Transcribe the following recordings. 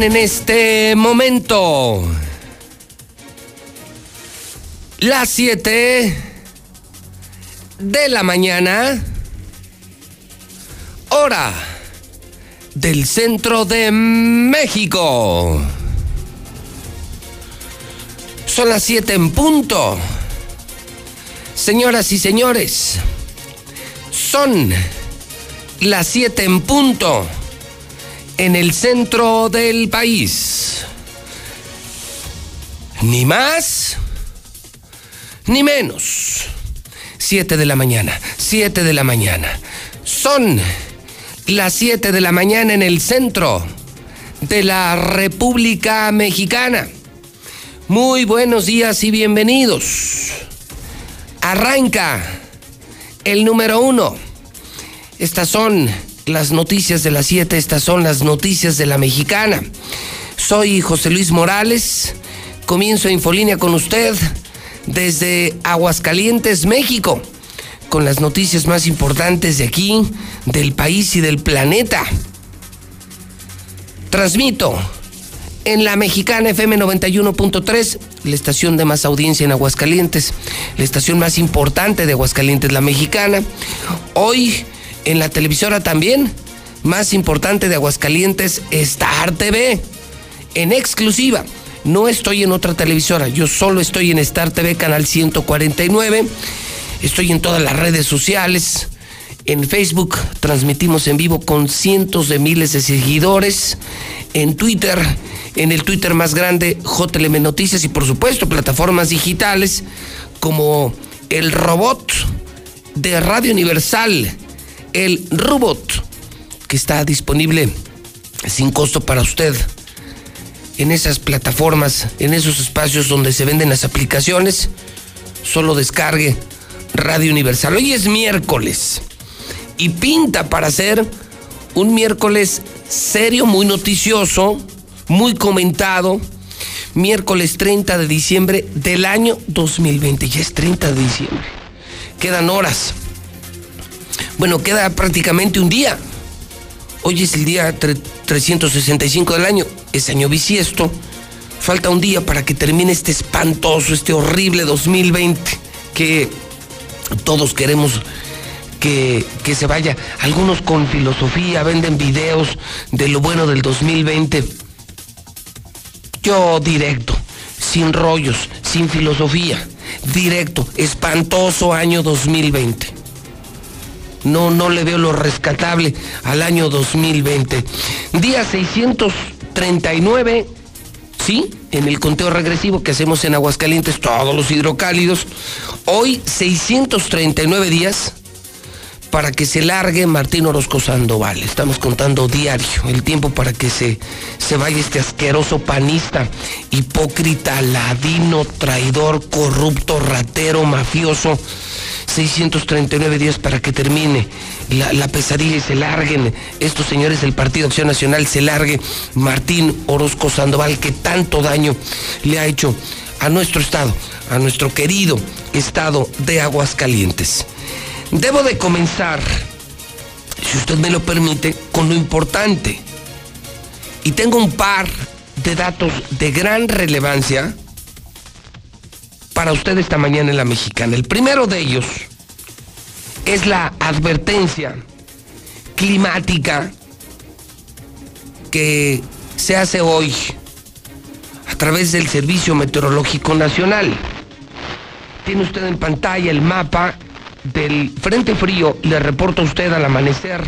En este momento las 7 de la mañana, hora del centro de México. Son las 7 en punto. Señoras y señores, son las 7 en punto en el centro del país. Ni más, ni menos. 7 de la mañana, 7 de la mañana. Son las 7 de la mañana en el centro de la República Mexicana. Muy buenos días y bienvenidos. Arranca el número uno. Estas son las noticias de las 7, estas son las noticias de la mexicana. Soy José Luis Morales, comienzo Infolínea con usted desde Aguascalientes, México, con las noticias más importantes de aquí, del país y del planeta. Transmito en la mexicana FM 91.3, la estación de más audiencia en Aguascalientes, la estación más importante de Aguascalientes, la mexicana. Hoy en la televisora también, más importante de Aguascalientes, Star TV, en exclusiva. No estoy en otra televisora, yo solo estoy en Star TV, canal 149. Estoy en todas las redes sociales. En Facebook transmitimos en vivo con cientos de miles de seguidores. En Twitter, en el Twitter más grande, JLM Noticias y por supuesto plataformas digitales como el robot de Radio Universal el robot que está disponible sin costo para usted en esas plataformas, en esos espacios donde se venden las aplicaciones. Solo descargue Radio Universal. Hoy es miércoles y pinta para ser un miércoles serio, muy noticioso, muy comentado. Miércoles 30 de diciembre del año 2020. Ya es 30 de diciembre. Quedan horas bueno, queda prácticamente un día. Hoy es el día 365 del año, es año bisiesto. Falta un día para que termine este espantoso, este horrible 2020 que todos queremos que, que, se vaya. Algunos con filosofía venden videos de lo bueno del 2020. Yo directo, sin rollos, sin filosofía, directo, espantoso año 2020 no, no le veo lo rescatable al año 2020. Día 639, ¿sí? En el conteo regresivo que hacemos en Aguascalientes, todos los hidrocálidos. Hoy 639 días para que se largue Martín Orozco Sandoval. Estamos contando diario el tiempo para que se, se vaya este asqueroso panista, hipócrita, ladino, traidor, corrupto, ratero, mafioso 639 días para que termine la, pesadilla y se larguen estos señores del Partido Acción Nacional, se largue Martín Orozco Sandoval, que tanto daño le ha hecho a nuestro Estado, a nuestro querido Estado de Aguascalientes. Debo de comenzar, si usted me lo permite, con lo importante. Y tengo un par de datos de gran relevancia para usted esta mañana en la mexicana. El primero de ellos es la advertencia climática que se hace hoy a través del Servicio Meteorológico Nacional. Tiene usted en pantalla el mapa del Frente Frío, le reporta usted al amanecer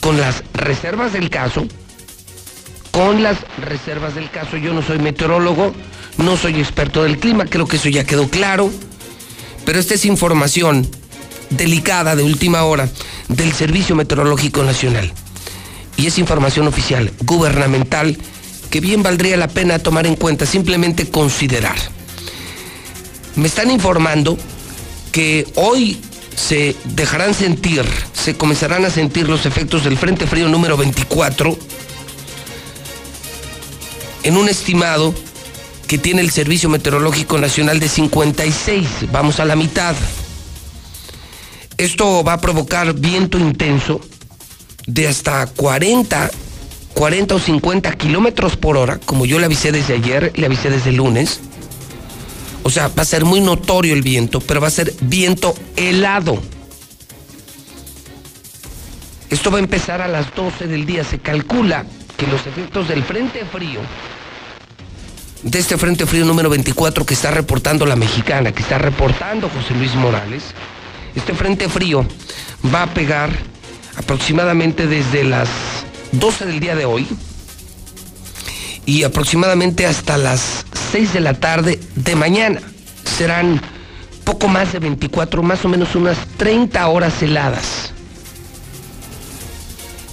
con las reservas del caso, con las reservas del caso, yo no soy meteorólogo, no soy experto del clima, creo que eso ya quedó claro, pero esta es información delicada de última hora del Servicio Meteorológico Nacional. Y es información oficial, gubernamental, que bien valdría la pena tomar en cuenta, simplemente considerar. Me están informando que hoy se dejarán sentir, se comenzarán a sentir los efectos del Frente Frío número 24 en un estimado que tiene el Servicio Meteorológico Nacional de 56. Vamos a la mitad. Esto va a provocar viento intenso de hasta 40 40 o 50 kilómetros por hora, como yo le avisé desde ayer, le avisé desde el lunes. O sea, va a ser muy notorio el viento, pero va a ser viento helado. Esto va a empezar a las 12 del día. Se calcula que los efectos del frente frío, de este frente frío número 24 que está reportando la mexicana, que está reportando José Luis Morales, este frente frío va a pegar aproximadamente desde las 12 del día de hoy y aproximadamente hasta las 6 de la tarde de mañana. Serán poco más de 24, más o menos unas 30 horas heladas.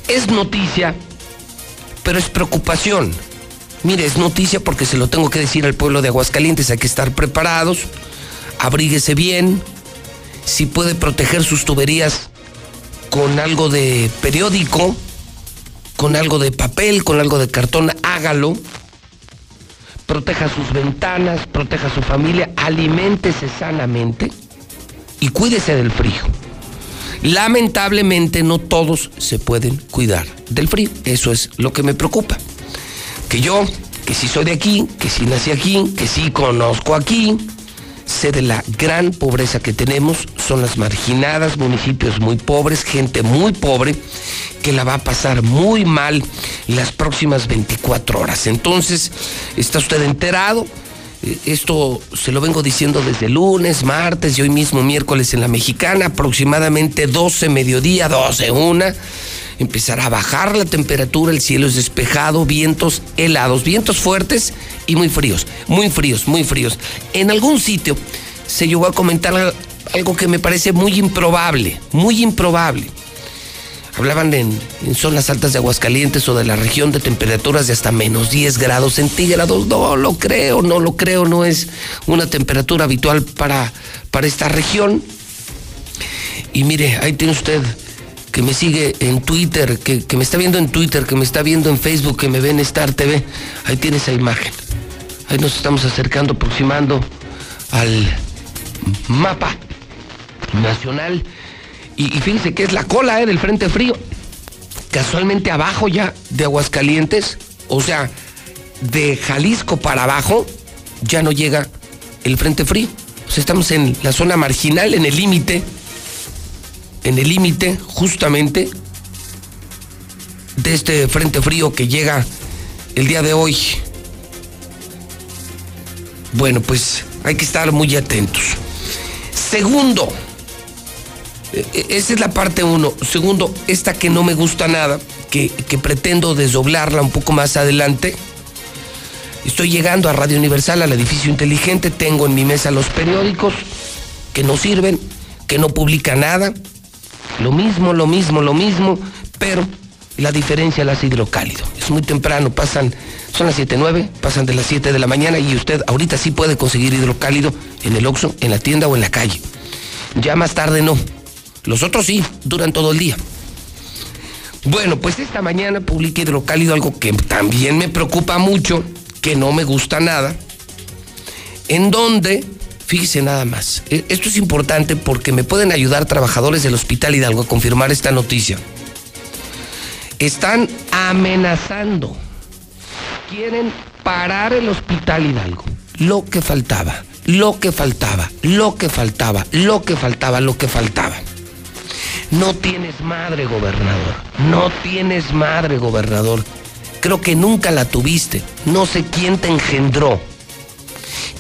Es noticia, pero es preocupación. Mire, es noticia porque se lo tengo que decir al pueblo de Aguascalientes, hay que estar preparados, abríguese bien, si puede proteger sus tuberías con algo de periódico, con algo de papel, con algo de cartón, hágalo. Proteja sus ventanas, proteja su familia, aliméntese sanamente y cuídese del frío. Lamentablemente no todos se pueden cuidar del frío. Eso es lo que me preocupa. Que yo, que sí soy de aquí, que sí nací aquí, que sí conozco aquí, sé de la gran pobreza que tenemos, son las marginadas, municipios muy pobres, gente muy pobre, que la va a pasar muy mal las próximas 24 horas. Entonces, ¿está usted enterado? Esto se lo vengo diciendo desde lunes, martes y hoy mismo miércoles en la mexicana, aproximadamente 12 mediodía, 12 una. Empezará a bajar la temperatura, el cielo es despejado, vientos helados, vientos fuertes y muy fríos, muy fríos, muy fríos. En algún sitio se llegó a comentar algo que me parece muy improbable, muy improbable. Hablaban en, zonas altas de Aguascalientes o de la región de temperaturas de hasta menos 10 grados centígrados. No lo creo, no lo creo, no es una temperatura habitual para, para esta región. Y mire, ahí tiene usted que me sigue en Twitter, que, que me está viendo en Twitter, que me está viendo en Facebook, que me ve en Star TV. Ahí tiene esa imagen. Ahí nos estamos acercando, aproximando al mapa nacional. Y, fíjense que es la cola eh, del Frente Frío. Casualmente abajo ya de Aguascalientes, o sea, de Jalisco para abajo, ya no llega el Frente Frío. O sea, estamos en la zona marginal, en el límite, en el límite justamente de este Frente Frío que llega el día de hoy bueno, pues hay que estar muy atentos. Segundo, esa es la parte uno. Segundo, esta que no me gusta nada, que, pretendo desdoblarla un poco más adelante. Estoy llegando a Radio Universal, al edificio inteligente, tengo en mi mesa los periódicos que no sirven, que no publican nada. Lo mismo, lo mismo, lo mismo, pero la diferencia las hidrocálido. Es muy temprano, pasan son las 7.09, pasan de las 7 de la mañana y usted ahorita sí puede conseguir hidrocálido en el Oxxo, en la tienda o en la calle. Ya más tarde no. Los otros sí, duran todo el día. Bueno, pues esta mañana publiqué hidrocálido, algo que también me preocupa mucho, que no me gusta nada, en donde, fíjese nada más, e, esto es importante porque me pueden ayudar trabajadores del Hospital Hidalgo a confirmar esta noticia. Están amenazando quieren parar el hospital Hidalgo. Lo que faltaba, lo que faltaba, lo que faltaba, lo que faltaba, lo que faltaba. No tienes madre, gobernador. No tienes madre, gobernador. Creo que nunca la tuviste. No sé quién te engendró.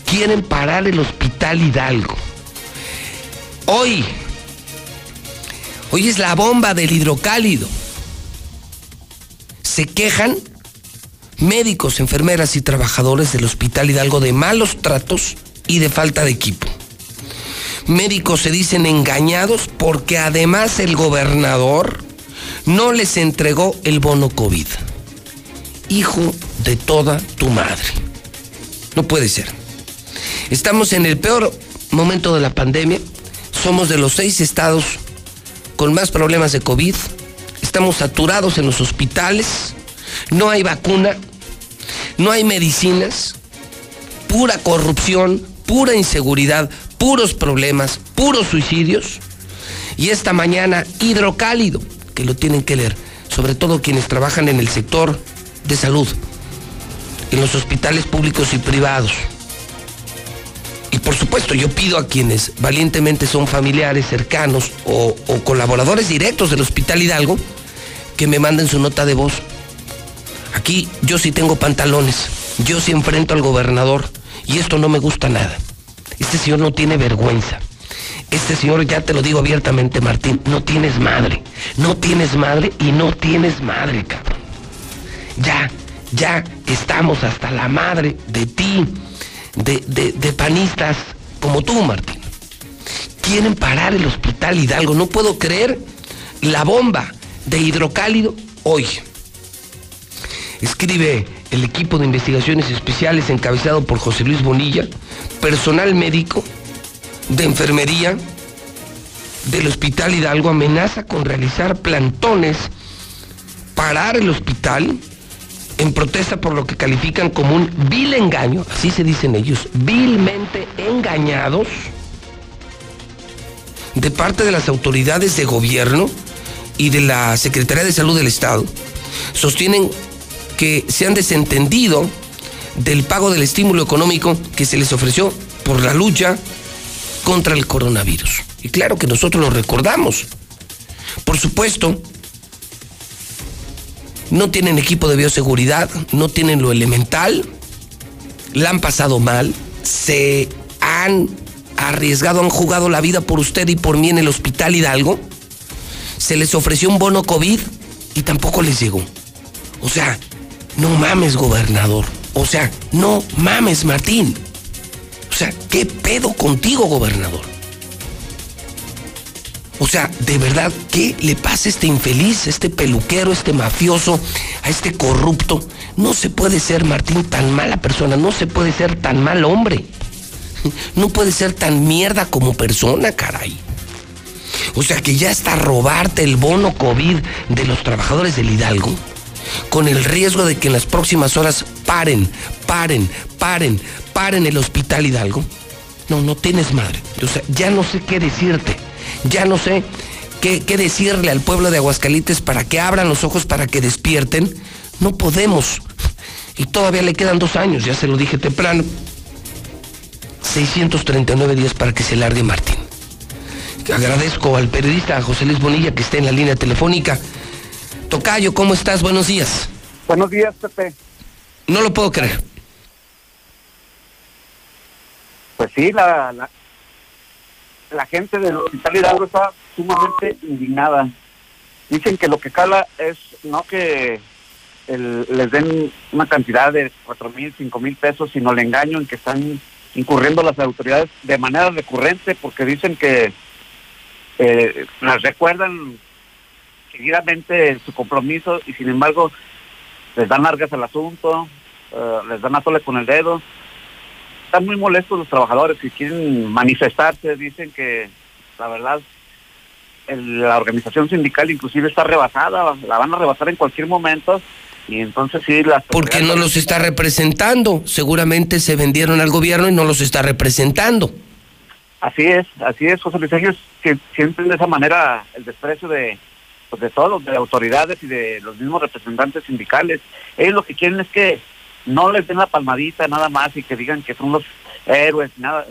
Quieren parar el hospital Hidalgo. Hoy, hoy es la bomba del hidrocálido. Se quejan médicos, enfermeras y trabajadores del Hospital Hidalgo de malos tratos y de falta de equipo. Médicos se dicen engañados porque además el gobernador no les entregó el bono COVID. Hijo de toda tu madre. No puede ser. Estamos en el peor momento de la pandemia. Somos de los seis estados con más problemas de COVID. Estamos saturados en los hospitales. No hay vacuna no hay medicinas, pura corrupción, pura inseguridad, puros problemas, puros suicidios. Y esta mañana hidrocálido, que lo tienen que leer, sobre todo quienes trabajan en el sector de salud en los hospitales públicos y privados. Y por supuesto, yo pido a quienes valientemente son familiares, cercanos o, colaboradores directos del Hospital Hidalgo que me manden su nota de voz. Aquí yo sí tengo pantalones, yo sí enfrento al gobernador y esto no me gusta nada. Este señor no tiene vergüenza. Este señor, ya te lo digo abiertamente, Martín, no tienes madre. No tienes madre y no tienes madre, cabrón. Ya, ya estamos hasta la madre de ti, de, de, panistas como tú, Martín. Quieren parar el hospital Hidalgo. No puedo creer la bomba de hidrocálido hoy. Escribe el equipo de investigaciones especiales encabezado por José Luis Bonilla, personal médico de enfermería del Hospital Hidalgo amenaza con realizar plantones, parar el hospital en protesta por lo que califican como un vil engaño, así se dicen ellos, vilmente engañados de parte de las autoridades de gobierno y de la Secretaría de Salud del Estado. Sostienen que se han desentendido del pago del estímulo económico que se les ofreció por la lucha contra el coronavirus. Y claro que nosotros lo recordamos. Por supuesto, no tienen equipo de bioseguridad, no tienen lo elemental, la han pasado mal, se han arriesgado, han jugado la vida por usted y por mí en el hospital Hidalgo. Se les ofreció un bono COVID y tampoco les llegó. O sea, no mames, gobernador. O sea, no mames, Martín. O sea, ¿qué pedo contigo, gobernador? O sea, de verdad, ¿qué le pasa a este infeliz, a este peluquero, a este mafioso, a este corrupto? No se puede ser, Martín, tan mala persona, no se puede ser tan mal hombre. No puede ser tan mierda como persona, caray. O sea, que ya está robarte el bono COVID de los trabajadores del Hidalgo, con el riesgo de que en las próximas horas paren, paren, paren, paren el hospital Hidalgo. No, no tienes madre. O sea, ya no sé qué decirte. Ya no sé qué, decirle al pueblo de Aguascalientes para que abran los ojos, para que despierten. No podemos. Y todavía le quedan dos años, ya se lo dije temprano. 639 días para que se largue Martín. Agradezco al periodista José Luis Bonilla que esté en la línea telefónica. Tocayo, ¿cómo estás? Buenos días. Buenos días, Pepe. No lo puedo creer. Pues sí, la, la gente del Hospital Hidalgo está sumamente indignada. Dicen que lo que cala es no que les den una cantidad de cuatro mil, cinco mil pesos, sino el engaño en que están incurriendo las autoridades de manera recurrente porque dicen que eh, les recuerdan seguidamente su compromiso y sin embargo les dan largas al asunto, eh, les dan a tole con el dedo están muy molestos los trabajadores que quieren manifestarse, dicen que la verdad la organización sindical inclusive está rebasada, la van a rebasar en cualquier momento y entonces sí las... Porque no los está representando, seguramente se vendieron al gobierno y no los está representando. Así es, así es, José Luis, ellos que sienten de esa manera el desprecio de, pues de todos, de autoridades y de los mismos representantes sindicales. Ellos lo que quieren es que no les den la palmadita nada más y que digan que son los héroes, nada.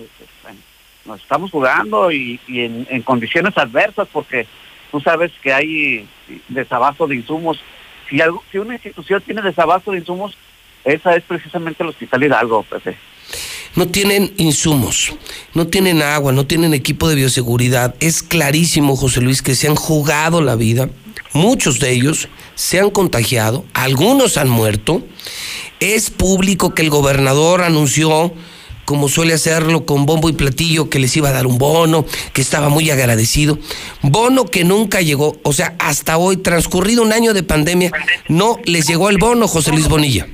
Nos estamos jugando y, en, condiciones adversas porque tú sabes que hay desabasto de insumos. Si, algo, si una institución tiene desabasto de insumos, esa es precisamente el Hospital Hidalgo, Pepe. No tienen insumos, no tienen agua, no tienen equipo de bioseguridad. Es clarísimo, José Luis, que se han jugado la vida. Muchos de ellos se han contagiado, algunos han muerto es público que el gobernador anunció, como suele hacerlo con bombo y platillo, que les iba a dar un bono, que estaba muy agradecido. Bono que nunca llegó, o sea, hasta hoy, transcurrido un año de pandemia, no les llegó el bono, José Luis Bonilla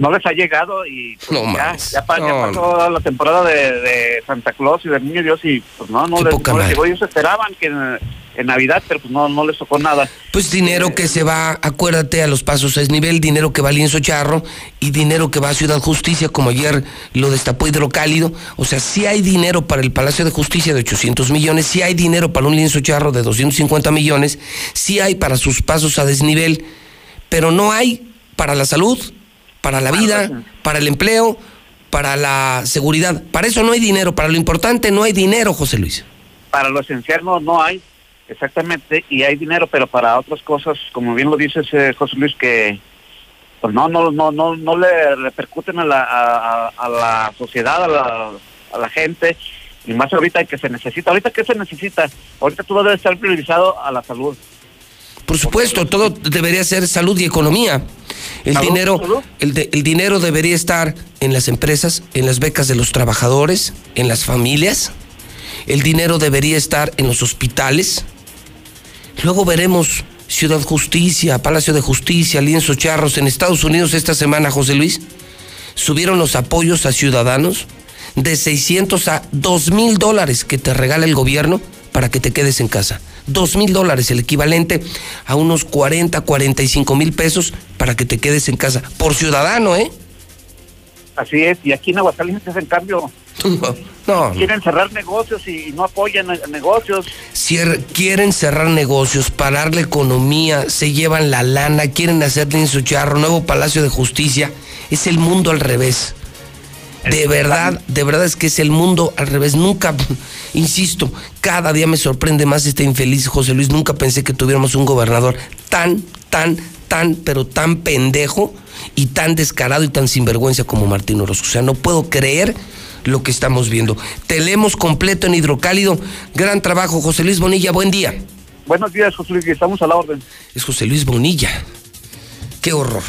no les ha llegado y pues, ya, ya, pasó la temporada de, Santa Claus y del Niño Dios y pues no, no, les, llegó. Ellos esperaban que en, Navidad, pero pues no, no les tocó nada. Pues dinero eh, que se va, acuérdate, a los pasos a nivel, dinero que va a Lienzo Charro y dinero que va a Ciudad Justicia, como ayer lo destapó Hidrocálido. O sea, sí hay dinero para el Palacio de Justicia de 800 millones, sí hay dinero para un Lienzo Charro de 250 millones, sí hay para sus pasos a desnivel, pero no hay para la salud, para la vida, para el empleo, para la seguridad. Para eso no hay dinero, para lo importante no hay dinero, José Luis. Para lo esencial no, no hay, exactamente, y hay dinero, pero para otras cosas, como bien lo dices, eh, José Luis, que pues no, no, no, no, no le repercuten a la, a, la sociedad, a la, a la gente, y más ahorita que se necesita. Ahorita qué se necesita? Ahorita todo debe estar priorizado a la salud. Por supuesto, todo debería ser salud y economía. El dinero, el, el dinero debería estar en las empresas, en las becas de los trabajadores, en las familias. El dinero debería estar en los hospitales. Luego veremos Ciudad Justicia, Palacio de Justicia, Lienzo Charros en Estados Unidos esta semana, José Luis. Subieron los apoyos a ciudadanos de 600 a 2 mil dólares que te regala el gobierno para que te quedes en casa. 2 mil dólares, el equivalente a unos 40, 45 mil pesos para que te quedes en casa. Por ciudadano, ¿eh? Así es, y aquí en Aguascalientes, en cambio, no, quieren cerrar negocios y no apoyan negocios. quieren cerrar negocios, parar la economía, se llevan la lana, quieren hacerle en su charro, nuevo Palacio de Justicia. Es el mundo al revés. De verdad, de verdad es que es el mundo al revés. Nunca, insisto, cada día me sorprende más este infeliz José Luis. Nunca pensé que tuviéramos un gobernador tan, tan, tan, pero tan pendejo y tan descarado y tan sinvergüenza como Martín Orozco. O sea, no puedo creer lo que estamos viendo. Telemos completo en hidrocálido. Gran trabajo, José Luis Bonilla. Buen día. Buenos días, José Luis. Estamos a la orden. Es José Luis Bonilla. Qué horror.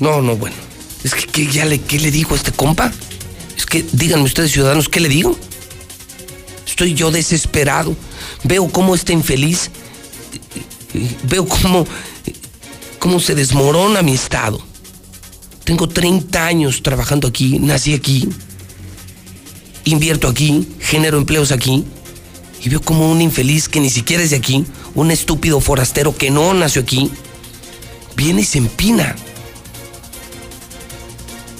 No, no, bueno. Es que, ya le, ¿qué le digo a este compa? Es que díganme ustedes, ciudadanos, ¿qué le digo? Estoy yo desesperado. Veo cómo está infeliz. Veo cómo, cómo se desmorona mi estado. Tengo 30 años trabajando aquí, nací aquí, invierto aquí, genero empleos aquí, y veo como un infeliz que ni siquiera es de aquí, un estúpido forastero que no nació aquí, viene y se empina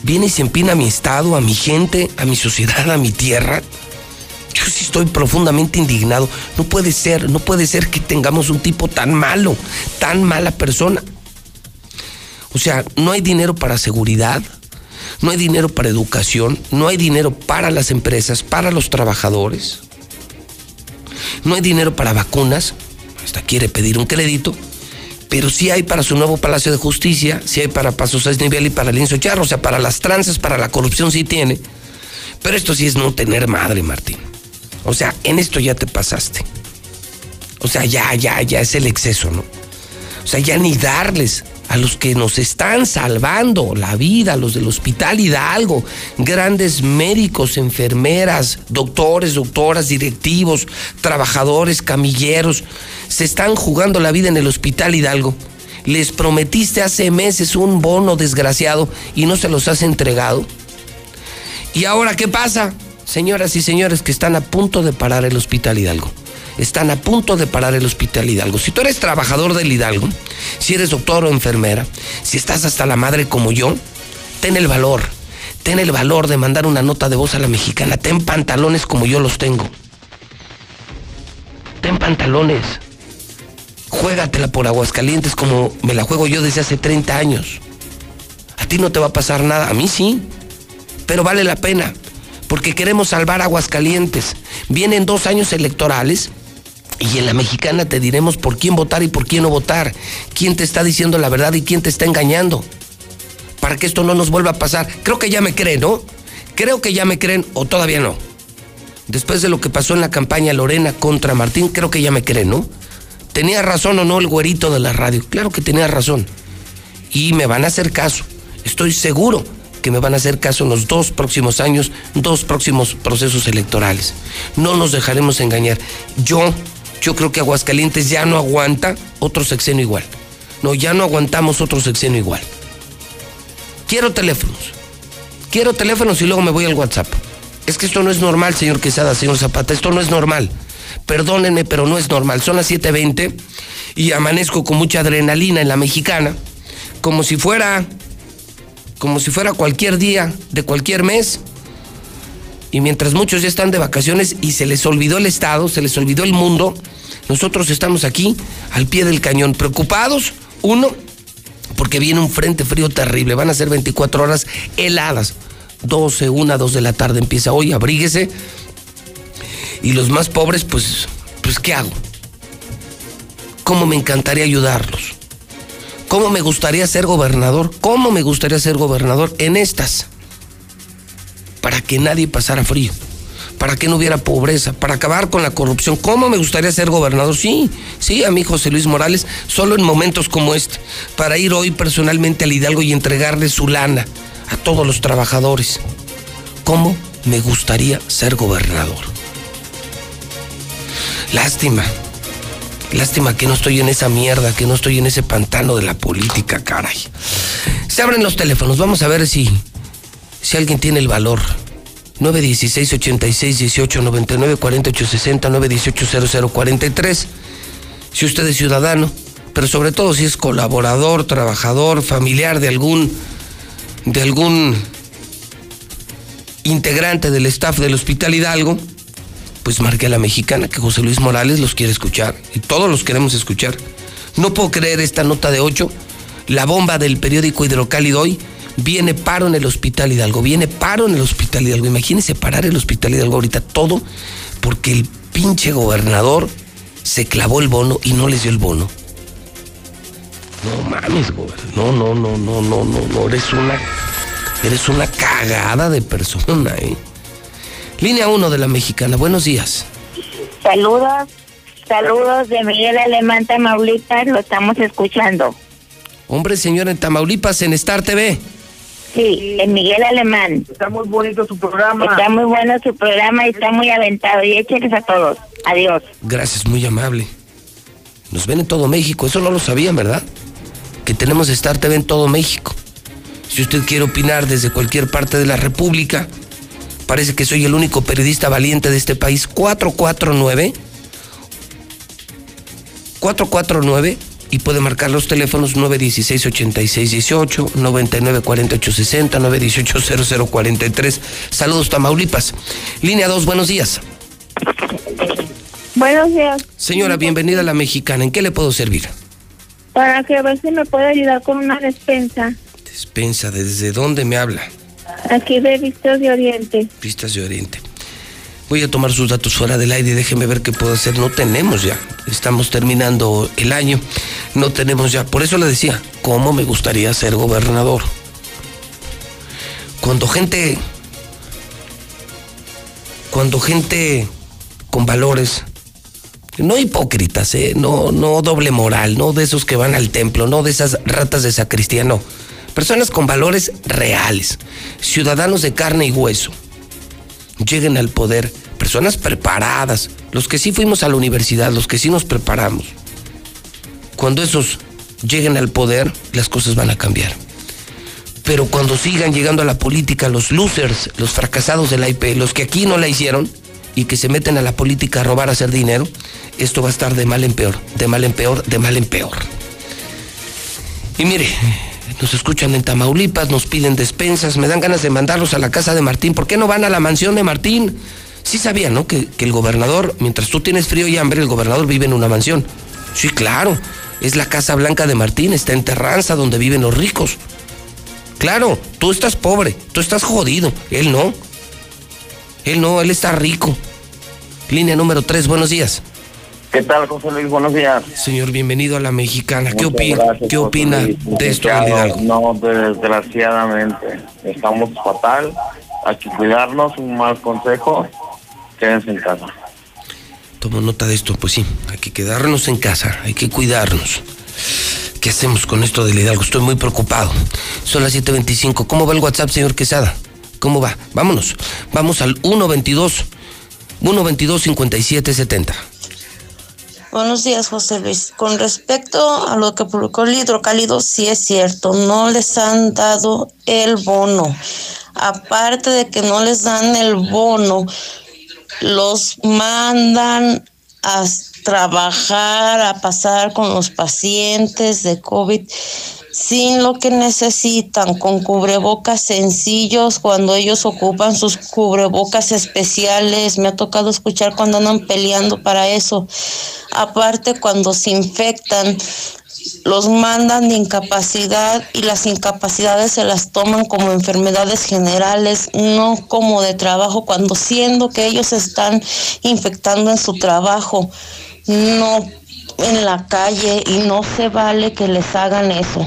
viene y se empina a mi estado, a mi gente, a mi sociedad, a mi tierra. Yo sí estoy profundamente indignado. No puede ser, no puede ser que tengamos un tipo tan malo, tan mala persona. O sea, no hay dinero para seguridad, no hay dinero para educación, no hay dinero para las empresas, para los trabajadores, no hay dinero para vacunas, hasta quiere pedir un crédito, pero sí hay para su nuevo Palacio de Justicia, sí hay para Paso Seis Nivel y para Lienzo Charro, o sea, para las tranzas, para la corrupción sí tiene. Pero esto sí es no tener madre, Martín. O sea, en esto ya te pasaste. O sea, ya, ya, ya es el exceso, ¿no? O sea, ya ni darles a los que nos están salvando la vida, los del Hospital Hidalgo, grandes médicos, enfermeras, doctores, doctoras, directivos, trabajadores, camilleros, se están jugando la vida en el Hospital Hidalgo. Les prometiste hace meses un bono desgraciado y no se los has entregado. ¿Y ahora qué pasa? Señoras y señores que están a punto de parar el Hospital Hidalgo están a punto de parar el Hospital Hidalgo. Si tú eres trabajador del Hidalgo, si eres doctor o enfermera, si estás hasta la madre como yo, ten el valor, ten el valor de mandar una nota de voz a la mexicana, ten pantalones como yo los tengo. Ten pantalones. Juégatela por Aguascalientes como me la juego yo desde hace 30 años. A ti no te va a pasar nada, a mí sí, pero vale la pena, porque queremos salvar Aguascalientes. Vienen dos años electorales y en la mexicana te diremos por quién votar y por quién no votar, quién te está diciendo la verdad y quién te está engañando. Para que esto no nos vuelva a pasar. Creo que ya me creen, ¿no? Creo que ya me creen o todavía no. Después de lo que pasó en la campaña Lorena contra Martín, creo que ya me creen, ¿no? ¿Tenía razón o no el güerito de la radio? Claro que tenía razón. Y me van a hacer caso. Estoy seguro que me van a hacer caso en los dos próximos años, dos próximos procesos electorales. No nos dejaremos engañar. Yo yo creo que Aguascalientes ya no aguanta otro sexenio igual. No, ya no aguantamos otro sexenio igual. Quiero teléfonos. Quiero teléfonos y luego me voy al WhatsApp. Es que esto no es normal, señor Quesada, señor Zapata. Esto no es normal. Perdónenme, pero no es normal. Son las 7.20 y amanezco con mucha adrenalina en la mexicana. Como si fuera. Como si fuera cualquier día de cualquier mes. Y mientras muchos ya están de vacaciones y se les olvidó el Estado, se les olvidó el mundo, nosotros estamos aquí al pie del cañón, preocupados, uno, porque viene un frente frío terrible. Van a ser 24 horas heladas. 12, 1, 2 de la tarde empieza hoy, abríguese. Y los más pobres, pues, pues, ¿qué hago? ¿Cómo me encantaría ayudarlos? ¿Cómo me gustaría ser gobernador? ¿Cómo me gustaría ser gobernador en estas? Para que nadie pasara frío, para que no hubiera pobreza, para acabar con la corrupción. ¿Cómo me gustaría ser gobernador? Sí, sí, a mí José Luis Morales, solo en momentos como este, para ir hoy personalmente al Hidalgo y entregarle su lana a todos los trabajadores. ¿Cómo me gustaría ser gobernador? Lástima, Lástima que no estoy en esa mierda, que no estoy en ese pantano de la política, caray. Se abren los teléfonos, vamos a ver si, si alguien tiene el valor. 916 86 18 99 48 60 918 0043. Si usted es ciudadano, pero sobre todo si es colaborador, trabajador, familiar de algún de algún integrante del staff del Hospital Hidalgo, pues marque a la mexicana que José Luis Morales los quiere escuchar y todos los queremos escuchar. No puedo creer esta nota de 8, la bomba del periódico Hidrocálido hoy, viene paro en el Hospital Hidalgo, viene paro en el Hospital Hidalgo. Imagínense parar el Hospital Hidalgo ahorita todo porque el pinche gobernador se clavó el bono y no les dio el bono. No mames, gobernador. No, no, no, no, no, no, no. Eres una. Eres una cagada de persona, eh. Línea 1 de la mexicana, buenos días. Saludos, saludos de Miguel Alemán Tamaulipas, lo estamos escuchando. Hombre, señor, en Tamaulipas, en Star TV. Sí, en Miguel Alemán. Está muy bonito su programa. Está muy bueno su programa y está muy aventado. Y écheles a todos. Adiós. Gracias, muy amable. Nos ven en todo México, eso no lo sabían, ¿verdad? Que tenemos Star TV en todo México. Si usted quiere opinar desde cualquier parte de la República, parece que soy el único periodista valiente de este país. 449 449 y puede marcar los teléfonos 916 8618 99 48 60 918 0043. Saludos Tamaulipas. Línea 2, buenos días. Buenos días. Señora, bienvenida a la Mexicana. ¿En qué le puedo servir? Para que a ver si me puede ayudar con una despensa. Despensa, ¿desde dónde me habla? Aquí de Vistas de Oriente. Vistas de Oriente. Voy a tomar sus datos fuera del aire y déjeme ver qué puedo hacer. No tenemos ya. Estamos terminando el año. No tenemos ya. Por eso le decía, ¿cómo me gustaría ser gobernador? Cuando gente. Cuando gente con valores. No hipócritas, ¿eh? no, no doble moral, no de esos que van al templo, no de esas ratas de sacristía, no. Personas con valores reales, ciudadanos de carne y hueso lleguen al poder, personas preparadas, los que sí fuimos a la universidad, los que sí nos preparamos. Cuando esos lleguen al poder, las cosas van a cambiar. Pero cuando sigan llegando a la política los losers, los fracasados de la IP, los que aquí no la hicieron y que se meten a la política a robar, a hacer dinero, esto va a estar de mal en peor, de mal en peor, de mal en peor. Y mire, nos escuchan en Tamaulipas, nos piden despensas, me dan ganas de mandarlos a la casa de Martín. ¿Por qué no van a la mansión de Martín? Sí sabía, ¿no? Que, que el gobernador, mientras tú tienes frío y hambre, el gobernador vive en una mansión. Sí, claro. Es la Casa Blanca de Martín, está en Terranza, donde viven los ricos. Claro, tú estás pobre, tú estás jodido, él no. Él no, él está rico. Línea número 3, buenos días. ¿Qué tal, José Luis? Buenos días. Señor, bienvenido a la mexicana. ¿Qué opina? gracias, ¿Qué opina de esto, Hidalgo? No, desgraciadamente. Estamos fatal. Hay que cuidarnos. Un mal consejo. Quédense en casa. Tomo nota de esto, pues sí, hay que quedarnos en casa, hay que cuidarnos. ¿Qué hacemos con esto del Hidalgo? Estoy muy preocupado. Son las 7.25. ¿Cómo va el WhatsApp, señor Quesada? ¿Cómo va? Vámonos. Vamos al 122 122 5770. Buenos días, José Luis. Con respecto a lo que publicó el hidrocálido, sí es cierto, no les han dado el bono. Aparte de que no les dan el bono, los mandan a trabajar, a pasar con los pacientes de COVID sin lo que necesitan, con cubrebocas sencillos cuando ellos ocupan sus cubrebocas especiales. Me ha tocado escuchar cuando andan peleando para eso. Aparte, cuando se infectan, los mandan de incapacidad y las incapacidades se las toman como enfermedades generales, no como de trabajo, cuando siendo que ellos están infectando en su trabajo, no en la calle y no se vale que les hagan eso.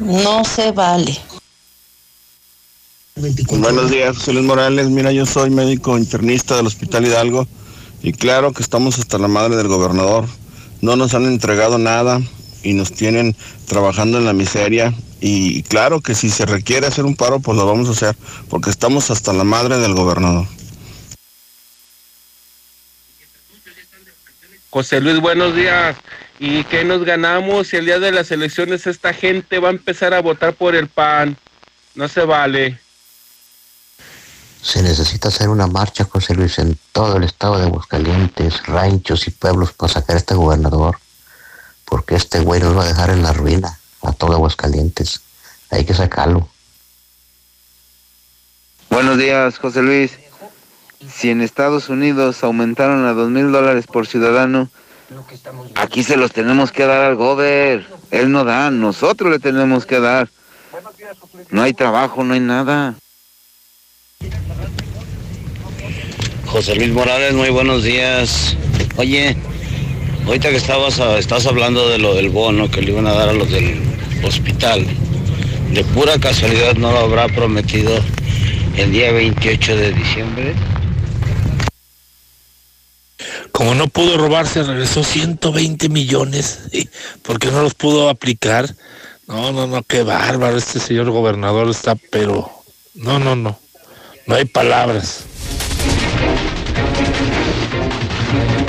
No se vale. Buenos días, José Luis Morales. Mira, yo soy médico internista del Hospital Hidalgo y claro que estamos hasta la madre del gobernador. No nos han entregado nada y nos tienen trabajando en la miseria. Y claro que si se requiere hacer un paro, pues lo vamos a hacer, porque estamos hasta la madre del gobernador. José Luis, buenos días. ¿Y qué nos ganamos si el día de las elecciones esta gente va a empezar a votar por el PAN? No se vale. Se necesita hacer una marcha, José Luis, en todo el estado de Aguascalientes, ranchos y pueblos para sacar a este gobernador, porque este güey nos va a dejar en la ruina a todo Aguascalientes. Hay que sacarlo. Buenos días, José Luis. Si en Estados Unidos aumentaron a dos mil dólares por ciudadano, aquí se los tenemos que dar al gober. Él no da, nosotros le tenemos que dar. No hay trabajo, no hay nada. José Luis Morales, muy buenos días. Oye, ahorita que estabas, estás hablando de lo del bono que le iban a dar a los del hospital, de pura casualidad no lo habrá prometido el día 28 de diciembre. Como no pudo robarse, regresó 120 millones, porque no los pudo aplicar. No, no, no, qué bárbaro, este señor gobernador está, pero no, no, no, no hay palabras.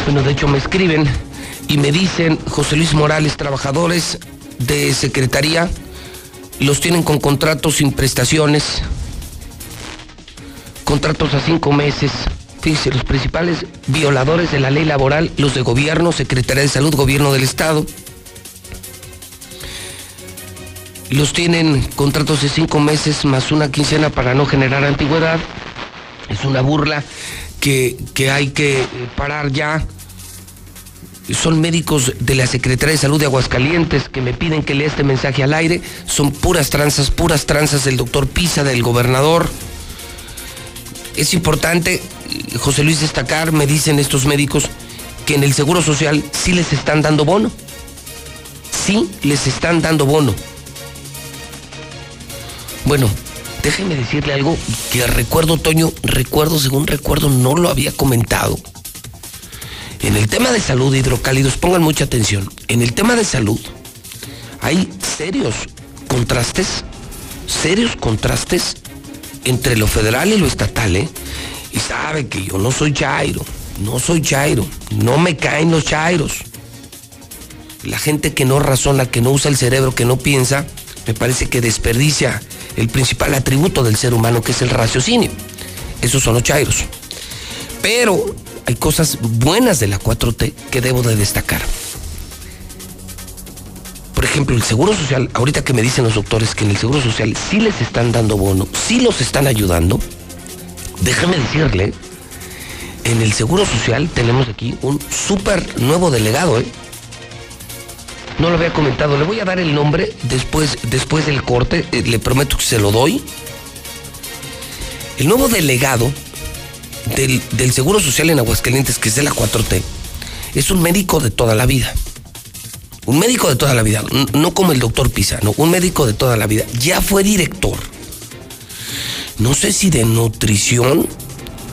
Bueno, de hecho me escriben y me dicen, José Luis Morales, trabajadores de Secretaría, los tienen con contratos sin prestaciones, contratos a cinco meses. Fíjense, los principales violadores de la ley laboral, los de gobierno, Secretaría de Salud, Gobierno del Estado, los tienen contratos de cinco meses más una quincena para no generar antigüedad. Es una burla que, que hay que parar ya. Son médicos de la Secretaría de Salud de Aguascalientes que me piden que lea este mensaje al aire. Son puras tranzas, puras tranzas del doctor Pisa, del gobernador. Es importante, José Luis, destacar, me dicen estos médicos, que en el Seguro Social sí les están dando bono. Sí les están dando bono. Bueno, déjeme decirle algo que recuerdo, Toño, recuerdo, según recuerdo, no lo había comentado. En el tema de salud, hidrocálidos, pongan mucha atención. En el tema de salud hay serios contrastes, serios contrastes entre lo federal y lo estatal, ¿eh? Y sabe que yo no soy Chairo, no soy Chairo, no me caen los Chairos. La gente que no razona, que no usa el cerebro, que no piensa, me parece que desperdicia el principal atributo del ser humano, que es el raciocinio. Esos son los Chairos. Pero hay cosas buenas de la 4T que debo de destacar. Por ejemplo, el Seguro Social, ahorita que me dicen los doctores que en el Seguro Social sí les están dando bono, sí los están ayudando, déjame decirle, en el Seguro Social tenemos aquí un súper nuevo delegado, ¿eh? No lo había comentado, le voy a dar el nombre después, después del corte, eh, le prometo que se lo doy. El nuevo delegado del, del Seguro Social en Aguascalientes, que es de la 4T, es un médico de toda la vida. Un médico de toda la vida, no como el doctor Pisa, no, un médico de toda la vida. Ya fue director. No sé si de nutrición.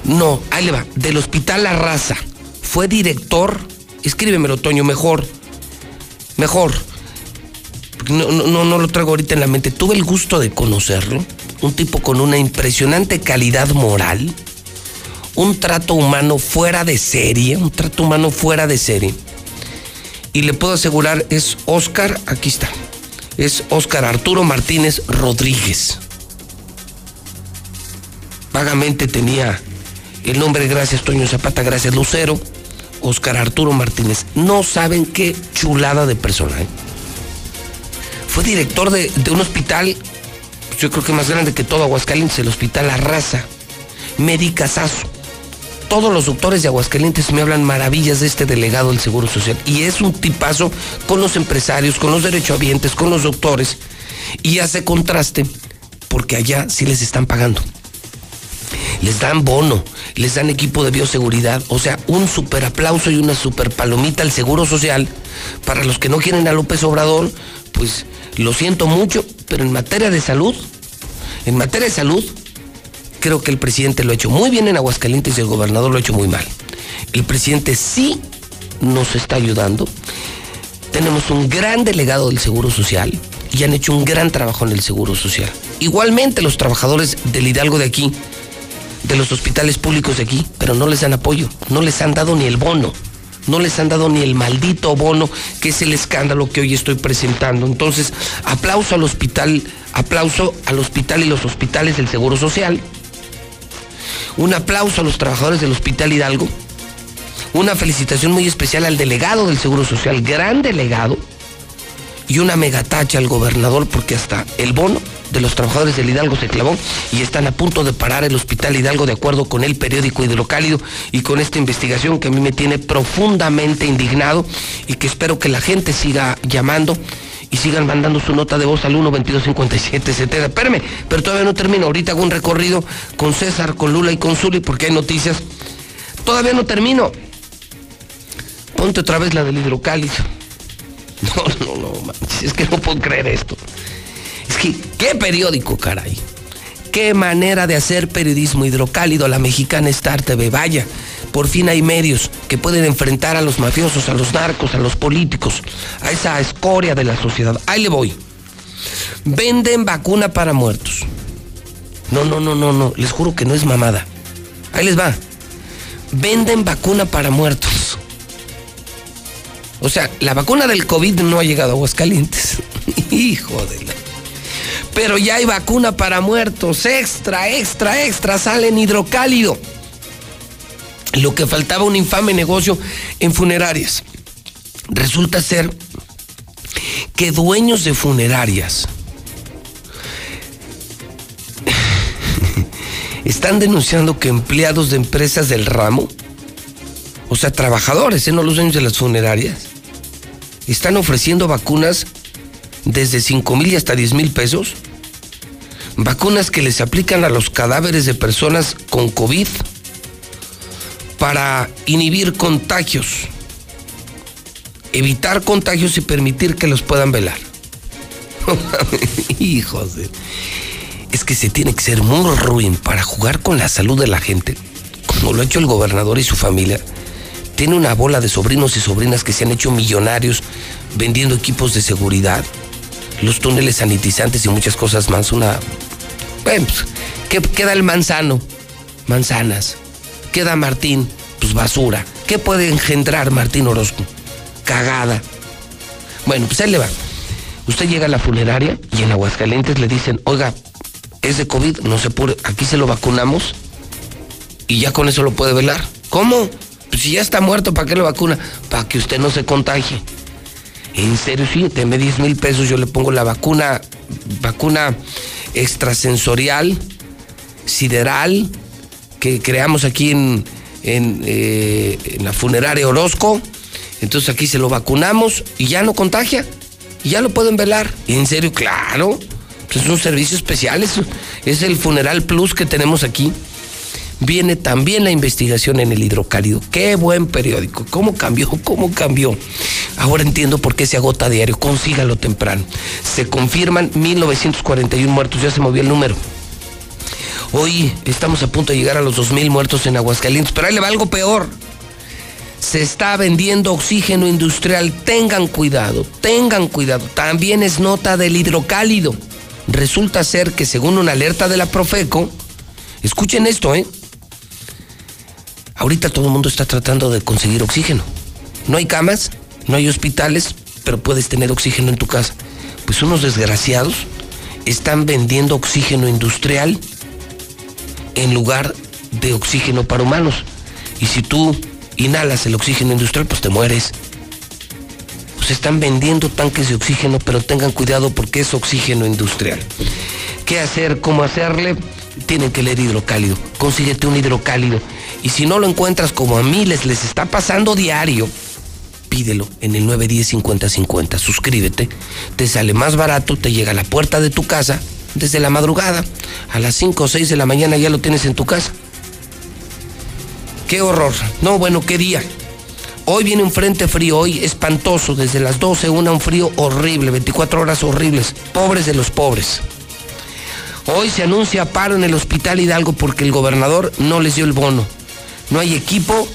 No, ahí le va. Del Hospital La Raza. Fue director. Escríbemelo, Toño, mejor. Mejor. No, no, no lo traigo ahorita en la mente. Tuve el gusto de conocerlo. Un tipo con una impresionante calidad moral. Un trato humano fuera de serie. Un trato humano fuera de serie. Y le puedo asegurar, es Oscar, aquí está. Es Oscar Arturo Martínez Rodríguez. Vagamente tenía el nombre, gracias Toño Zapata, gracias Lucero. Oscar Arturo Martínez. No saben qué chulada de persona. ¿eh? Fue director de, un hospital, yo creo que más grande que todo Aguascalientes, el Hospital Arrasa. Medicasazo. Todos los doctores de Aguascalientes me hablan maravillas de este delegado del Seguro Social. Y es un tipazo con los empresarios, con los derechohabientes, con los doctores. Y hace contraste porque allá sí les están pagando. Les dan bono, les dan equipo de bioseguridad, o sea, un super aplauso y una super palomita al Seguro Social. Para los que no quieren a López Obrador, pues lo siento mucho, pero en materia de salud, en materia de salud, creo que el presidente lo ha hecho muy bien en Aguascalientes y el gobernador lo ha hecho muy mal. El presidente sí nos está ayudando. Tenemos un gran delegado del Seguro Social y han hecho un gran trabajo en el Seguro Social. Igualmente los trabajadores del Hidalgo de aquí, de los hospitales públicos de aquí, pero no les dan apoyo, no les han dado ni el bono, no les han dado ni el maldito bono, que es el escándalo que hoy estoy presentando. Entonces, aplauso al hospital, aplauso al hospital y los hospitales del Seguro Social. Un aplauso a los trabajadores del Hospital Hidalgo. Una felicitación muy especial al delegado del Seguro Social, gran delegado. Y una megatacha al gobernador porque hasta el bono de los trabajadores del Hidalgo se clavó y están a punto de parar el Hospital Hidalgo de acuerdo con el periódico Hidrocálido y con esta investigación que a mí me tiene profundamente indignado y que espero que la gente siga llamando y sigan mandando su nota de voz al 1 22 57 70. Espérame, pero todavía no termino. Ahorita hago un recorrido con César, con Lula y con Zuli porque hay noticias. Todavía no termino. Ponte otra vez la del hidrocálido. No, no, no, manches, es que no puedo creer esto. ¿Qué periódico, caray? ¿Qué manera de hacer periodismo hidrocálido? La mexicana Star TV, vaya. Por fin hay medios que pueden enfrentar a los mafiosos, a los narcos, a los políticos, a esa escoria de la sociedad. Ahí le voy. Venden vacuna para muertos. No, no, no, no, no. Les juro que no es mamada. Ahí les va. Venden vacuna para muertos. O sea, la vacuna del COVID no ha llegado a Aguascalientes. Hijo de la... Pero ya hay vacuna para muertos. Extra, extra, extra. Sale en hidrocálido. Lo que faltaba un infame negocio en funerarias. Resulta ser que dueños de funerarias están denunciando que empleados de empresas del ramo, o sea, trabajadores, ¿eh? no los dueños de las funerarias, están ofreciendo vacunas desde 5 mil y hasta 10 mil pesos. Vacunas que les aplican a los cadáveres de personas con COVID para inhibir contagios, evitar contagios y permitir que los puedan velar. Hijos de... Es que se tiene que ser muy ruin para jugar con la salud de la gente, como lo ha hecho el gobernador y su familia. Tiene una bola de sobrinos y sobrinas que se han hecho millonarios vendiendo equipos de seguridad, los túneles sanitizantes y muchas cosas más. Una. Pues, ¿qué queda el manzano? Manzanas. Queda Martín, pues basura. ¿Qué puede engendrar Martín Orozco? Cagada. Bueno, pues ahí le va. Usted llega a la funeraria y en Aguascalientes le dicen, oiga, es de COVID, no se puede, aquí se lo vacunamos y ya con eso lo puede velar. ¿Cómo? Pues si ya está muerto, ¿para qué lo vacuna? Para que usted no se contagie. En serio, sí, deme 10 mil pesos, yo le pongo la vacuna, vacuna extrasensorial, sideral, que creamos aquí en, en, eh, en la funeraria Orozco. Entonces aquí se lo vacunamos y ya no contagia. Y ya lo pueden velar. En serio, claro. Pues es un servicio especial, es, es el Funeral Plus que tenemos aquí. Viene también la investigación en el hidrocálido. Qué buen periódico. ¿Cómo cambió? ¿Cómo cambió? Ahora entiendo por qué se agota diario. Consígalo temprano. Se confirman 1941 muertos. Ya se movió el número. Hoy estamos a punto de llegar a los 2.000 muertos en Aguascalientes. Pero ahí le va algo peor. Se está vendiendo oxígeno industrial. Tengan cuidado, tengan cuidado. También es nota del hidrocálido. Resulta ser que según una alerta de la Profeco, escuchen esto, ¿eh? Ahorita todo el mundo está tratando de conseguir oxígeno. No hay camas, no hay hospitales, pero puedes tener oxígeno en tu casa. Pues unos desgraciados están vendiendo oxígeno industrial en lugar de oxígeno para humanos. Y si tú inhalas el oxígeno industrial, pues te mueres. Pues están vendiendo tanques de oxígeno, pero tengan cuidado porque es oxígeno industrial. ¿Qué hacer? ¿Cómo hacerle? Tienen que leer hidrocálido. Consíguete un hidrocálido. Y si no lo encuentras como a miles les está pasando diario, pídelo en el 910-5050. Suscríbete. Te sale más barato, te llega a la puerta de tu casa desde la madrugada. A las 5 o 6 de la mañana ya lo tienes en tu casa. Qué horror. No, bueno, qué día. Hoy viene un frente frío, hoy espantoso, desde las 12, una un frío horrible, 24 horas horribles, pobres de los pobres. Hoy se anuncia paro en el Hospital Hidalgo porque el gobernador no les dio el bono. No hay equipo,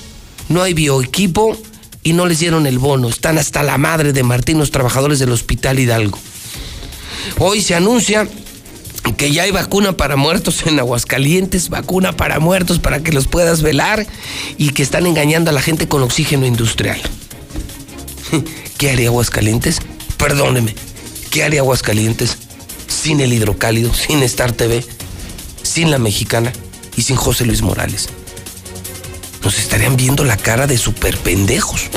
no hay bioequipo y no les dieron el bono. Están hasta la madre de Martín los trabajadores del Hospital Hidalgo. Hoy se anuncia que ya hay vacuna para muertos en Aguascalientes, vacuna para muertos para que los puedas velar y que están engañando a la gente con oxígeno industrial. ¿Qué haría Aguascalientes? Perdóneme, ¿qué haría Aguascalientes sin el hidrocálido, sin Star TV, sin la mexicana y sin José Luis Morales? Nos estarían viendo la cara de super pendejos.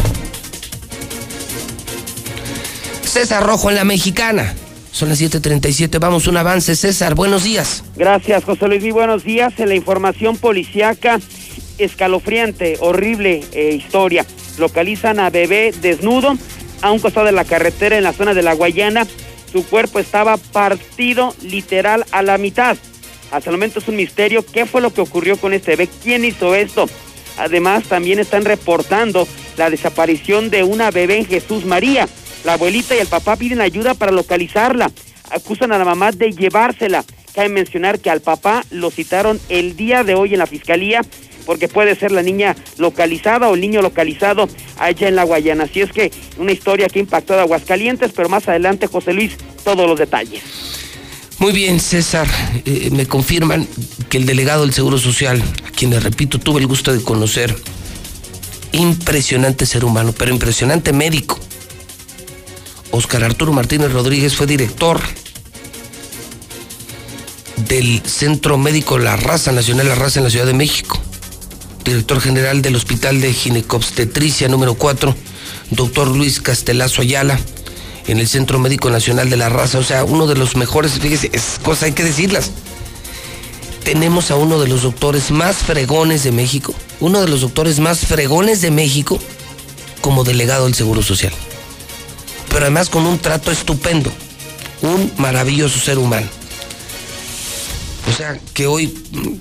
César Rojo en la mexicana. Son las 7:37. Vamos, un avance. César, buenos días. Gracias, José Luis. Muy buenos días. En la información policiaca, escalofriante, horrible eh, historia. Localizan a bebé desnudo a un costado de la carretera en la zona de la Guayana. Su cuerpo estaba partido literal a la mitad. Hasta el momento es un misterio qué fue lo que ocurrió con este bebé, quién hizo esto. Además, también están reportando la desaparición de una bebé en Jesús María. La abuelita y el papá piden ayuda para localizarla. Acusan a la mamá de llevársela. Cabe mencionar que al papá lo citaron el día de hoy en la fiscalía porque puede ser la niña localizada o el niño localizado allá en la Guayana. Así es que una historia que impactó a Aguascalientes, pero más adelante, José Luis, todos los detalles. Muy bien, César. Eh, me confirman que el delegado del Seguro Social, a quien le repito, tuve el gusto de conocer, impresionante ser humano, pero impresionante médico. Oscar Arturo Martínez Rodríguez fue director del Centro Médico La Raza Nacional La Raza en la Ciudad de México. Director general del Hospital de Ginecobstetricia número 4, doctor Luis Castelazo Ayala, en el Centro Médico Nacional de la Raza. O sea, uno de los mejores, fíjese, es cosa hay que decirlas. Tenemos a uno de los doctores más fregones de México, uno de los doctores más fregones de México como delegado del Seguro Social. Pero además con un trato estupendo, un maravilloso ser humano. O sea, que hoy mm,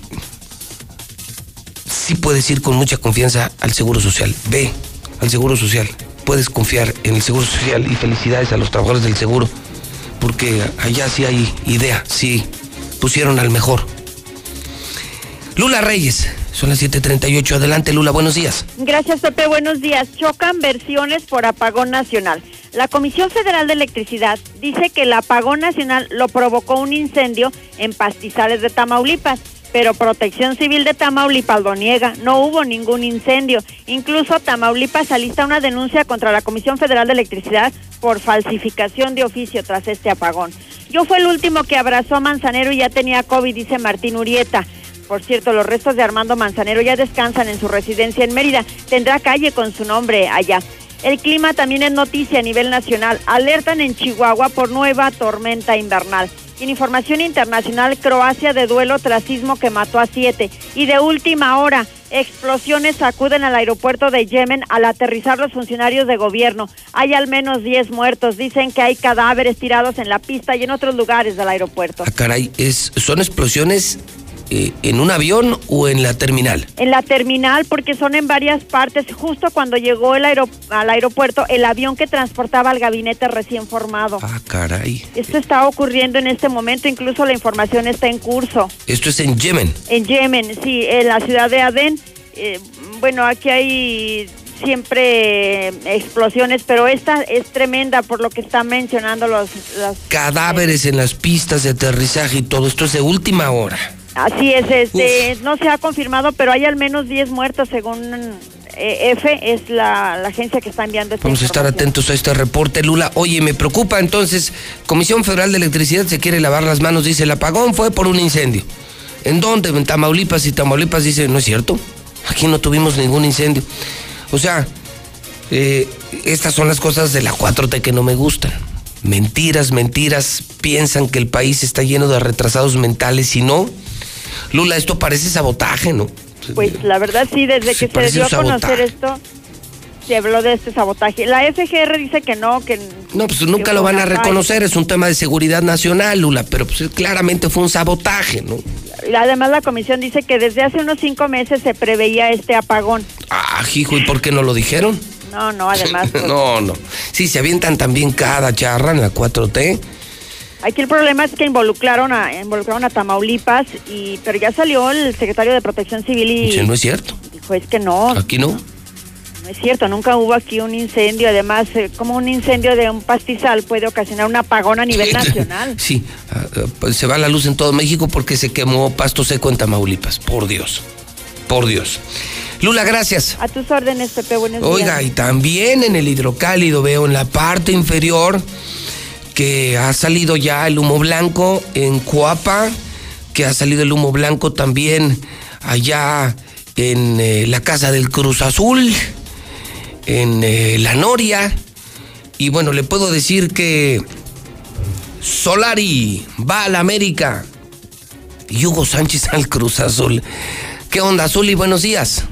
sí puedes ir con mucha confianza al Seguro Social. Ve al Seguro Social. Puedes confiar en el Seguro Social y felicidades a los trabajadores del Seguro, porque allá sí hay idea, sí pusieron al mejor. Lula Reyes, son las 7:38. Adelante, Lula, buenos días. Gracias, Pepe. Buenos días. Chocan versiones por apagón nacional. La Comisión Federal de Electricidad dice que el apagón nacional lo provocó un incendio en pastizales de Tamaulipas, pero Protección Civil de Tamaulipas lo niega. No hubo ningún incendio. Incluso Tamaulipas alista una denuncia contra la Comisión Federal de Electricidad por falsificación de oficio tras este apagón. Yo fue el último que abrazó a Manzanero y ya tenía COVID, dice Martín Urieta. Por cierto, los restos de Armando Manzanero ya descansan en su residencia en Mérida. Tendrá calle con su nombre allá. El clima también es noticia a nivel nacional. Alertan en Chihuahua por nueva tormenta invernal. En información internacional, Croacia de duelo tras sismo que mató a siete. Y de última hora, explosiones sacuden al aeropuerto de Yemen al aterrizar los funcionarios de gobierno. Hay al menos 10 muertos. Dicen que hay cadáveres tirados en la pista y en otros lugares del aeropuerto. Ah, caray, es, ¿son explosiones eh, en un avión o en la terminal? En la terminal, porque son en varias partes. Justo cuando llegó el al aeropuerto, el avión que transportaba al gabinete recién formado. Ah, caray. Esto está ocurriendo en este momento, incluso la información está en curso. Esto es en Yemen. En Yemen, sí, en la ciudad de Adén. eh, bueno, aquí hay siempre eh, explosiones, pero esta es tremenda por lo que están mencionando los... los Cadáveres en las pistas de aterrizaje y todo. Esto es de última hora. Así es, este, no se ha confirmado, pero hay al menos 10 muertos según eh, F, es la, la agencia que está enviando esta Vamos a estar atentos a este reporte, Lula. Oye, me preocupa entonces, Comisión Federal de Electricidad se quiere lavar las manos, dice, el apagón fue por un incendio. ¿En dónde? En Tamaulipas y Tamaulipas dice, no es cierto, aquí no tuvimos ningún incendio. O sea, Eh, estas son las cosas de la 4T que no me gustan. Mentiras, mentiras, piensan que el país está lleno de retrasados mentales y no. Lula, esto parece sabotaje, ¿no? Pues la verdad sí, desde que se dio a conocer esto, se habló de este sabotaje. La FGR dice que no, que... No, pues nunca lo van a reconocer, es un tema de seguridad nacional, Lula, pero pues claramente fue un sabotaje, ¿no? Además la comisión dice que desde hace unos cinco meses se preveía este apagón. Ah, hijo, ¿y por qué no lo dijeron? No, no, además... pues, no, no. Sí, se avientan también cada charra en la 4T. Aquí el problema es que involucraron a, involucraron a Tamaulipas, y pero ya salió el secretario de Protección Civil y Sí, no es cierto. dijo es que no, Aquí no. no es cierto, nunca hubo aquí un incendio. Además, eh, como un incendio de un pastizal puede ocasionar un apagón a nivel nacional. Sí, ah, ah, se va la luz en todo México porque se quemó pasto seco en Tamaulipas. Por Dios. Por Dios. Lula, gracias. A tus órdenes, Pepe, buenos días. Oiga, y también en el hidrocálido veo en la parte inferior que ha salido ya el humo blanco en Coapa, que ha salido el humo blanco también allá en eh, la casa del Cruz Azul, en eh, La Noria. Y bueno, le puedo decir que Solari va a la América y Hugo Sánchez al Cruz Azul. ¿Qué onda, Zuli? Buenos días.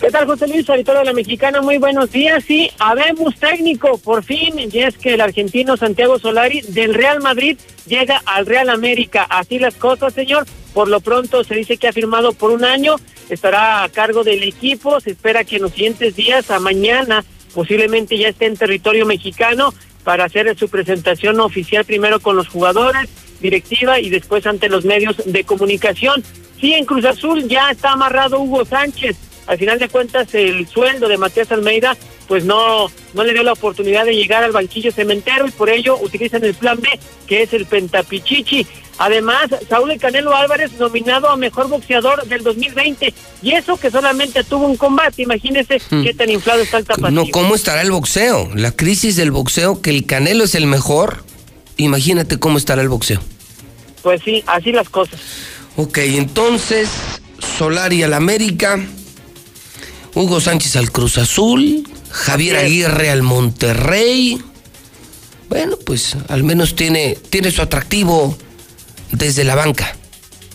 ¿Qué tal, José Luis? Auditorio de la Mexicana, muy buenos días. Sí, habemos técnico, por fin, y es que el argentino Santiago Solari del Real Madrid llega al Real América. Así las cosas, señor. Por lo pronto se dice que ha firmado por un año, estará a cargo del equipo. Se espera que en los siguientes días, a mañana, posiblemente ya esté en territorio mexicano para hacer su presentación oficial primero con los jugadores, directiva y después ante los medios de comunicación. Sí, en Cruz Azul ya está amarrado Hugo Sánchez. Al final de cuentas, el sueldo de Matías Almeida, pues no, no le dio la oportunidad de llegar al banquillo cementero y por ello utilizan el plan B, que es el Pentapichichi. Además, Saúl El Canelo Álvarez nominado a mejor boxeador del 2020 y eso que solamente tuvo un combate. Imagínese Hmm. qué tan inflado está el tapatío. No, ¿cómo estará el boxeo? La crisis del boxeo, que el Canelo es el mejor. Imagínate cómo estará el boxeo. Pues sí, así las cosas. Ok, entonces, Solari al América, Hugo Sánchez al Cruz Azul, Javier. Aguirre al Monterrey. Bueno, pues al menos tiene, tiene su atractivo desde la banca.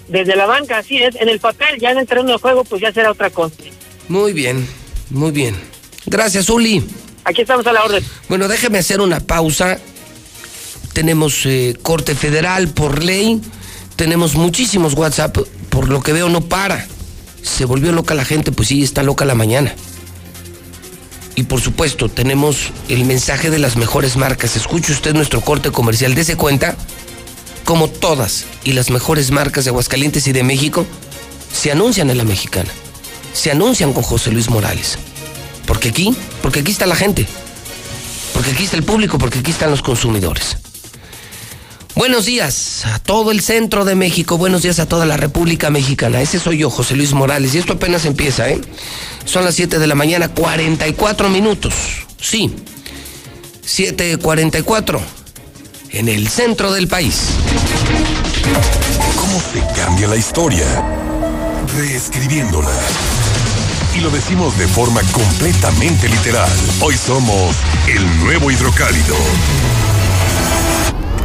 Desde la banca, así es. En el papel, ya en el terreno de juego, pues ya será otra cosa. Muy bien, muy bien. Gracias, Uli. Aquí estamos a la orden. Bueno, déjeme hacer una pausa. Tenemos eh, corte federal por ley. Tenemos muchísimos WhatsApp. Por lo que veo, no para. Se volvió loca la gente. Pues sí, está loca la mañana. Y por supuesto, tenemos el mensaje de las mejores marcas. Escuche usted nuestro corte comercial. Dese cuenta como todas y las mejores marcas de Aguascalientes y de México se anuncian en la mexicana. Se anuncian con José Luis Morales. Porque aquí, porque aquí está la gente. Porque aquí está el público, porque aquí están los consumidores. Buenos días a todo el centro de México, buenos días a toda la República Mexicana. Ese soy yo, José Luis Morales, y esto apenas empieza, ¿eh? Son las 7 de la mañana, 44 minutos. Sí, 7.44 en el centro del país. ¿Cómo se cambia la historia? Reescribiéndola. Y lo decimos de forma completamente literal. Hoy somos el nuevo hidrocálido.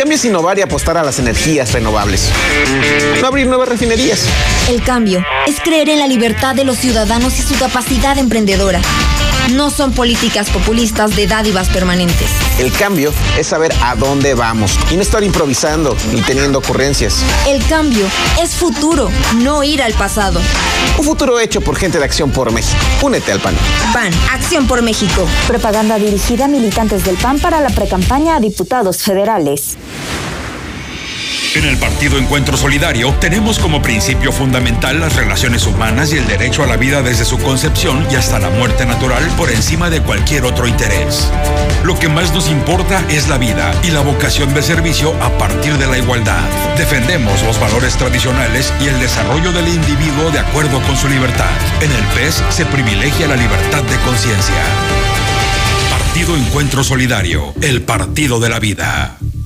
Cambio es innovar y apostar a las energías renovables. No abrir nuevas refinerías. El cambio es creer en la libertad de los ciudadanos y su capacidad emprendedora. No son políticas populistas de dádivas permanentes. El cambio es saber a dónde vamos y no estar improvisando ni teniendo ocurrencias. El cambio es futuro, no ir al pasado. Un futuro hecho por gente de Acción por México. Únete al PAN. PAN, Acción por México. Propaganda dirigida a militantes del PAN para la precampaña a diputados federales. En el Partido Encuentro Solidario tenemos como principio fundamental las relaciones humanas y el derecho a la vida desde su concepción y hasta la muerte natural por encima de cualquier otro interés. Lo que más nos importa es la vida y la vocación de servicio a partir de la igualdad. Defendemos los valores tradicionales y el desarrollo del individuo de acuerdo con su libertad. En el PES se privilegia la libertad de conciencia. Partido Encuentro Solidario, el partido de la vida.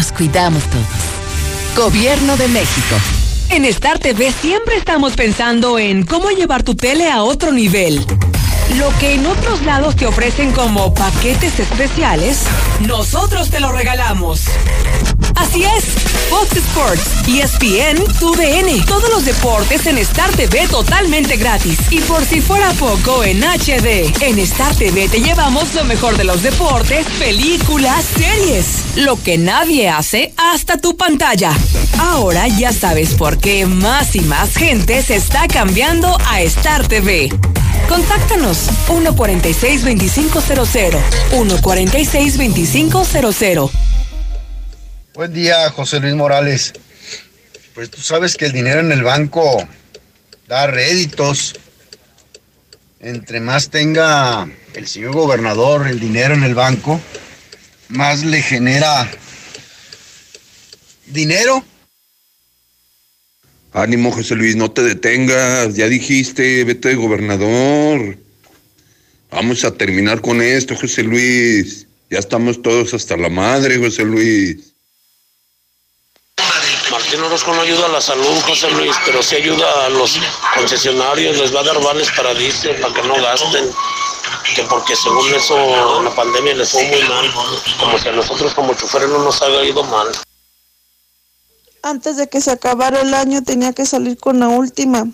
nos cuidamos todos. Gobierno de México. En Star TV siempre estamos pensando en cómo llevar tu tele a otro nivel. Lo que en otros lados te ofrecen como paquetes especiales, nosotros te lo regalamos. Así es, Fox Sports, ESPN, TUDN, todos los deportes en Star TV totalmente gratis. Y por si fuera poco, en HD. En Star TV te llevamos lo mejor de los deportes, películas, series. Lo que nadie hace hasta tu pantalla. Ahora ya sabes por qué más y más gente se está cambiando a Star TV. Contáctanos 146-2500. 146-2500. Buen día, José Luis Morales. Pues tú sabes que el dinero en el banco da réditos. Entre más tenga el señor gobernador el dinero en el banco, más le genera dinero. Ánimo, José Luis, no te detengas. Ya dijiste, vete de gobernador. Vamos a terminar con esto, José Luis. Ya estamos todos hasta la madre, José Luis. Martín Orozco no ayuda a la salud, José Luis, pero sí ayuda a los concesionarios, les va a dar vales para diésel, para que no gasten. Que porque según eso, la pandemia les fue muy mal. Como si a nosotros como choferes no nos haya ido mal. Antes de que se acabara el año tenía que salir con la última.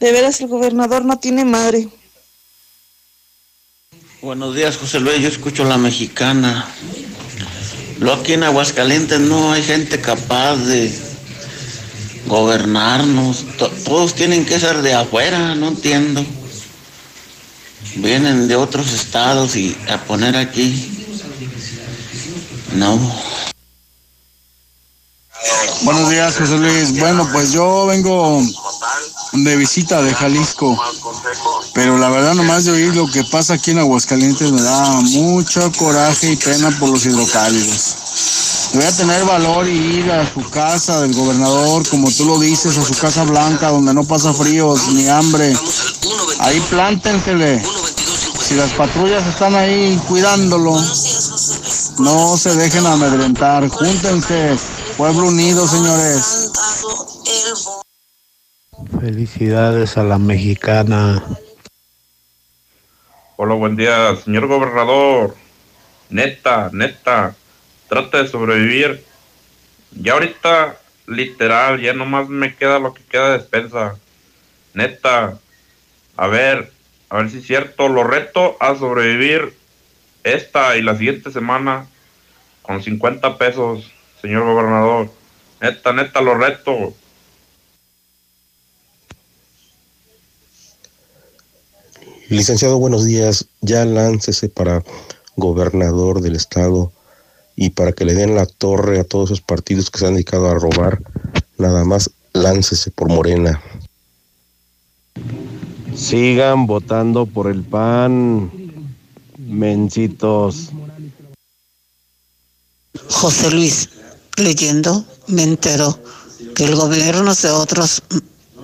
De veras el gobernador no tiene madre. Buenos días, José Luis. Yo escucho la mexicana. Lo aquí en Aguascalientes no hay gente capaz de, gobernarnos. Todos tienen que ser de afuera, no entiendo. Vienen de otros estados y a poner aquí. No. Buenos días, José Luis. Bueno, pues yo vengo de visita de Jalisco, pero la verdad nomás de oír lo que pasa aquí en Aguascalientes me da mucho coraje y pena por los hidrocálidos. Voy a tener valor y ir a su casa del gobernador, como tú lo dices, a su casa blanca, donde no pasa fríos ni hambre. Ahí plántensele. Si las patrullas están ahí cuidándolo, no se dejen amedrentar. Júntense. Pueblo unido, señores. Felicidades a la mexicana. Hola, buen día, señor gobernador. Neta, neta, trata de sobrevivir. Ya ahorita, literal, ya nomás me queda lo que queda de despensa. Neta, a ver, a ver si es cierto, lo reto a sobrevivir esta y la siguiente semana con 50 pesos, señor gobernador. Neta, neta, lo reto. Licenciado, buenos días. Ya láncese para gobernador del estado y para que le den la torre a todos esos partidos que se han dedicado a robar. Nada más láncese por Morena. Sigan votando por el PAN, mencitos. José Luis, leyendo, me entero que el gobierno de otros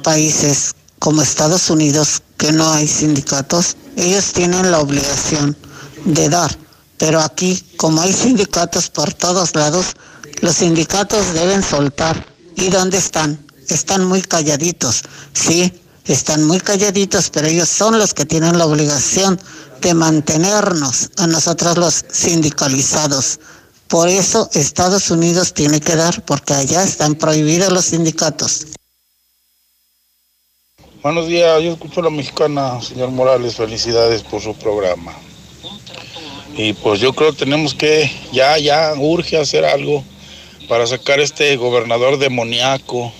países como Estados Unidos, que no hay sindicatos, ellos tienen la obligación de dar. Pero aquí, como hay sindicatos por todos lados, los sindicatos deben soltar. ¿Y dónde están? Están muy calladitos. Sí, están muy calladitos, pero ellos son los que tienen la obligación de mantenernos a nosotros los sindicalizados. Por eso Estados Unidos tiene que dar, porque allá están prohibidos los sindicatos. Buenos días, yo escucho a la mexicana, señor Morales, felicidades por su programa. Y pues yo creo que tenemos que, ya, ya, urge hacer algo para sacar este gobernador demoníaco.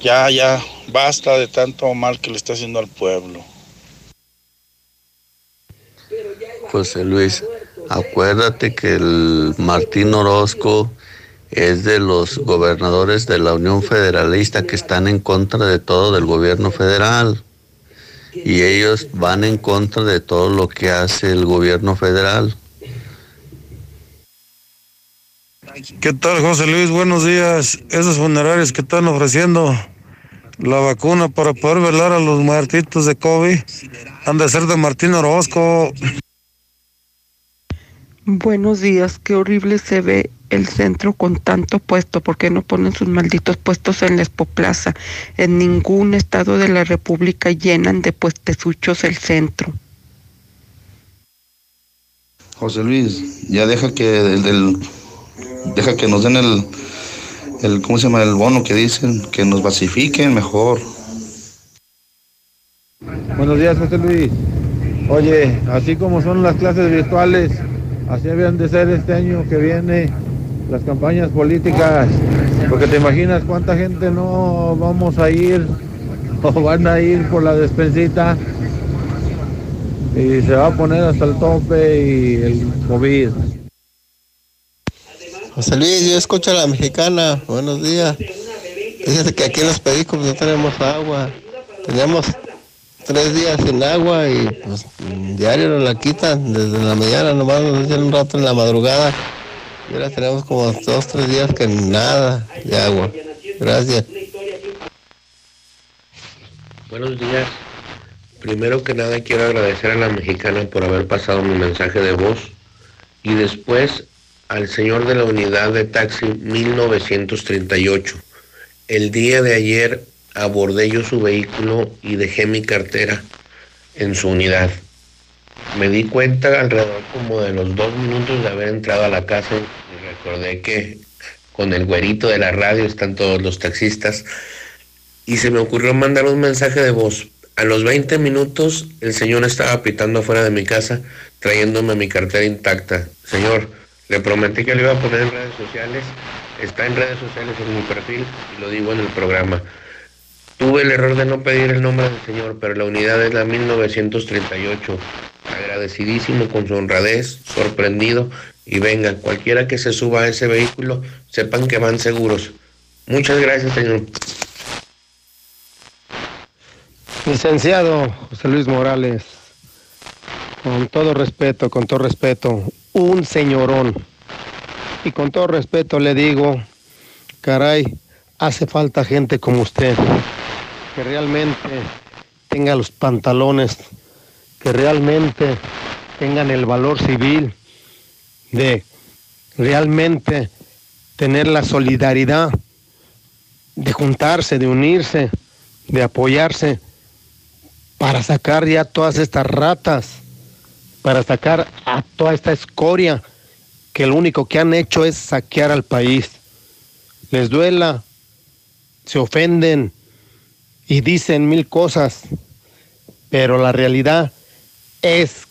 Ya, ya, basta de tanto mal que le está haciendo al pueblo. José Luis, acuérdate que el Martín Orozco es de los gobernadores de la Unión Federalista que están en contra de todo del gobierno federal. Y ellos van en contra de todo lo que hace el gobierno federal. ¿Qué tal, José Luis? Buenos días. Esos funerarios que están ofreciendo la vacuna para poder velar a los muertitos de COVID han de ser de Martín Orozco. Buenos días, qué horrible se ve el centro con tanto puesto, ¿por qué no ponen sus malditos puestos en la Expo Plaza? En ningún estado de la República llenan de puestezuchos el centro. José Luis, ya deja que el del, deja que nos den el, el ¿cómo se llama? el bono que dicen, que nos basifiquen mejor. Buenos días, José Luis. Oye, así como son las clases virtuales, así habían de ser este año que viene las campañas políticas, porque te imaginas cuánta gente no vamos a ir o van a ir por la despensita y se va a poner hasta el tope y el COVID. José Luis, yo escucho a la mexicana, buenos días. Fíjate que aquí en los pericos no tenemos agua, tenemos tres días sin agua y pues diario nos la quitan, desde la mañana nomás nos un rato en la madrugada. Y ahora tenemos como dos, tres días que nada de agua. Gracias. Buenos días. Primero que nada quiero agradecer a la mexicana por haber pasado mi mensaje de voz y después al señor de la unidad de taxi 1938. El día de ayer abordé yo su vehículo y dejé mi cartera en su unidad. Me di cuenta alrededor como de los dos minutos de haber entrado a la casa y recordé que con el güerito de la radio están todos los taxistas y se me ocurrió mandar un mensaje de voz. A los 20 minutos el señor estaba pitando afuera de mi casa trayéndome mi cartera intacta. Señor, Le prometí que lo iba a poner en redes sociales. Está en redes sociales en mi perfil y lo digo en el programa. Tuve el error de no pedir el nombre del señor, pero la unidad es la 1938. Agradecidísimo con su honradez, sorprendido. Y venga, cualquiera que se suba a ese vehículo, sepan que van seguros. Muchas gracias, señor. Licenciado José Luis Morales, con todo respeto, con todo respeto, un señorón. Y con todo respeto le digo, caray, hace falta gente como usted que realmente tenga los pantalones, que realmente tengan el valor civil de realmente tener la solidaridad de juntarse, de unirse, de apoyarse para sacar ya todas estas ratas, para sacar a toda esta escoria que lo único que han hecho es saquear al país. Les duela, se ofenden, y dicen mil cosas, pero la realidad es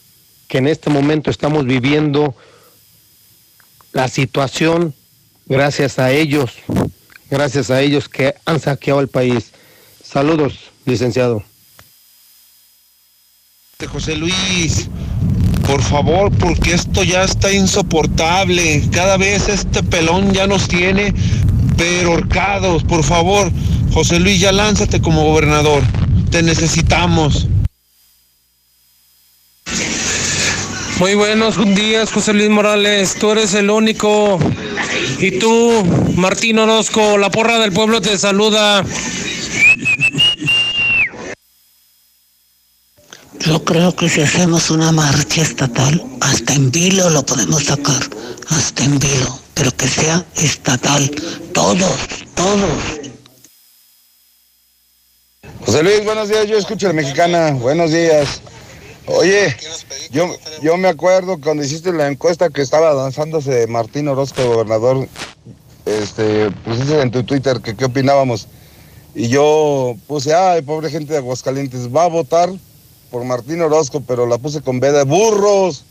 que en este momento estamos viviendo la situación gracias a ellos, gracias a ellos que han saqueado el país. Saludos, licenciado. José Luis, por favor, porque esto ya está insoportable. Cada vez este pelón ya nos tiene pero horcados. Por favor, José Luis, ya lánzate como gobernador. Te necesitamos. Muy buenos días, José Luis Morales. Tú eres el único. Y tú, Martín Orozco, la porra del pueblo te saluda. Yo creo que si hacemos una marcha estatal, hasta en vilo lo podemos sacar, hasta en vilo, pero que sea estatal, todos, todos. José Luis, buenos días, yo escucho a la mexicana, buenos días. Oye, yo, yo me acuerdo cuando hiciste la encuesta que estaba danzándose Martín Orozco, gobernador, este, pusiste en tu Twitter que qué opinábamos. Y yo puse, ay, pobre gente de Aguascalientes, va a votar por Martín Orozco, pero la puse con B de burros.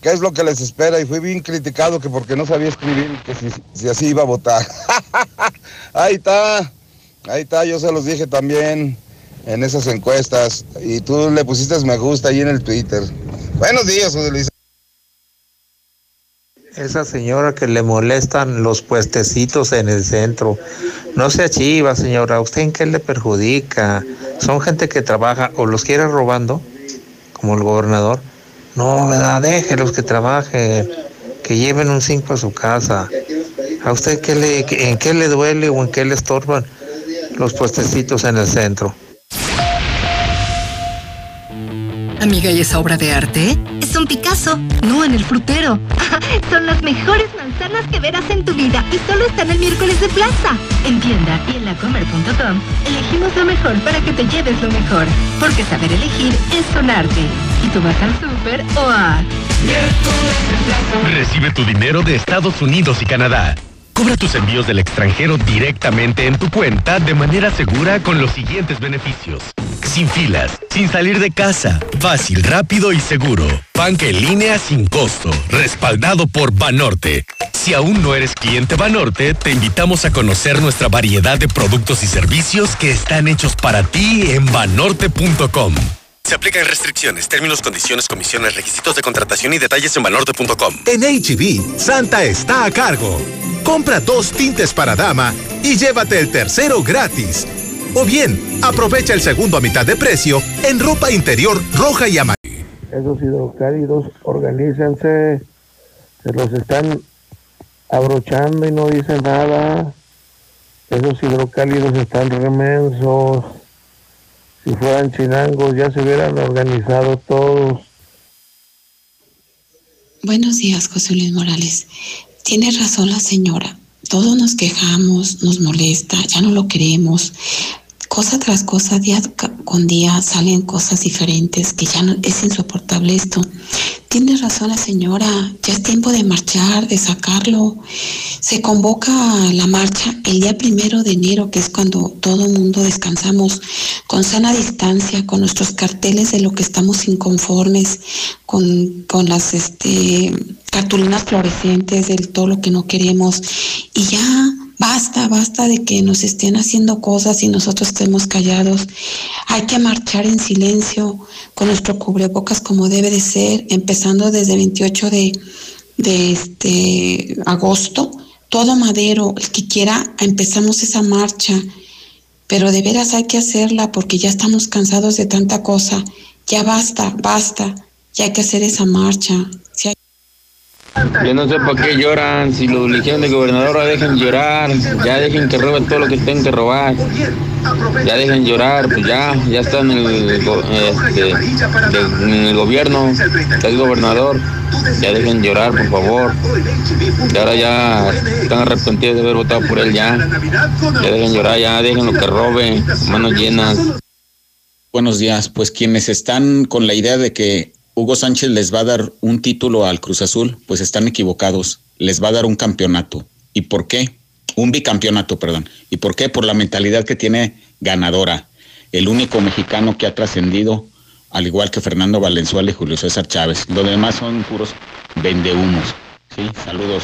¿Qué es lo que les espera? Y fui bien criticado que porque no sabía escribir, que si, si así iba a votar. Ahí está. Ahí está, yo se los dije también en esas encuestas. Y tú le pusiste me gusta ahí en el Twitter. Buenos días, José Luis. Esa señora que le molestan los puestecitos en el centro. No sea chiva, señora. ¿Usted en qué le perjudica? Son gente que trabaja o los quiere robando, como el gobernador. No, ¿verdad? Déjelos que trabajen, que lleven un cinco a su casa. ¿A usted qué le, en qué le duele o en qué le estorban? Los puestecitos en el centro. Amiga, ¿y esa obra de arte? Es un Picasso, no en el frutero. Son las mejores manzanas que verás en tu vida y solo están el miércoles de plaza. En tienda y en lacomer.com elegimos lo mejor para que te lleves lo mejor. Porque saber elegir es un arte. Y tú vas al súper o a... Recibe tu dinero de Estados Unidos y Canadá. Cobra tus envíos del extranjero directamente en tu cuenta de manera segura con los siguientes beneficios. Sin filas, sin salir de casa, fácil, rápido y seguro. Banca en línea sin costo, respaldado por Banorte. Si aún no eres cliente Banorte, te invitamos a conocer nuestra variedad de productos y servicios que están hechos para ti en banorte.com. Se aplican restricciones, términos, condiciones, comisiones, requisitos de contratación y detalles en banorte.com. En HB, Santa está a cargo. Compra dos tintes para dama y llévate el tercero gratis. O bien, aprovecha el segundo a mitad de precio en ropa interior roja y amarilla. Esos hidrocálidos, organícense. Se los están abrochando y no dicen nada. Esos hidrocálidos están remensos. Si fueran chinangos ya se hubieran organizado todos. Buenos días, José Luis Morales. Tiene razón la señora. Todos nos quejamos, nos molesta, ya no lo queremos. Cosa tras cosa, día con día salen cosas diferentes que ya no es insoportable esto. Tiene razón la señora, ya es tiempo de marchar, de sacarlo. Se convoca la marcha el día primero de enero, que es cuando todo mundo descansamos, con sana distancia, con nuestros carteles de lo que estamos inconformes, con, con las este cartulinas fluorescentes, de todo lo que no queremos. Y ya basta, basta de que nos estén haciendo cosas y nosotros estemos callados. Hay que marchar en silencio con nuestro cubrebocas como debe de ser, empezando desde el 28 de, de este agosto. Todo madero, el que quiera, empezamos esa marcha. Pero de veras hay que hacerla porque ya estamos cansados de tanta cosa. Ya basta, basta. Ya hay que hacer esa marcha. Yo no sé por qué lloran, si lo eligieron de gobernador, dejen llorar, ya dejen que roben todo lo que tengan que robar, ya dejen llorar, pues ya, ya están en el, este, en el gobierno, está el gobernador, ya dejen llorar, por favor, y ahora ya están arrepentidos de haber votado por él, ya, ya dejen llorar, ya dejen lo que roben, manos llenas. Buenos días, pues quienes están con la idea de que Hugo Sánchez les va a dar un título al Cruz Azul, pues están equivocados. Les va a dar un campeonato. ¿Y por qué? Un bicampeonato, perdón. ¿Y por qué? Por la mentalidad que tiene ganadora. El único mexicano que ha trascendido, al igual que Fernando Valenzuela y Julio César Chávez. Los demás son puros vendehumos. Sí, saludos.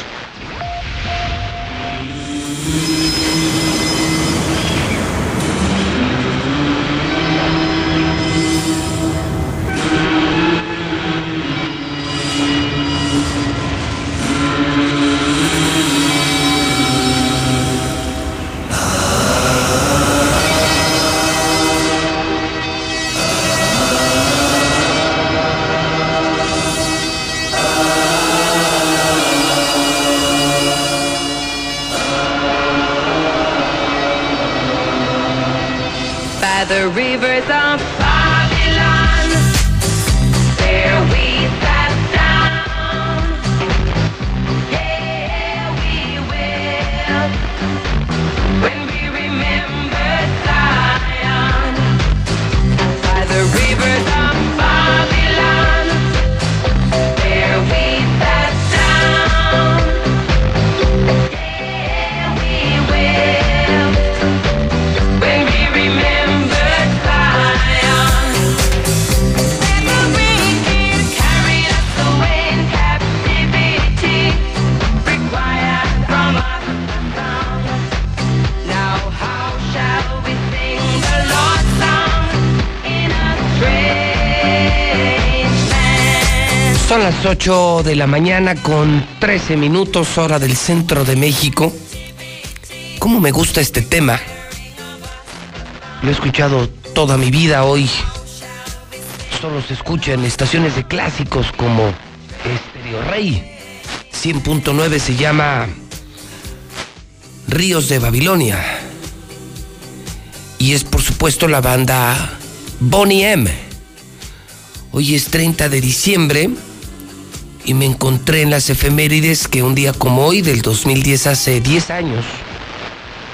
Son las 8 de la mañana con 13 minutos hora del centro de México. ¿Cómo me gusta este tema? Lo he escuchado toda mi vida hoy. Solo se escucha en estaciones de clásicos como Estéreo Rey. 100.9 se llama Ríos de Babilonia. Y es por supuesto la banda Bonnie M. Hoy es 30 de diciembre y me encontré en las efemérides que un día como hoy, del 2010, hace 10 años,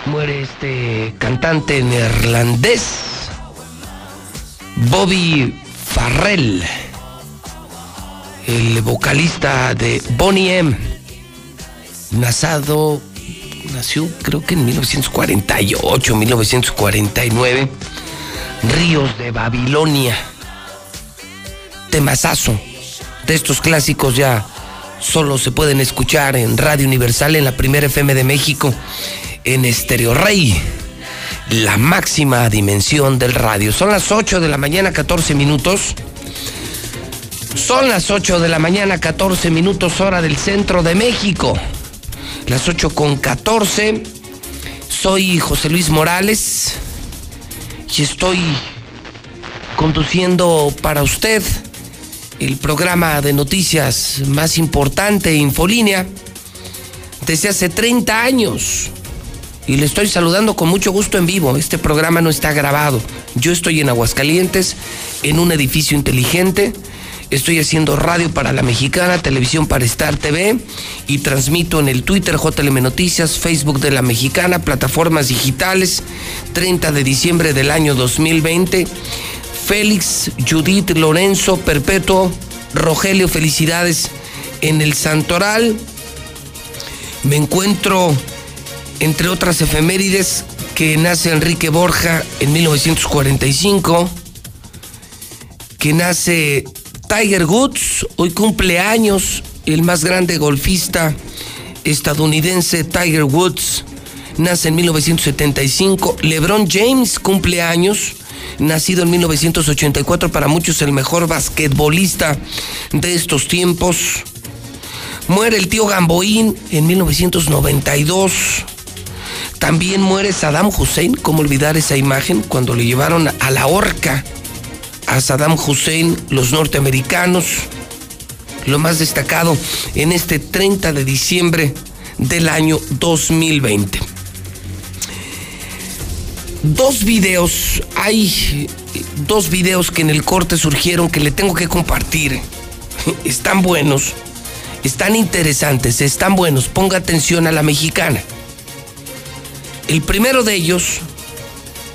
muere este cantante neerlandés, Bobby Farrell, el vocalista de Bonnie M. Nacido, nació creo que en 1948, 1949, Ríos de Babilonia, temazazo de estos clásicos ya solo se pueden escuchar en Radio Universal en la primera FM de México en Estéreo Rey, la máxima dimensión del radio. Son las 8 de la mañana, 14 minutos. Son las 8 de la mañana, 14 minutos hora del centro de México. Las 8 con 14. Soy José Luis Morales y estoy conduciendo para usted el programa de noticias más importante, Infolínea, desde hace 30 años y le estoy saludando con mucho gusto en vivo. Este programa no está grabado. Yo estoy en Aguascalientes, en un edificio inteligente. Estoy haciendo radio para la mexicana, televisión para Star TV y transmito en el Twitter JLM Noticias, Facebook de la mexicana, plataformas digitales, 30 de diciembre del año 2020. Félix, Judith, Lorenzo, Perpetuo, Rogelio, felicidades en el Santoral. Me encuentro entre otras efemérides, que nace Enrique Borja en 1945, que nace Tiger Woods, hoy cumple años el más grande golfista estadounidense Tiger Woods nace en 1975. LeBron James cumple años, nacido en 1984, para muchos el mejor basquetbolista de estos tiempos. Muere el tío Gamboín en 1992. También muere Saddam Hussein, ¿cómo olvidar esa imagen? Cuando le llevaron a la horca a Saddam Hussein los norteamericanos. Lo más destacado en este 30 de diciembre del año 2020. Dos videos, hay dos videos que en el corte surgieron que le tengo que compartir. Están buenos, están interesantes, están buenos. Ponga atención a la mexicana. El primero de ellos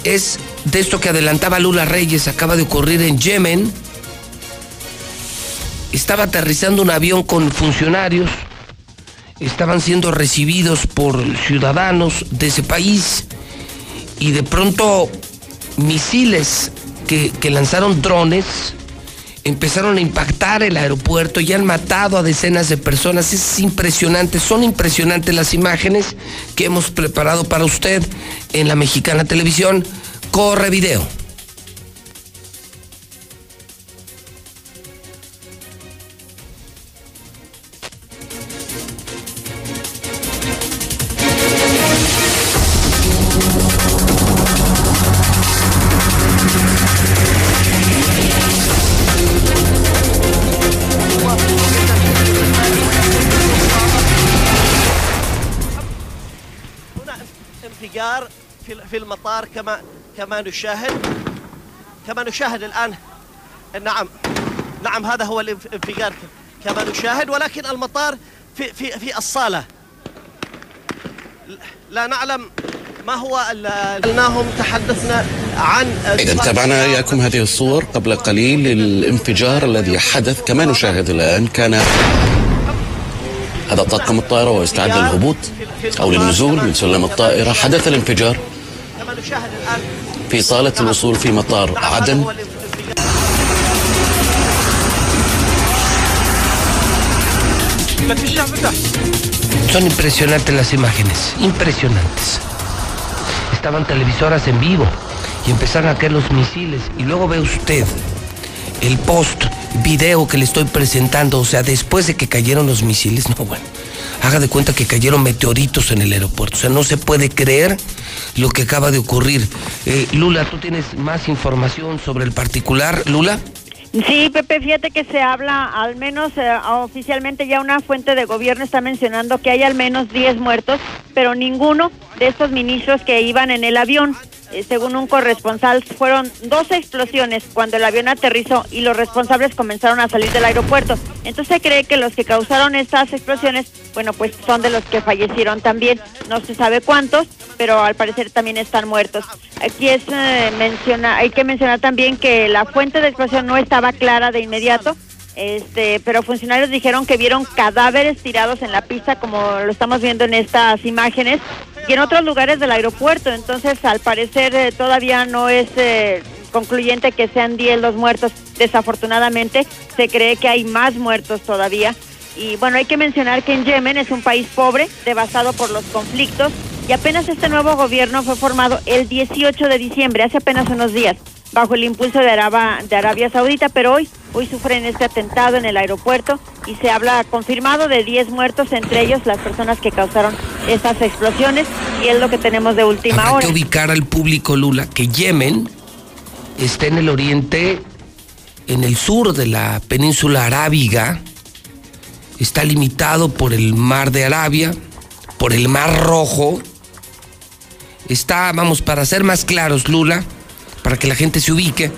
es de esto que adelantaba Lula Reyes, acaba de ocurrir en Yemen. Estaba aterrizando un avión con funcionarios, estaban siendo recibidos por ciudadanos de ese país y de pronto misiles que, lanzaron drones empezaron a impactar el aeropuerto y han matado a decenas de personas. Es impresionante, son impresionantes las imágenes que hemos preparado para usted en la Mexicana Televisión. Corre video. كما كما نشاهد كما نشاهد الآن. نعم. نعم هذا هو الانفجار كما نشاهد ولكن المطار في في في الصالة. لا نعلم ما هو قلناهم تحدثنا عن إذا تابعنا إياكم هذه الصور قبل قليل للانفجار الذي حدث كما نشاهد الآن كان هذا طاقم الطائرة ويستعد للهبوط أو للنزول من سلم الطائرة. حدث الانفجار. كما نشاهد الان في صالة الوصول في مطار عدن Son impresionantes las imágenes, impresionantes. Estaban televisoras en vivo y empezaron a caer los misiles y luego ve usted el post video que le estoy presentando, o sea, después de que cayeron los misiles, no, bueno, haga de cuenta que cayeron meteoritos en el aeropuerto, o sea, no se puede creer lo que acaba de ocurrir. Eh, Lula, ¿tú tienes más información sobre el particular, Lula? Sí, Pepe, fíjate que se habla, al menos eh, oficialmente ya una fuente de gobierno está mencionando que hay al menos 10 muertos, pero ninguno de estos ministros que iban en el avión. Eh, según un corresponsal, fueron dos explosiones cuando el avión aterrizó y los responsables comenzaron a salir del aeropuerto. Entonces se cree que los que causaron estas explosiones, bueno, pues son de los que fallecieron también. No se sabe cuántos, pero al parecer también están muertos. Aquí es eh, menciona, hay que mencionar también que la fuente de explosión no estaba clara de inmediato. Este, pero funcionarios dijeron que vieron cadáveres tirados en la pista, como lo estamos viendo en estas imágenes, y en otros lugares del aeropuerto. Entonces, al parecer, eh, todavía no es eh, concluyente que sean 10 los muertos. Desafortunadamente, se cree que hay más muertos todavía. Y bueno, hay que mencionar que en Yemen es un país pobre, devastado por los conflictos, y apenas este nuevo gobierno fue formado el 18 de diciembre, hace apenas unos días, bajo el impulso de, Araba- de Arabia Saudita, pero hoy, hoy sufren este atentado en el aeropuerto y se habla confirmado de 10 muertos, entre ellos las personas que causaron estas explosiones, y es lo que tenemos de última Hay hora. que ubicar al público, Lula, que Yemen está en el oriente, en el sur de la península arábiga, está limitado por el mar de Arabia, por el mar rojo. Está, vamos, para ser más claros, Lula, para que la gente se ubique,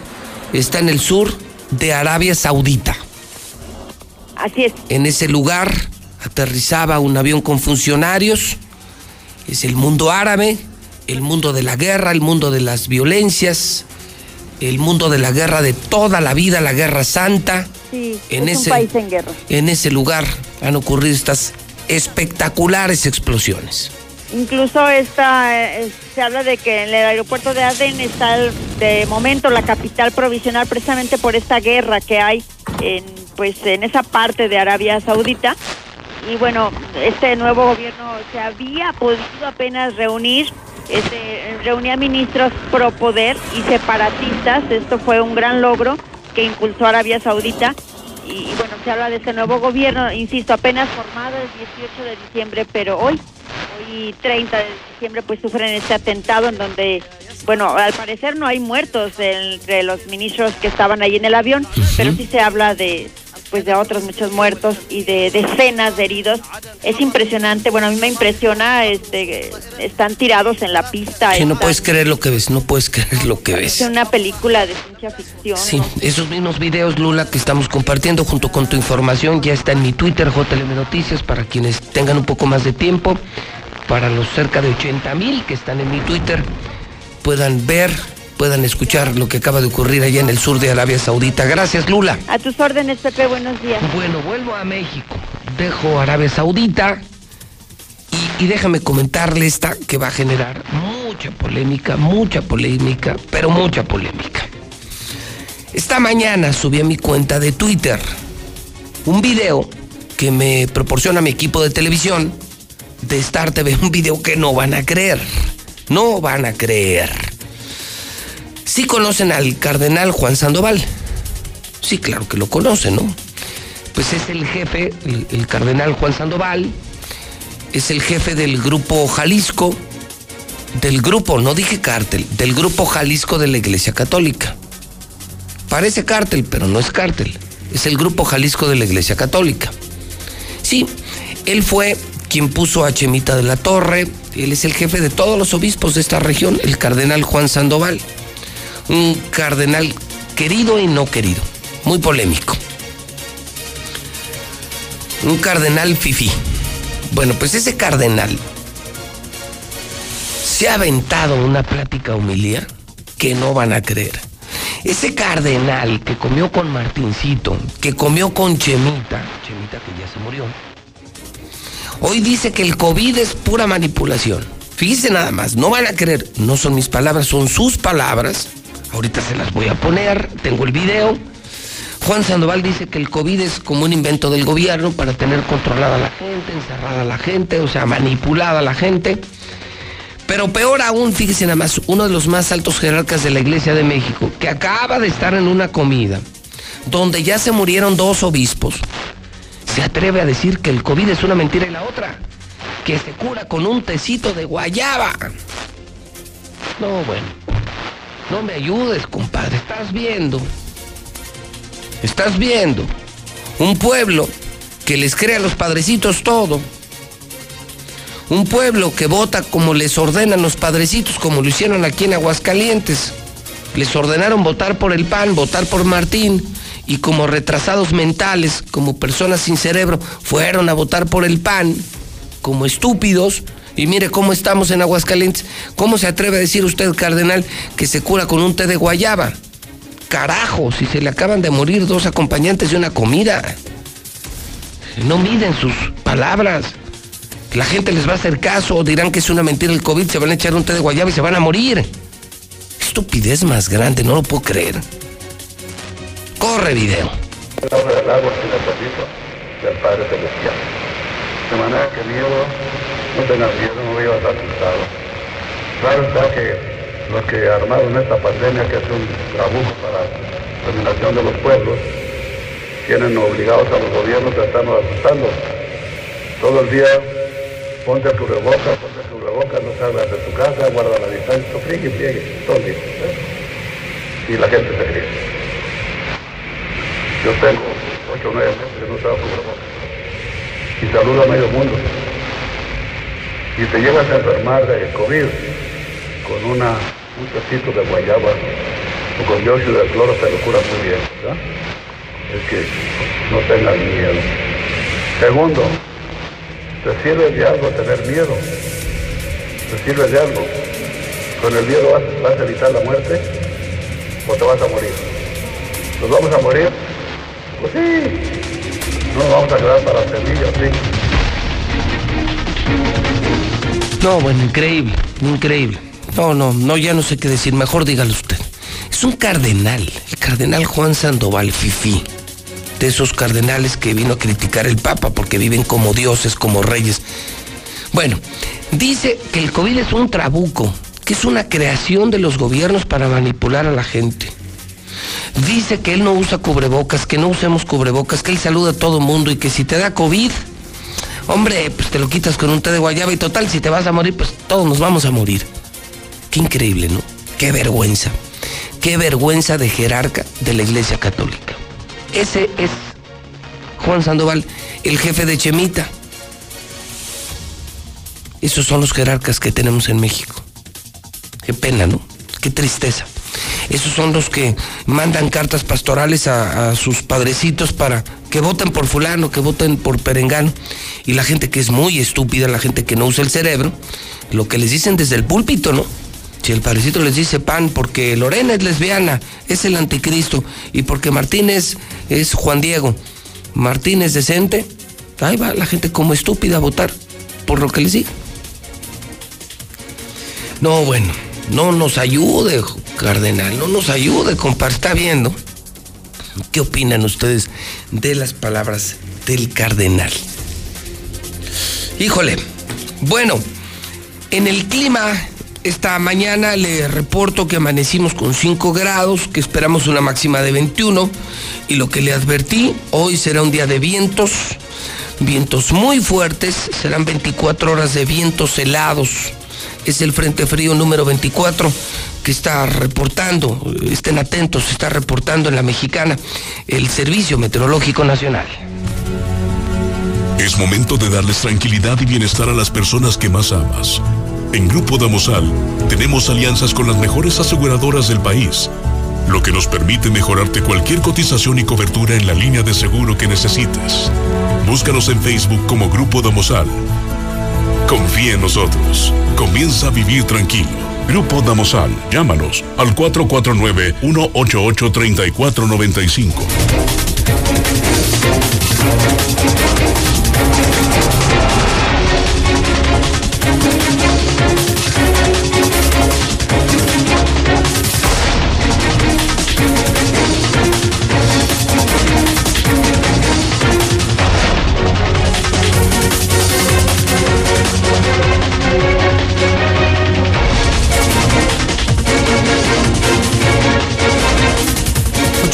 está en el sur de Arabia Saudita. Así es. En ese lugar aterrizaba un avión con funcionarios. Es el mundo árabe, el mundo de la guerra, el mundo de las violencias, el mundo de la guerra de toda la vida, la guerra santa. Sí, En es ese- un país en guerra. En ese lugar han ocurrido estas espectaculares explosiones. Incluso esta, eh, se habla de que en el aeropuerto de Aden está de momento la capital provisional precisamente por esta guerra que hay en pues en esa parte de Arabia Saudita. Y bueno, este nuevo gobierno se había podido apenas reunir, este, reunía ministros pro poder y separatistas. Esto fue un gran logro que impulsó Arabia Saudita. Y bueno, se habla de este nuevo gobierno, insisto, apenas formado el 18 de diciembre, pero hoy, hoy 30 de diciembre, pues sufren este atentado en donde, bueno, al parecer no hay muertos entre los ministros que estaban ahí en el avión, pero sí se habla de pues de otros muchos muertos y de decenas de heridos. Es impresionante, bueno, a mí me impresiona, este, están tirados en la pista. Que no están- puedes creer lo que ves, no puedes creer lo que ves. Es una película de ciencia ficción. Sí, esos mismos videos, Lula, que estamos compartiendo junto con tu información, ya está en mi Twitter, JLM Noticias, para quienes tengan un poco más de tiempo, para los cerca de 80 mil que están en mi Twitter, puedan ver, puedan escuchar lo que acaba de ocurrir allá en el sur de Arabia Saudita. Gracias, Lula. A tus órdenes, Pepe, buenos días. Bueno, vuelvo a México, dejo Arabia Saudita y, y déjame comentarle esta que va a generar mucha polémica, mucha polémica, pero mucha polémica. Esta mañana subí a mi cuenta de Twitter un video que me proporciona mi equipo de televisión de Star TV, un video que no van a creer, no van a creer. Sí conocen al cardenal Juan Sandoval. Sí, claro que lo conocen, ¿no? Pues es el jefe, el, el cardenal Juan Sandoval, es el jefe del grupo Jalisco, del grupo, no dije cártel, del grupo Jalisco de la Iglesia Católica. Parece cártel, pero no es cártel. Es el grupo Jalisco de la Iglesia Católica. Sí, él fue quien puso a Chemita de la Torre. Él es el jefe de todos los obispos de esta región, el cardenal Juan Sandoval. Un cardenal querido y no querido. Muy polémico. Un cardenal fifí. Bueno, pues ese cardenal se ha aventado una plática humilía que no van a creer. Ese cardenal que comió con Martincito, que comió con Chemita, Chemita que ya se murió, hoy dice que el COVID es pura manipulación. Fíjense nada más, no van a creer, no son mis palabras, son sus palabras. Ahorita se las voy a poner, tengo el video. Juan Sandoval dice que el COVID es como un invento del gobierno para tener controlada a la gente, encerrada a la gente, o sea, manipulada a la gente. Pero peor aún, fíjese nada más, uno de los más altos jerarcas de la Iglesia de México, que acaba de estar en una comida donde ya se murieron dos obispos, se atreve a decir que el COVID es una mentira y la otra, que se cura con un tecito de guayaba. No, bueno, no me ayudes, compadre, estás viendo, estás viendo un pueblo que les crea a los padrecitos todo. Un pueblo que vota como les ordenan los padrecitos, como lo hicieron aquí en Aguascalientes. Les ordenaron votar por el PAN, votar por Martín, y como retrasados mentales, como personas sin cerebro, fueron a votar por el PAN, como estúpidos. Y mire cómo estamos en Aguascalientes. ¿Cómo se atreve a decir usted, cardenal, que se cura con un té de guayaba? Carajo, si se le acaban de morir dos acompañantes de una comida. No miden sus palabras. La gente les va a hacer caso, dirán que es una mentira el COVID, se van a echar un té de guayaba y se van a morir. Estupidez más grande, no lo puedo creer. Corre video. agua y del del Padre Celestial. De manera que miedo, no tengas miedo, no vivas asustado. Claro está que los que armaron esta pandemia, que es un trabuco para la terminación de los pueblos, tienen obligados a los gobiernos a estarnos asustando. Todo el día ponte tu reboca, ponte tu reboca, no salgas de tu casa, guarda la distancia, friegue, friegue, todo día. ¿eh? Y la gente se ríe. Yo tengo 8 o 9 meses que no cubrebocas. Y saludo a medio mundo. Y te llegas a enfermar de COVID con una, un tecito de guayaba o con dióxido de cloro te lo cura muy bien. Es que no tengas miedo. Segundo, te sirve de algo tener miedo. Te sirve de algo. Con el miedo vas, vas a evitar la muerte o te vas a morir. ¿Nos vamos a morir? Sí. No vamos a quedar para sí. No, bueno, increíble, increíble. No, no, no, ya no sé qué decir, mejor dígalo usted. Es un cardenal, el cardenal Juan Sandoval Fifi. de esos cardenales que vino a criticar el Papa porque viven como dioses, como reyes. Bueno, dice que el COVID es un trabuco, que es una creación de los gobiernos para manipular a la gente. Dice que él no usa cubrebocas, que no usemos cubrebocas, que él saluda a todo mundo y que si te da COVID, hombre, pues te lo quitas con un té de guayaba y total, si te vas a morir, pues todos nos vamos a morir. Qué increíble, ¿no? Qué vergüenza. Qué vergüenza de jerarca de la Iglesia Católica. Ese es Juan Sandoval, el jefe de Chemita. Esos son los jerarcas que tenemos en México. Qué pena, ¿no? Qué tristeza. Esos son los que mandan cartas pastorales a, sus padrecitos para que voten por fulano, que voten por perengano. Y la gente que es muy estúpida, la gente que no usa el cerebro, lo que les dicen desde el púlpito, ¿no? Si el padrecito les dice pan porque Lorena es lesbiana, es el anticristo, y porque Martínez es Juan Diego, Martínez decente, ahí va la gente como estúpida a votar por lo que les diga. No, bueno, no nos ayude, cardenal, no nos ayude, compadre, está viendo. ¿Qué opinan ustedes de las palabras del cardenal? Híjole, bueno, en el clima, esta mañana le reporto que amanecimos con 5 grados, que esperamos una máxima de 21, y lo que le advertí, hoy será un día de vientos, vientos muy fuertes, serán 24 horas de vientos helados. Es el Frente Frío número 24 que está reportando, estén atentos, está reportando en la mexicana el Servicio Meteorológico Nacional. Es momento de darles tranquilidad y bienestar a las personas que más amas. En Grupo Damosal tenemos alianzas con las mejores aseguradoras del país, lo que nos permite mejorarte cualquier cotización y cobertura en la línea de seguro que necesites. Búscanos en Facebook como Grupo Damosal. Confía en nosotros. Comienza a vivir tranquilo. Grupo Damosal. Llámanos al 449-188-3495.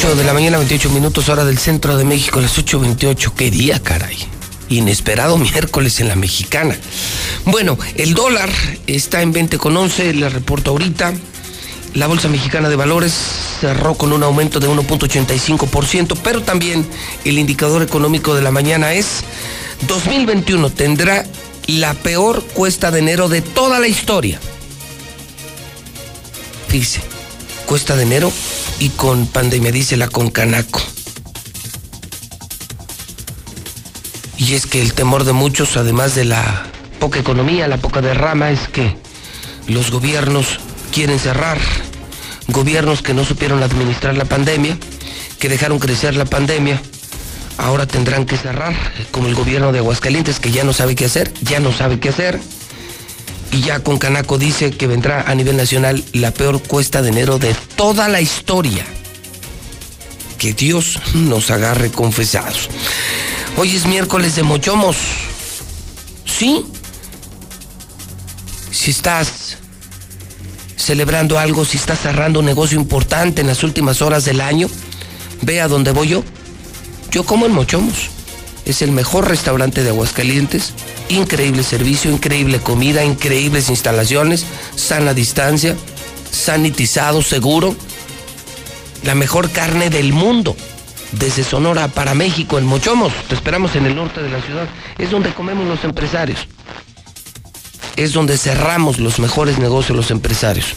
8 de la mañana, 28 minutos, hora del centro de México, las 8.28. ¿Qué día, caray? Inesperado miércoles en la mexicana. Bueno, el dólar está en 20,11, le reporto ahorita. La Bolsa Mexicana de Valores cerró con un aumento de 1.85%, pero también el indicador económico de la mañana es 2021 tendrá la peor cuesta de enero de toda la historia. Fíjese, cuesta de enero y con pandemia, dice la Concanaco. Y es que el temor de muchos, además de la poca economía, la poca derrama, es que los gobiernos quieren cerrar. Gobiernos que no supieron administrar la pandemia, que dejaron crecer la pandemia, ahora tendrán que cerrar, como el gobierno de Aguascalientes, que ya no sabe qué hacer, ya no sabe qué hacer. Y ya con Canaco dice que vendrá a nivel nacional la peor cuesta de enero de toda la historia. Que Dios nos agarre confesados. Hoy es miércoles de mochomos. ¿Sí? Si estás celebrando algo, si estás cerrando un negocio importante en las últimas horas del año, ve a donde voy yo. Yo como en Mochomos. Es el mejor restaurante de Aguascalientes. Increíble servicio, increíble comida, increíbles instalaciones, sana distancia, sanitizado, seguro. La mejor carne del mundo. Desde Sonora para México, en Mochomos. Te esperamos en el norte de la ciudad. Es donde comemos los empresarios. Es donde cerramos los mejores negocios los empresarios.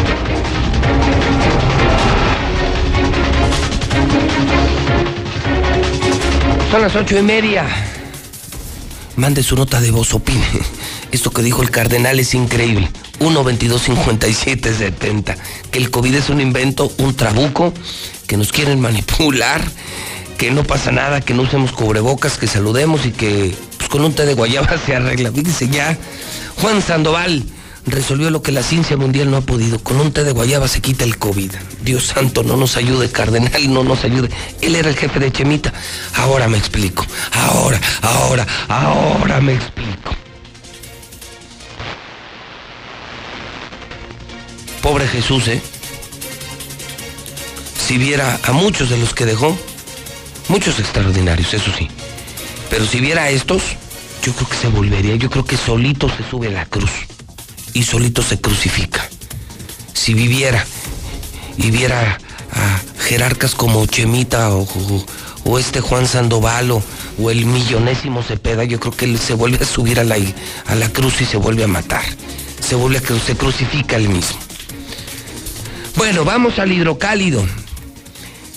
Son las ocho y media. Mande su nota de voz, opine. Esto que dijo el cardenal es increíble. 1 22 57 70. Que el COVID es un invento, un trabuco, que nos quieren manipular, que no pasa nada, que no usemos cubrebocas, que saludemos y que pues, con un té de guayaba se arregla. Fíjese ya, Juan Sandoval resolvió lo que la ciencia mundial no ha podido. Con un té de guayaba se quita el COVID. Dios santo, no nos ayude, cardenal, no nos ayude. Él era el jefe de Chemita. Ahora me explico. Ahora, ahora, ahora me explico. Pobre Jesús, ¿eh? Si viera a muchos de los que dejó, muchos extraordinarios, eso sí. Pero si viera a estos, yo creo que se volvería, yo creo que solito se sube la cruz y solito se crucifica. Si viviera y viera a jerarcas como Chemita o, o- este Juan Sandoval o, el millonésimo Cepeda, yo creo que él se vuelve a subir a la, a la cruz y se vuelve a matar. Se vuelve a se crucifica él mismo. Bueno, vamos al hidrocálido.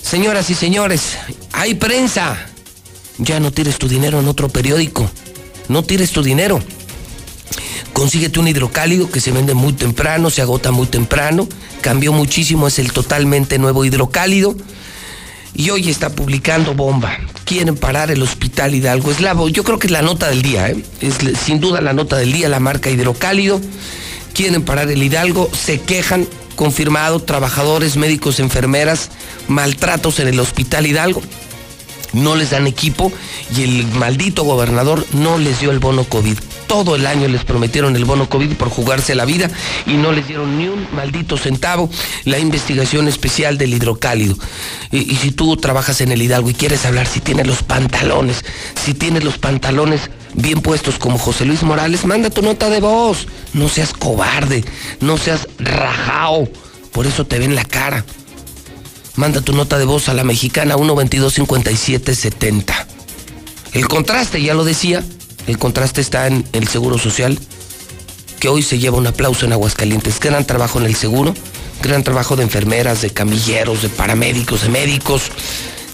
Señoras y señores, hay prensa. Ya no tires tu dinero en otro periódico. No tires tu dinero. Consíguete un hidrocálido que se vende muy temprano, se agota muy temprano. Cambió muchísimo, es el totalmente nuevo hidrocálido. Y hoy está publicando bomba. Quieren parar el hospital Hidalgo. Es la, yo creo que es la nota del día, ¿eh? es sin duda la nota del día, la marca hidrocálido. Quieren parar el Hidalgo, se quejan, confirmado, trabajadores, médicos, enfermeras, maltratos en el hospital Hidalgo. No les dan equipo y el maldito gobernador no les dio el bono COVID. Todo el año les prometieron el bono COVID por jugarse la vida y no les dieron ni un maldito centavo. La investigación especial del hidrocálido. Y, si tú trabajas en el Hidalgo y quieres hablar, si tienes los pantalones, si tienes los pantalones bien puestos como José Luis Morales, manda tu nota de voz. No seas cobarde, no seas rajao. Por eso te ven la cara. Manda tu nota de voz a la mexicana 122-5770. El contraste, ya lo decía, el contraste está en el Seguro Social, que hoy se lleva un aplauso en Aguascalientes. Gran trabajo en el seguro, gran trabajo de enfermeras, de camilleros, de paramédicos, de médicos.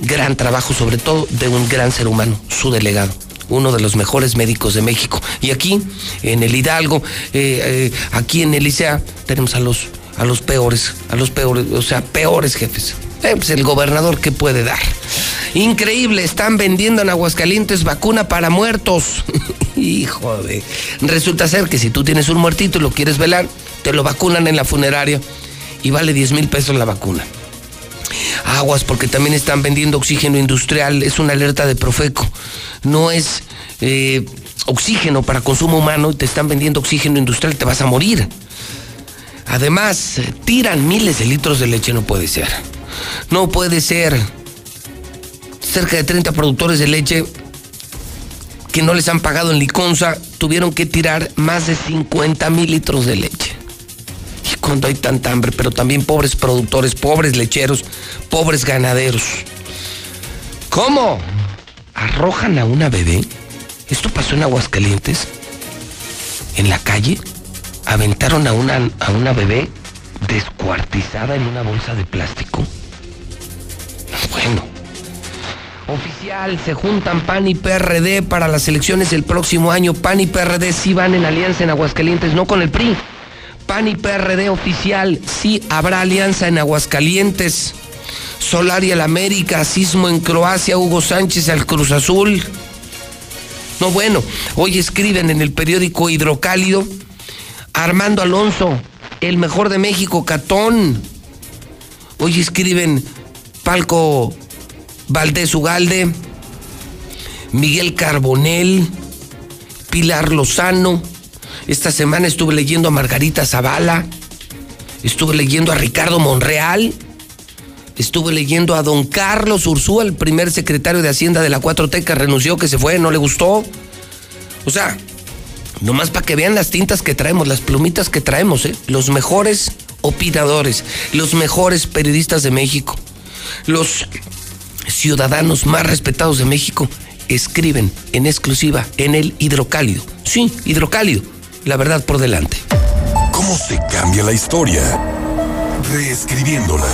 Gran trabajo sobre todo de un gran ser humano, su delegado uno de los mejores médicos de México. Y aquí, en el Hidalgo, eh, eh, aquí en el ICEA, tenemos a los, a los peores, a los peores, o sea, peores jefes. Eh, pues el gobernador, ¿qué puede dar? Increíble, están vendiendo en Aguascalientes vacuna para muertos. Hijo de. Resulta ser que si tú tienes un muertito y lo quieres velar, te lo vacunan en la funeraria y vale 10 mil pesos la vacuna. Aguas, porque también están vendiendo oxígeno industrial. Es una alerta de Profeco. No es eh, oxígeno para consumo humano. Te están vendiendo oxígeno industrial. Te vas a morir. Además, tiran miles de litros de leche. No puede ser. No puede ser. Cerca de 30 productores de leche que no les han pagado en Liconza tuvieron que tirar más de 50 mil litros de leche. Y cuando hay tanta hambre, pero también pobres productores, pobres lecheros, pobres ganaderos. ¿Cómo? ¿Arrojan a una bebé? ¿Esto pasó en Aguascalientes? ¿En la calle? ¿Aventaron a una, a una bebé descuartizada en una bolsa de plástico? Bueno. Oficial, se juntan PAN y PRD para las elecciones del próximo año. PAN y PRD sí van en alianza en Aguascalientes, no con el PRI. PAN y PRD oficial, sí habrá alianza en Aguascalientes. Solari al América, Sismo en Croacia, Hugo Sánchez al Cruz Azul. No, bueno, hoy escriben en el periódico Hidrocálido, Armando Alonso, el mejor de México, Catón. Hoy escriben Palco Valdés Ugalde, Miguel Carbonel, Pilar Lozano. Esta semana estuve leyendo a Margarita Zavala, estuve leyendo a Ricardo Monreal, estuve leyendo a don Carlos Ursúa, el primer secretario de Hacienda de la 4T que renunció, que se fue, no le gustó. O sea, nomás para que vean las tintas que traemos, las plumitas que traemos, ¿eh? los mejores opinadores, los mejores periodistas de México, los ciudadanos más respetados de México escriben en exclusiva en el hidrocálido. Sí, hidrocálido, la verdad por delante. ¿Cómo se cambia la historia? Reescribiéndola.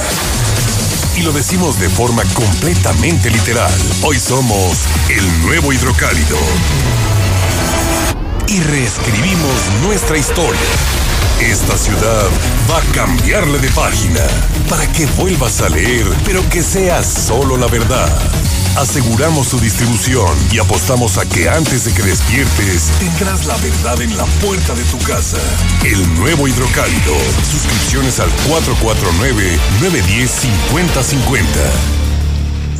Y lo decimos de forma completamente literal. Hoy somos el nuevo hidrocálido. y reescribimos nuestra historia. Esta ciudad va a cambiarle de página para que vuelvas a leer, pero que sea solo la verdad. Aseguramos su distribución y apostamos a que antes de que despiertes tendrás la verdad en la puerta de tu casa. El nuevo hidrocálido. Suscripciones al 449-910-5050.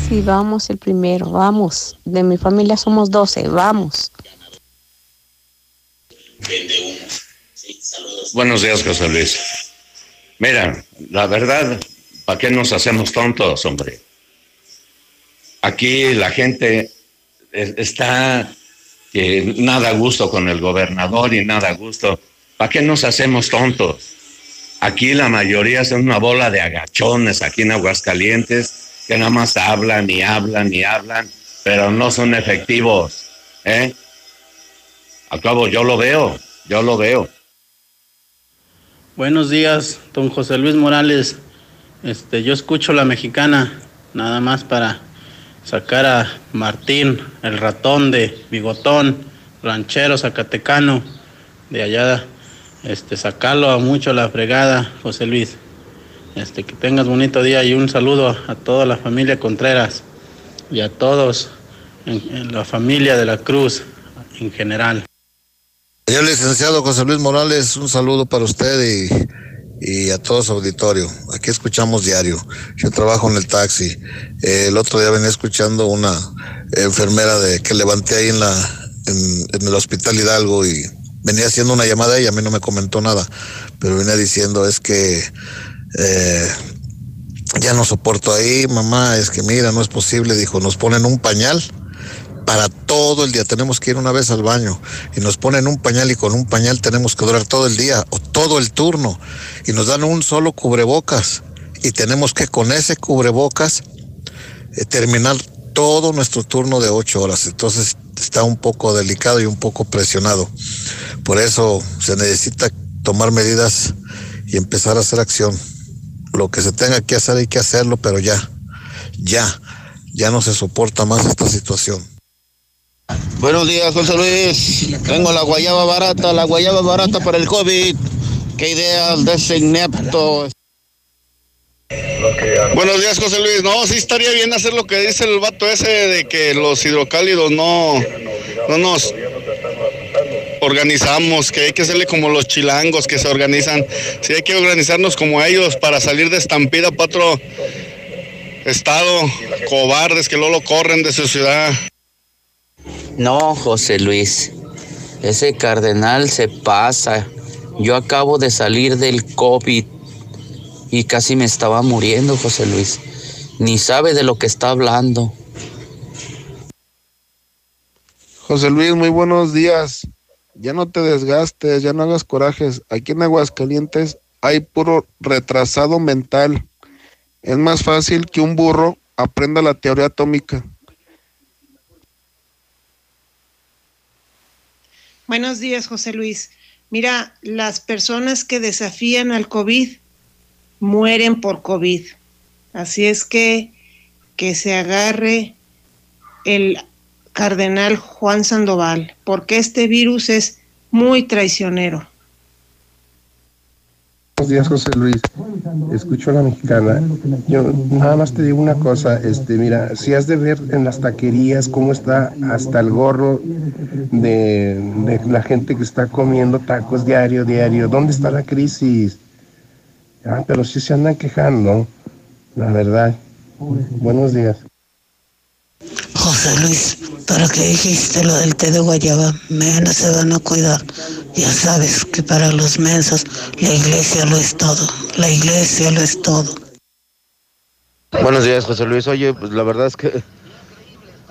Sí, vamos el primero, vamos. De mi familia somos 12, vamos. Buenos días, José Luis. Mira, la verdad, ¿para qué nos hacemos tontos, hombre? Aquí la gente es- está que nada a gusto con el gobernador y nada a gusto. ¿Para qué nos hacemos tontos? Aquí la mayoría son una bola de agachones aquí en Aguascalientes que nada más hablan y hablan y hablan, pero no son efectivos. ¿eh? Al cabo, yo lo veo, yo lo veo. Buenos días, don José Luis Morales. Este, yo escucho la mexicana, nada más para sacar a Martín, el ratón de Bigotón, ranchero zacatecano, de allá, este, sacarlo a mucho la fregada, José Luis. Este, que tengas bonito día y un saludo a toda la familia Contreras y a todos en, en la familia de la Cruz en general. Señor licenciado José Luis Morales, un saludo para usted y, a todo su auditorio. Aquí escuchamos diario. Yo trabajo en el taxi. Eh, el otro día venía escuchando una enfermera de que levanté ahí en la en el hospital Hidalgo y venía haciendo una llamada y a mí no me comentó nada, pero venía diciendo es que eh, ya no soporto ahí, mamá, es que mira, no es posible, dijo, nos ponen un pañal para todo el día. Tenemos que ir una vez al baño y nos ponen un pañal y con un pañal tenemos que durar todo el día o todo el turno y nos dan un solo cubrebocas y tenemos que con ese cubrebocas eh, terminar todo nuestro turno de ocho horas. Entonces está un poco delicado y un poco presionado. Por eso se necesita tomar medidas y empezar a hacer acción. Lo que se tenga que hacer hay que hacerlo, pero ya, ya, ya no se soporta más esta situación. Buenos días, José Luis. Tengo la guayaba barata, la guayaba barata para el COVID. Qué ideas de ese inepto. Buenos días, José Luis. No, sí estaría bien hacer lo que dice el vato ese de que los hidrocálidos no, no nos organizamos, que hay que hacerle como los chilangos que se organizan. Sí, hay que organizarnos como ellos para salir de estampida para otro estado. Cobardes que luego lo corren de su ciudad. No, José Luis. Ese cardenal se pasa. Yo acabo de salir del COVID y casi me estaba muriendo, José Luis. Ni sabe de lo que está hablando. José Luis, muy buenos días. Ya no te desgastes, ya no hagas corajes. Aquí en Aguascalientes hay puro retrasado mental. Es más fácil que un burro aprenda la teoría atómica. Buenos días, José Luis. Mira, las personas que desafían al COVID mueren por COVID. Así es que que se agarre el cardenal Juan Sandoval, porque este virus es muy traicionero. Buenos días, José Luis. Escucho a la mexicana. Yo nada más te digo una cosa, este, mira, si has de ver en las taquerías cómo está hasta el gorro de, la gente que está comiendo tacos diario, diario. ¿Dónde está la crisis? Ah, pero sí se andan quejando, la verdad. Buenos días. José Luis, ¿para qué dijiste lo del té de guayaba? Menos se van a cuidar. Ya sabes que para los mensos la iglesia lo es todo. La iglesia lo es todo. Buenos días, José Luis. Oye, pues la verdad es que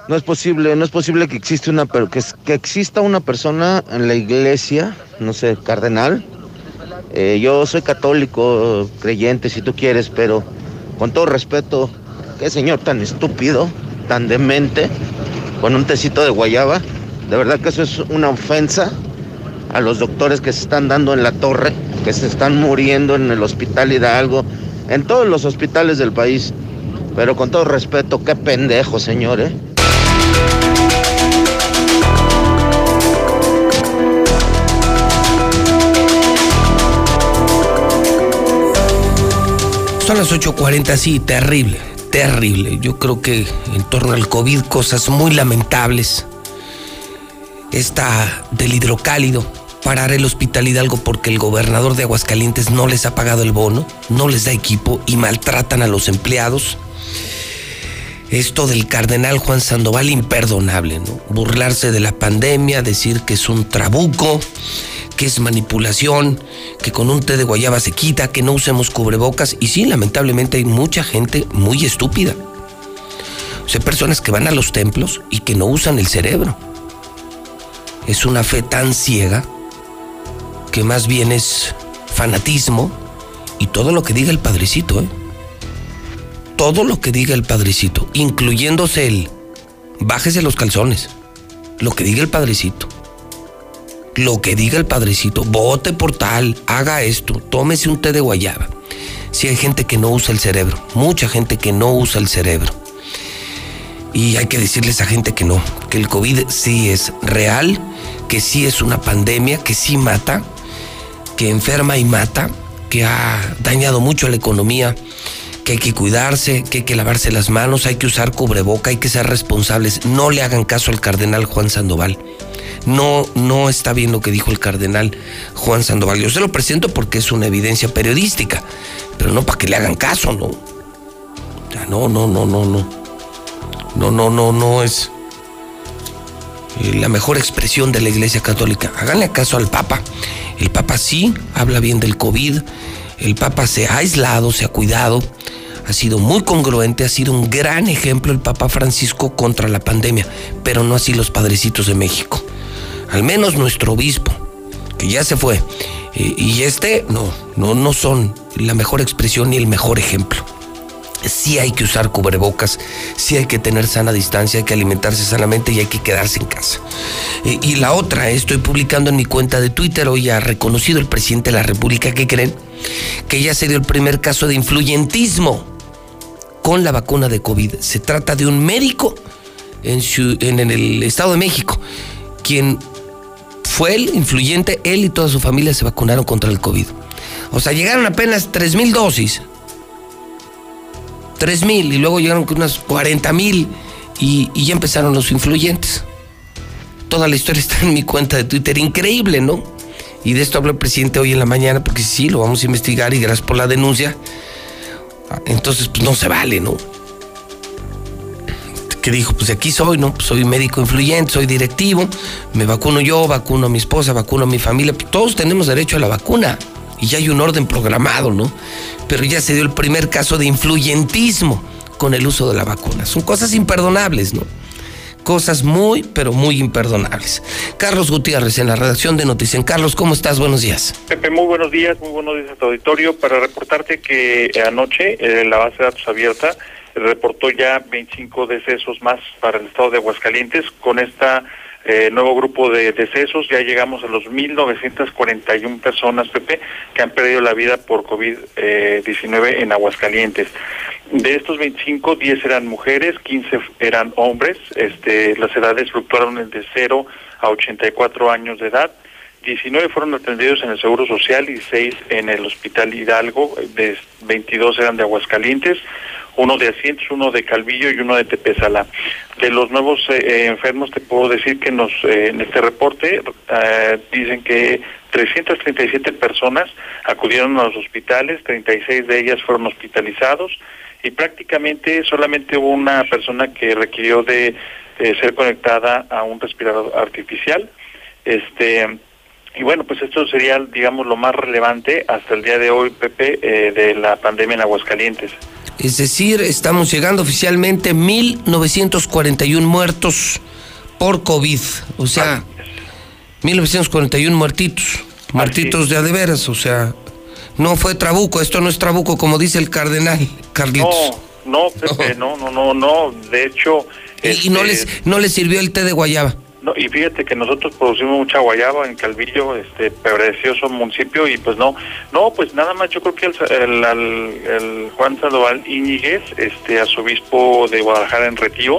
no es posible, no es posible que existe una que, que exista una persona en la iglesia, no sé, cardenal. Eh, yo soy católico, creyente, si tú quieres, pero con todo respeto, qué señor tan estúpido, tan demente con un tecito de guayaba. De verdad que eso es una ofensa a los doctores que se están dando en la torre, que se están muriendo en el hospital Hidalgo, en todos los hospitales del país. Pero con todo respeto, qué pendejo, señores. ¿eh? Son las 8.40, sí, terrible terrible. Yo creo que en torno al COVID cosas muy lamentables. Esta del hidrocálido, parar el Hospital Hidalgo porque el gobernador de Aguascalientes no les ha pagado el bono, no les da equipo y maltratan a los empleados. Esto del cardenal Juan Sandoval imperdonable, ¿no? Burlarse de la pandemia, decir que es un trabuco, que es manipulación, que con un té de guayaba se quita, que no usemos cubrebocas. Y sí, lamentablemente hay mucha gente muy estúpida. O sea, personas que van a los templos y que no usan el cerebro. Es una fe tan ciega que más bien es fanatismo y todo lo que diga el padrecito, ¿eh? Todo lo que diga el padrecito, incluyéndose el bájese los calzones, lo que diga el padrecito lo que diga el padrecito, vote por tal, haga esto, tómese un té de guayaba. Si hay gente que no usa el cerebro, mucha gente que no usa el cerebro. Y hay que decirles a gente que no, que el COVID sí es real, que sí es una pandemia, que sí mata, que enferma y mata, que ha dañado mucho a la economía, que hay que cuidarse, que hay que lavarse las manos, hay que usar cubreboca, hay que ser responsables. No le hagan caso al cardenal Juan Sandoval no, no está bien lo que dijo el cardenal Juan Sandoval. Yo se lo presento porque es una evidencia periodística, pero no para que le hagan caso, ¿no? O no, no, no, no, no. No, no, no, no es eh, la mejor expresión de la Iglesia Católica. Háganle caso al Papa. El Papa sí habla bien del COVID. El Papa se ha aislado, se ha cuidado. Ha sido muy congruente, ha sido un gran ejemplo el Papa Francisco contra la pandemia, pero no así los padrecitos de México al menos nuestro obispo, que ya se fue, eh, y este, no, no, no son la mejor expresión ni el mejor ejemplo. Sí hay que usar cubrebocas, sí hay que tener sana distancia, hay que alimentarse sanamente y hay que quedarse en casa. Eh, y la otra, estoy publicando en mi cuenta de Twitter, hoy ha reconocido el presidente de la República, que creen? Que ya se dio el primer caso de influyentismo con la vacuna de COVID. Se trata de un médico en, en el Estado de México, quien fue él, influyente, él y toda su familia se vacunaron contra el COVID. O sea, llegaron apenas 3 mil dosis. 3 mil y luego llegaron unas 40 mil y, y ya empezaron los influyentes. Toda la historia está en mi cuenta de Twitter, increíble, ¿no? Y de esto habló el presidente hoy en la mañana porque sí, lo vamos a investigar y gracias por la denuncia. Entonces, pues no se vale, ¿no? Que dijo, pues de aquí soy, ¿no? Pues soy médico influyente, soy directivo, me vacuno yo, vacuno a mi esposa, vacuno a mi familia, todos tenemos derecho a la vacuna y ya hay un orden programado, ¿no? Pero ya se dio el primer caso de influyentismo con el uso de la vacuna. Son cosas imperdonables, ¿no? Cosas muy, pero muy imperdonables. Carlos Gutiérrez en la redacción de Noticias. Carlos, ¿cómo estás? Buenos días. Pepe, muy buenos días, muy buenos días a tu auditorio. Para reportarte que anoche eh, la base de datos abierta reportó ya 25 decesos más para el estado de Aguascalientes. Con este nuevo grupo de decesos ya llegamos a los 1.941 personas, Pepe, que han perdido la vida por COVID-19 en Aguascalientes. De estos 25, 10 eran mujeres, 15 eran hombres. Este, las edades fluctuaron de 0 a 84 años de edad. 19 fueron atendidos en el Seguro Social y 6 en el Hospital Hidalgo, de 22 eran de Aguascalientes, uno de Asientos, uno de Calvillo y uno de Tepezalá. De los nuevos eh, enfermos te puedo decir que nos eh, en este reporte eh, dicen que 337 personas acudieron a los hospitales, 36 de ellas fueron hospitalizados y prácticamente solamente hubo una persona que requirió de ser conectada a un respirador artificial. Este y bueno, pues esto sería, digamos, lo más relevante hasta el día de hoy, Pepe, eh, de la pandemia en Aguascalientes. Es decir, estamos llegando oficialmente 1.941 muertos por COVID. O sea, 1.941 muertitos. Muertitos de a de veras, o sea, no fue trabuco, esto no es trabuco como dice el cardenal Carlitos. No, no, Pepe, no, no, no, no. De hecho... Y, y no, este, les, no les sirvió el té de guayaba. Y fíjate que nosotros producimos mucha guayaba en Calvillo, este precioso municipio, y pues no, no, pues nada más yo creo que el, el, el- Juan Sandoval Íñiguez, este arzobispo de Guadalajara en Retiro,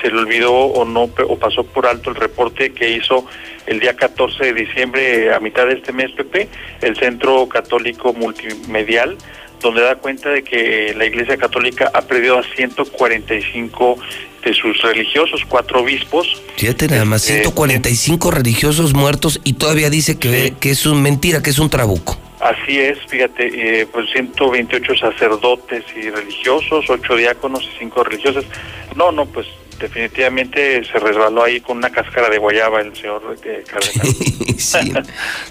se le olvidó o no o pasó por alto el reporte que hizo el día 14 de diciembre a mitad de este mes Pepe el Centro Católico Multimedial donde da cuenta de que la Iglesia Católica ha perdido a 145 de sus religiosos, cuatro obispos. Fíjate nada más, Eh, 145 religiosos muertos y todavía dice que, que es un mentira, que es un trabuco. Así es, fíjate, eh, pues 128 sacerdotes y religiosos, ocho diáconos y cinco religiosas. No, no, pues definitivamente se resbaló ahí con una cáscara de guayaba el señor eh, cardenal. Sí,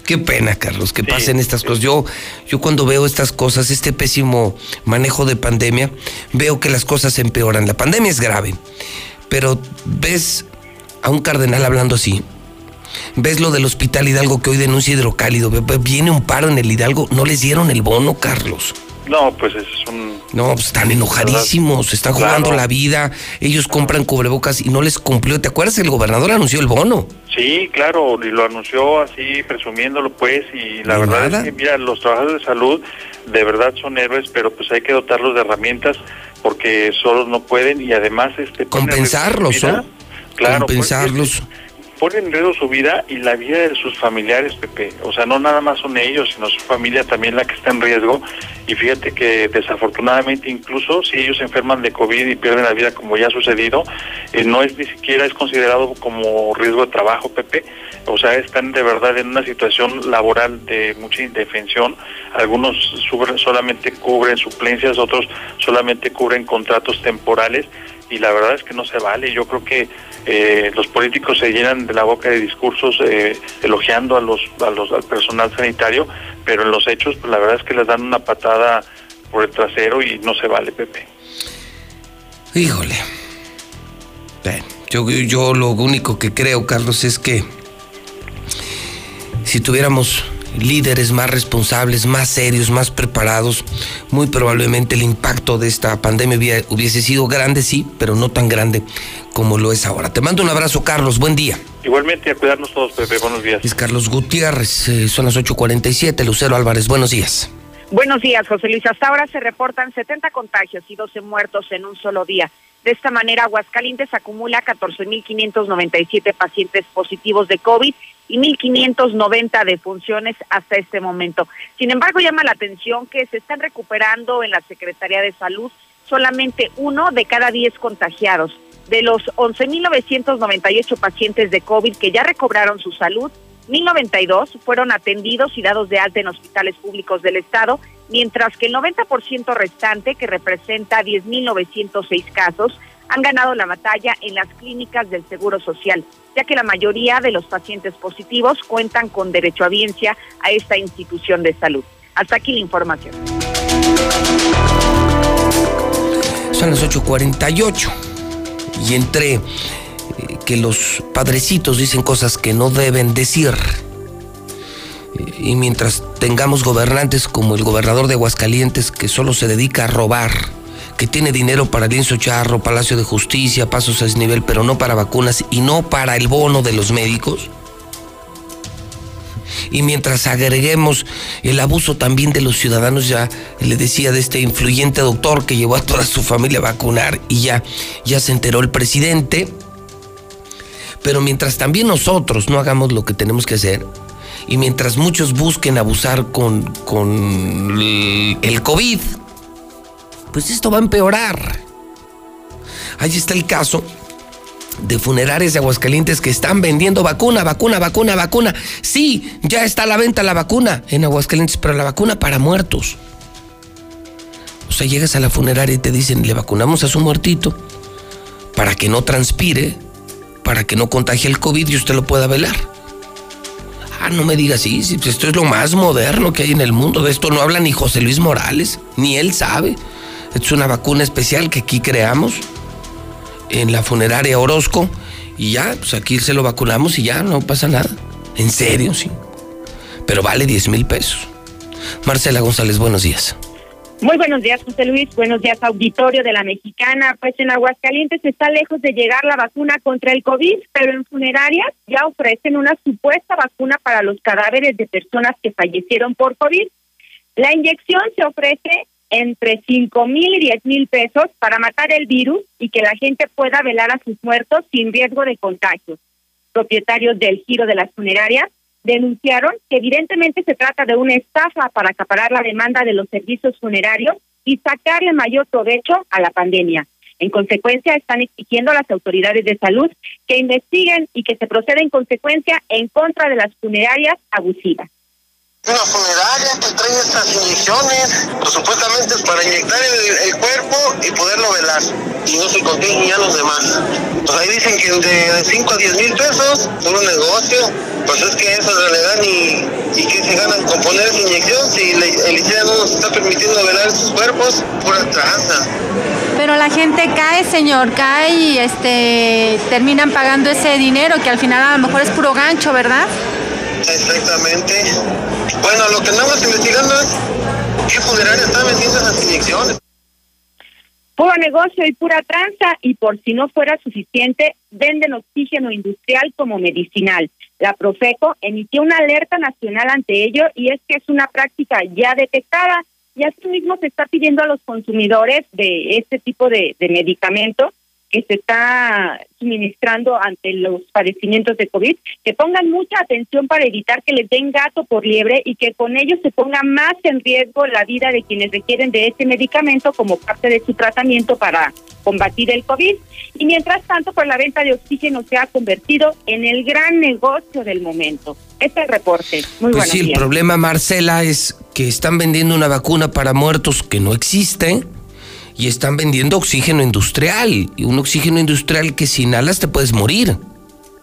qué pena, Carlos, que pasen estas cosas. Yo, yo cuando veo estas cosas, este pésimo manejo de pandemia, veo que las cosas empeoran. La pandemia es grave, pero ves a un cardenal hablando así. Ves lo del hospital Hidalgo que hoy denuncia hidrocálido. Viene un paro en el Hidalgo. No les dieron el bono, Carlos. No, pues es un... No, pues están enojadísimos, están Claro. jugando la vida. Ellos compran cubrebocas y no les cumplió. ¿Te acuerdas? El gobernador anunció el bono. Sí, claro, y lo anunció así, presumiéndolo pues, y la verdad nada. es que, mira, los trabajadores de salud de verdad son héroes, pero pues hay que dotarlos de herramientas porque solos no pueden y además este Compensarlos. ¿no? Claro, Compensarlos. Ponen en riesgo su vida y la vida de sus familiares, Pepe. O sea, no nada más son ellos, sino su familia también la que está en riesgo. Y fíjate que desafortunadamente, incluso si ellos se enferman de COVID y pierden la vida, como ya ha sucedido, eh, no es ni siquiera es considerado como riesgo de trabajo, Pepe. O sea, están de verdad en una situación laboral de mucha indefensión. Algunos sub- solamente cubren suplencias, otros solamente cubren contratos temporales y la verdad es que no se vale. Yo creo que eh, los políticos se llenan de la boca de discursos eh, elogiando a los, a los al personal sanitario, pero en los hechos, pues la verdad es que les dan una patada por el trasero y no se vale, Pepe. Híjole. Yo, yo lo único que creo, Carlos, es que si tuviéramos líderes más responsables, más serios, más preparados, muy probablemente el impacto de esta pandemia hubiera- hubiese sido grande, sí, pero no tan grande como lo es ahora. Te mando un abrazo, Carlos. Buen día. Igualmente, a cuidarnos todos, Pepe. Buenos días. Es Carlos Gutiérrez, eh, son las 8.47, Lucero Álvarez. Buenos días. Buenos días, José Luis. Hasta ahora se reportan 70 contagios y 12 muertos en un solo día. De esta manera, Aguascalientes acumula 14.597 pacientes positivos de COVID y 1.590 defunciones hasta este momento. Sin embargo, llama la atención que se están recuperando en la Secretaría de Salud solamente uno de cada 10 contagiados. De los 11.998 pacientes de COVID que ya recobraron su salud, 1.092 fueron atendidos y dados de alta en hospitales públicos del Estado, mientras que el 90% restante, que representa 10.906 casos, han ganado la batalla en las clínicas del Seguro Social, ya que la mayoría de los pacientes positivos cuentan con derecho a audiencia a esta institución de salud. Hasta aquí la información. Son las 8.48 y entre eh, que los padrecitos dicen cosas que no deben decir eh, y mientras tengamos gobernantes como el gobernador de Aguascalientes que solo se dedica a robar, que tiene dinero para lienzo charro, Palacio de Justicia, pasos a desnivel, pero no para vacunas y no para el bono de los médicos. Y mientras agreguemos el abuso también de los ciudadanos, ya le decía de este influyente doctor que llevó a toda su familia a vacunar y ya, ya se enteró el presidente. Pero mientras también nosotros no hagamos lo que tenemos que hacer, y mientras muchos busquen abusar con, con el el COVID, pues esto va a empeorar. Ahí está el caso de funerarias de Aguascalientes que están vendiendo vacuna, vacuna, vacuna, vacuna. Sí, ya está a la venta la vacuna en Aguascalientes, pero la vacuna para muertos. O sea, llegas a la funeraria y te dicen, le vacunamos a su muertito para que no transpire, para que no contagie el COVID y usted lo pueda velar. Ah, no me digas sí, sí, esto es lo más moderno que hay en el mundo. De esto no habla ni José Luis Morales, ni él sabe. Es una vacuna especial que aquí creamos en la funeraria Orozco y ya, pues aquí se lo vacunamos y ya, no pasa nada. En serio, sí. Pero vale 10 mil pesos. Marcela González, buenos días. Muy buenos días, José Luis. Buenos días, auditorio de la Mexicana. Pues en Aguascalientes está lejos de llegar la vacuna contra el COVID, pero en funerarias ya ofrecen una supuesta vacuna para los cadáveres de personas que fallecieron por COVID. La inyección se ofrece entre 5 mil y 10 mil pesos para matar el virus y que la gente pueda velar a sus muertos sin riesgo de contagio. Propietarios del giro de las funerarias Denunciaron que evidentemente se trata de una estafa para acaparar la demanda de los servicios funerarios y sacarle mayor provecho a la pandemia. En consecuencia, están exigiendo a las autoridades de salud que investiguen y que se proceda en consecuencia en contra de las funerarias abusivas. Una funeraria que trae estas inyecciones, pues supuestamente es para inyectar el, cuerpo y poderlo velar. Y no se contienen ya los demás. Pues ahí dicen que de 5 a 10 mil pesos son un negocio. Pues es que eso le dan y, y que se ganan con poner esa inyección si le- el ICEA no nos está permitiendo velar sus cuerpos, pura tranza. Pero la gente cae, señor, cae y este terminan pagando ese dinero que al final a lo mejor es puro gancho, ¿verdad? Exactamente. Bueno, lo que andamos investigando es qué funeraria está vendiendo esas inyecciones. Puro negocio y pura tranza y por si no fuera suficiente, venden oxígeno industrial como medicinal. La Profeco emitió una alerta nacional ante ello y es que es una práctica ya detectada y asimismo se está pidiendo a los consumidores de este tipo de, de medicamento que se está suministrando ante los padecimientos de COVID, que pongan mucha atención para evitar que les den gato por liebre y que con ello se ponga más en riesgo la vida de quienes requieren de este medicamento como parte de su tratamiento para combatir el COVID. Y mientras tanto, pues la venta de oxígeno se ha convertido en el gran negocio del momento. Este es el reporte. Muy Pues sí, el problema, Marcela, es que están vendiendo una vacuna para muertos que no existe y están vendiendo oxígeno industrial. Y un oxígeno industrial que si inhalas te puedes morir.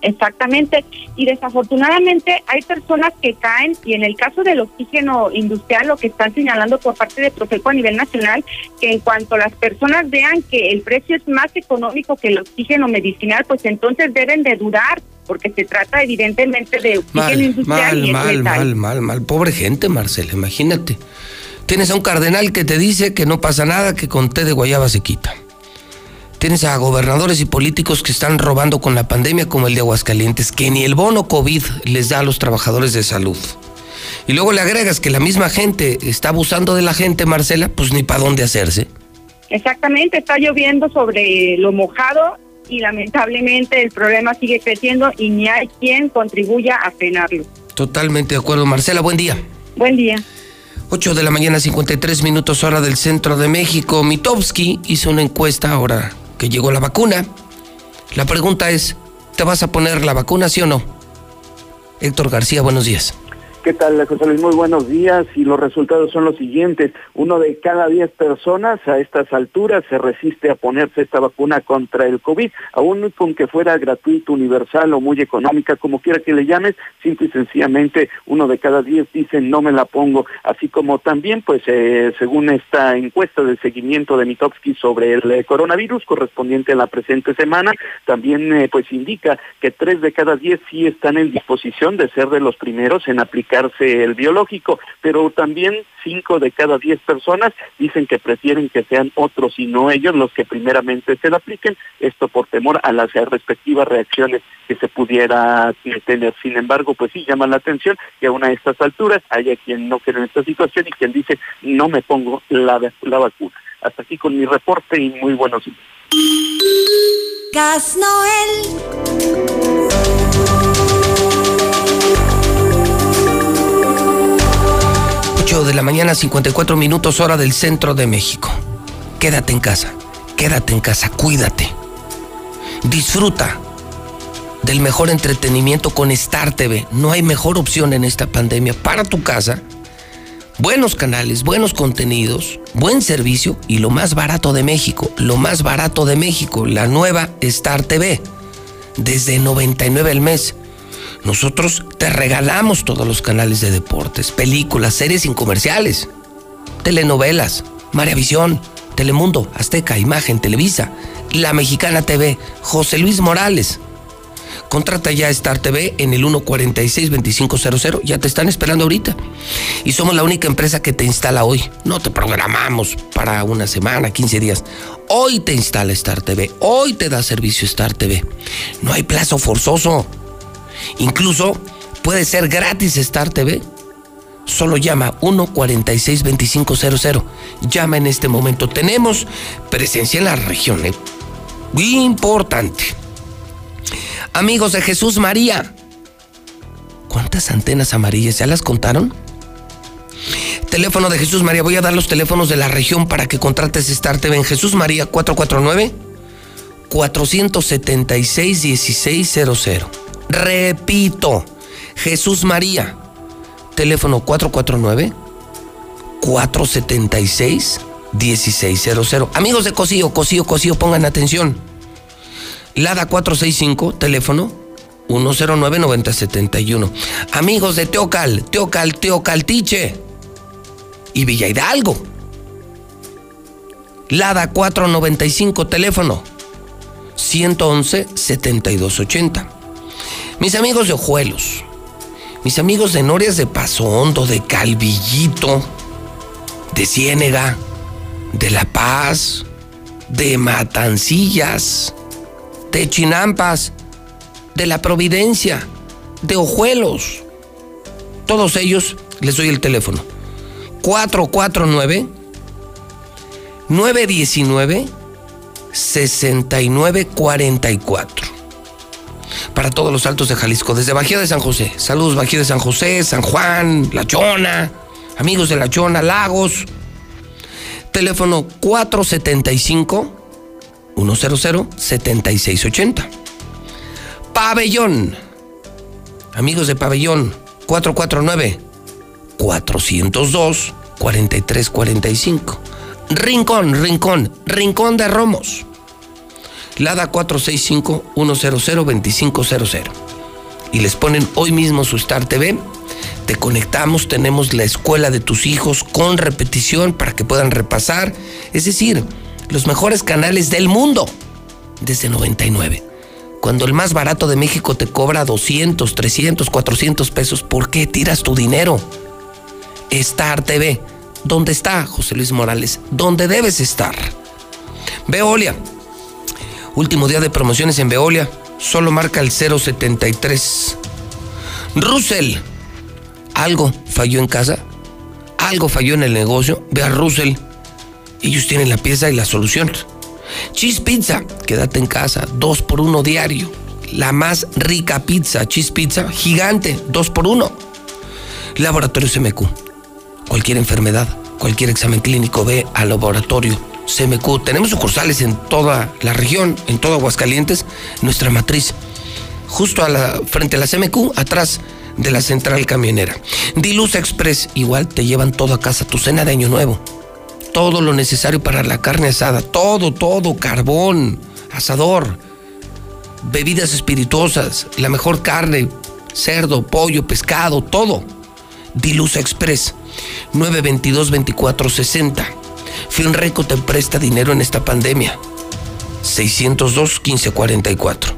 Exactamente. Y desafortunadamente hay personas que caen y en el caso del oxígeno industrial lo que están señalando por parte de Profeco a nivel nacional, que en cuanto las personas vean que el precio es más económico que el oxígeno medicinal, pues entonces deben de dudar porque se trata evidentemente de oxígeno Mal, industrial mal, y mal, mal, mal, mal. Pobre gente, Marcela, imagínate. Tienes a un cardenal que te dice que no pasa nada, que con té de guayaba se quita. Tienes a gobernadores y políticos que están robando con la pandemia como el de Aguascalientes, que ni el bono COVID les da a los trabajadores de salud. Y luego le agregas que la misma gente está abusando de la gente, Marcela, pues ni para dónde hacerse. Exactamente, está lloviendo sobre lo mojado y lamentablemente el problema sigue creciendo y ni hay quien contribuya a frenarlo. Totalmente de acuerdo, Marcela, buen día. Buen día. 8 de la mañana, 53 minutos hora del centro de México. Mitowski hizo una encuesta ahora que llegó la vacuna. La pregunta es, ¿te vas a poner la vacuna, sí o no? Héctor García, buenos días. ¿Qué tal, José Luis? Muy buenos días y los resultados son los siguientes. Uno de cada diez personas a estas alturas se resiste a ponerse esta vacuna contra el COVID, aún con que fuera gratuito, universal o muy económica, como quiera que le llames, simple y sencillamente uno de cada diez dice no me la pongo, así como también, pues eh, según esta encuesta de seguimiento de Mitowski sobre el eh, coronavirus correspondiente a la presente semana, también eh, pues indica que tres de cada diez sí están en disposición de ser de los primeros en el biológico, pero también cinco de cada diez personas dicen que prefieren que sean otros y no ellos los que primeramente se la apliquen, esto por temor a las respectivas reacciones que se pudiera tener. Sin embargo, pues sí llama la atención que aún a estas alturas haya quien no quiere en esta situación y quien dice no me pongo la, la vacuna. Hasta aquí con mi reporte y muy buenos días. Gas. 8 de la mañana, 54 minutos hora del centro de México. Quédate en casa, quédate en casa, cuídate. Disfruta del mejor entretenimiento con Star TV. No hay mejor opción en esta pandemia para tu casa. Buenos canales, buenos contenidos, buen servicio y lo más barato de México. Lo más barato de México, la nueva Star TV. Desde 99 al mes. Nosotros te regalamos todos los canales de deportes, películas, series sin comerciales, telenovelas, Maravisión, Telemundo, Azteca, Imagen, Televisa, La Mexicana TV, José Luis Morales. Contrata ya Star TV en el 146-2500, ya te están esperando ahorita. Y somos la única empresa que te instala hoy. No te programamos para una semana, 15 días. Hoy te instala Star TV, hoy te da servicio Star TV. No hay plazo forzoso. Incluso puede ser gratis Star TV. Solo llama 146-2500. Llama en este momento. Tenemos presencia en la región. ¿eh? Importante. Amigos de Jesús María, ¿Cuántas antenas amarillas? ¿Ya las contaron? Teléfono de Jesús María. Voy a dar los teléfonos de la región para que contrates Star TV en Jesús María 449 476 1600. Repito, Jesús María. Teléfono 449 476 1600. Amigos de Cosío, Cosío, Cosío, pongan atención. Lada 465, teléfono 109-9071. Amigos de Teocal, Teocal, Teocaltiche y Villa Hidalgo. Lada 495, teléfono 111-7280. Mis amigos de Ojuelos, mis amigos de Norias de Paso Hondo, de Calvillito, de Ciénega, de La Paz, de Matancillas, de Chinampas, de La Providencia, de Ojuelos. Todos ellos les doy el teléfono. 449 919 6944. Para todos los altos de Jalisco, desde Bajío de San José. Saludos, Bajío de San José, San Juan, La Chona, amigos de La Chona, Lagos. Teléfono 475 100 7680. Pabellón. Amigos de Pabellón 449 402 4345. Rincón, Rincón, Rincón de Romos. Lada 465-100-2500. Y les ponen hoy mismo su Star TV. Te conectamos, tenemos la escuela de tus hijos con repetición para que puedan repasar. Es decir, los mejores canales del mundo desde 99. Cuando el más barato de México te cobra 200, 300, 400 pesos, ¿por qué tiras tu dinero? Star TV ¿Dónde está José Luis Morales? ¿Dónde debes estar? Veolia. Último día de promociones en Veolia. Solo marca el 073. Russell. ¿Algo falló en casa? ¿Algo falló en el negocio? Ve a Russell. Ellos tienen la pieza y la solución. Cheese Pizza. Quédate en casa. Dos por uno diario. La más rica pizza. Cheese Pizza. Gigante. Dos por uno. Laboratorio MQ cualquier enfermedad, cualquier examen clínico, ve al laboratorio CMQ. Tenemos sucursales en toda la región, en todo Aguascalientes, nuestra matriz, justo a la, frente a la CMQ, atrás de la central camionera. Diluz Express, igual te llevan todo a casa, tu cena de Año Nuevo. Todo lo necesario para la carne asada, todo, todo, carbón, asador, bebidas espirituosas, la mejor carne, cerdo, pollo, pescado, todo. Diluz Express 922-2460. Finreco te presta dinero en esta pandemia. 602-1544.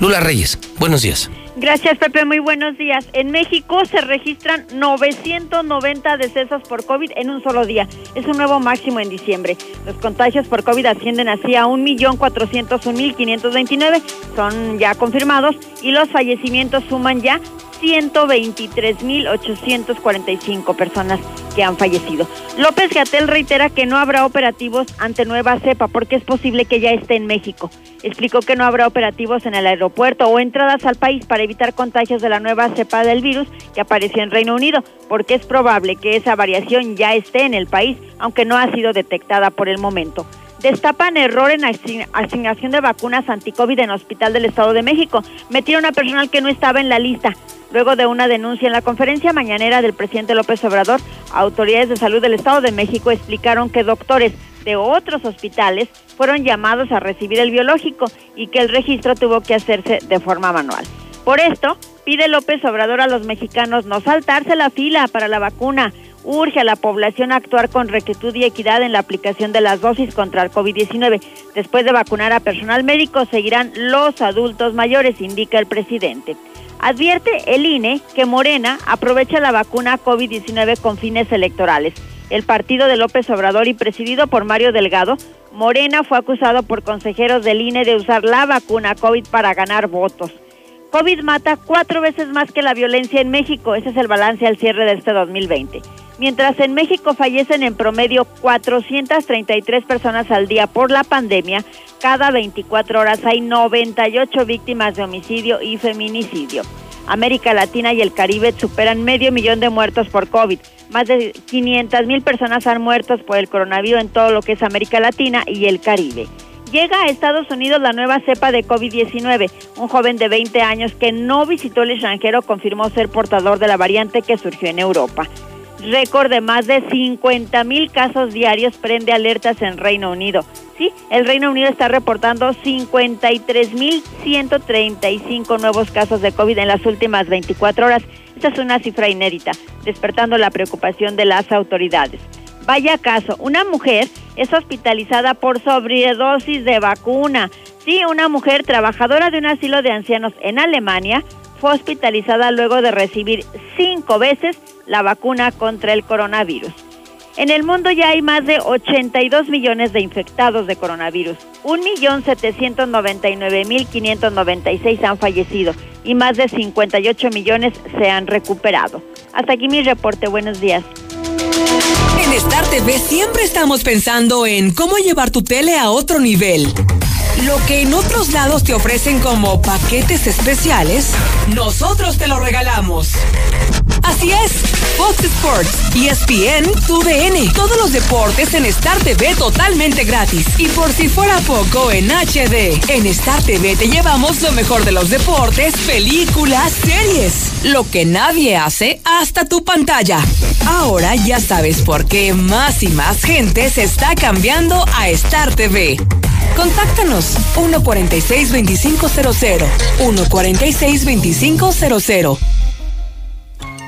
Lula Reyes, buenos días. Gracias, Pepe. Muy buenos días. En México se registran 990 decesos por COVID en un solo día. Es un nuevo máximo en diciembre. Los contagios por COVID ascienden así a 1.401.529. Son ya confirmados y los fallecimientos suman ya 123.845 personas que han fallecido. López Gatel reitera que no habrá operativos ante nueva cepa porque es posible que ya esté en México. Explicó que no habrá operativos en el aeropuerto o entradas al país para evitar contagios de la nueva cepa del virus que apareció en Reino Unido, porque es probable que esa variación ya esté en el país, aunque no ha sido detectada por el momento destapan error en asignación de vacunas anticovid en Hospital del Estado de México. Metieron a personal que no estaba en la lista. Luego de una denuncia en la conferencia mañanera del presidente López Obrador, autoridades de salud del Estado de México explicaron que doctores de otros hospitales fueron llamados a recibir el biológico y que el registro tuvo que hacerse de forma manual. Por esto, pide López Obrador a los mexicanos no saltarse la fila para la vacuna. Urge a la población a actuar con rectitud y equidad en la aplicación de las dosis contra el COVID-19. Después de vacunar a personal médico, seguirán los adultos mayores, indica el presidente. Advierte el INE que Morena aprovecha la vacuna COVID-19 con fines electorales. El partido de López Obrador y presidido por Mario Delgado, Morena fue acusado por consejeros del INE de usar la vacuna COVID para ganar votos. COVID mata cuatro veces más que la violencia en México. Ese es el balance al cierre de este 2020. Mientras en México fallecen en promedio 433 personas al día por la pandemia, cada 24 horas hay 98 víctimas de homicidio y feminicidio. América Latina y el Caribe superan medio millón de muertos por COVID. Más de 500 mil personas han muerto por el coronavirus en todo lo que es América Latina y el Caribe. Llega a Estados Unidos la nueva cepa de COVID-19. Un joven de 20 años que no visitó el extranjero confirmó ser portador de la variante que surgió en Europa. Récord de más de 50 mil casos diarios prende alertas en Reino Unido. Sí, el Reino Unido está reportando 53.135 nuevos casos de COVID en las últimas 24 horas. Esta es una cifra inédita, despertando la preocupación de las autoridades. Vaya caso, una mujer es hospitalizada por sobredosis de vacuna. Sí, una mujer trabajadora de un asilo de ancianos en Alemania fue hospitalizada luego de recibir cinco veces la vacuna contra el coronavirus. En el mundo ya hay más de 82 millones de infectados de coronavirus. 1.799.596 han fallecido y más de 58 millones se han recuperado. Hasta aquí mi reporte. Buenos días. En Star TV siempre estamos pensando en cómo llevar tu tele a otro nivel. Lo que en otros lados te ofrecen como paquetes especiales, nosotros te lo regalamos. Así es, Fox Sports, ESPN, TUDN, todos los deportes en Star TV totalmente gratis. Y por si fuera poco, en HD. En Star TV te llevamos lo mejor de los deportes, películas, series. Lo que nadie hace hasta tu pantalla. Ahora ya sabes por qué más y más gente se está cambiando a Star TV. Contáctanos 146-2500. 146-2500.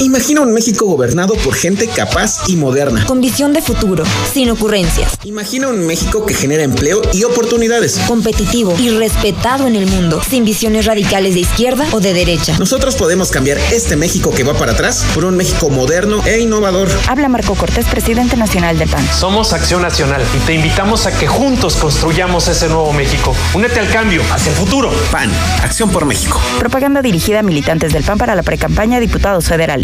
Imagina un México gobernado por gente capaz y moderna. Con visión de futuro, sin ocurrencias. Imagina un México que genera empleo y oportunidades. Competitivo y respetado en el mundo, sin visiones radicales de izquierda o de derecha. Nosotros podemos cambiar este México que va para atrás por un México moderno e innovador. Habla Marco Cortés, presidente nacional de PAN. Somos Acción Nacional y te invitamos a que juntos construyamos ese nuevo México. Únete al cambio, hacia el futuro. PAN, Acción por México. Propaganda dirigida a militantes del PAN para la precampaña de diputados federales.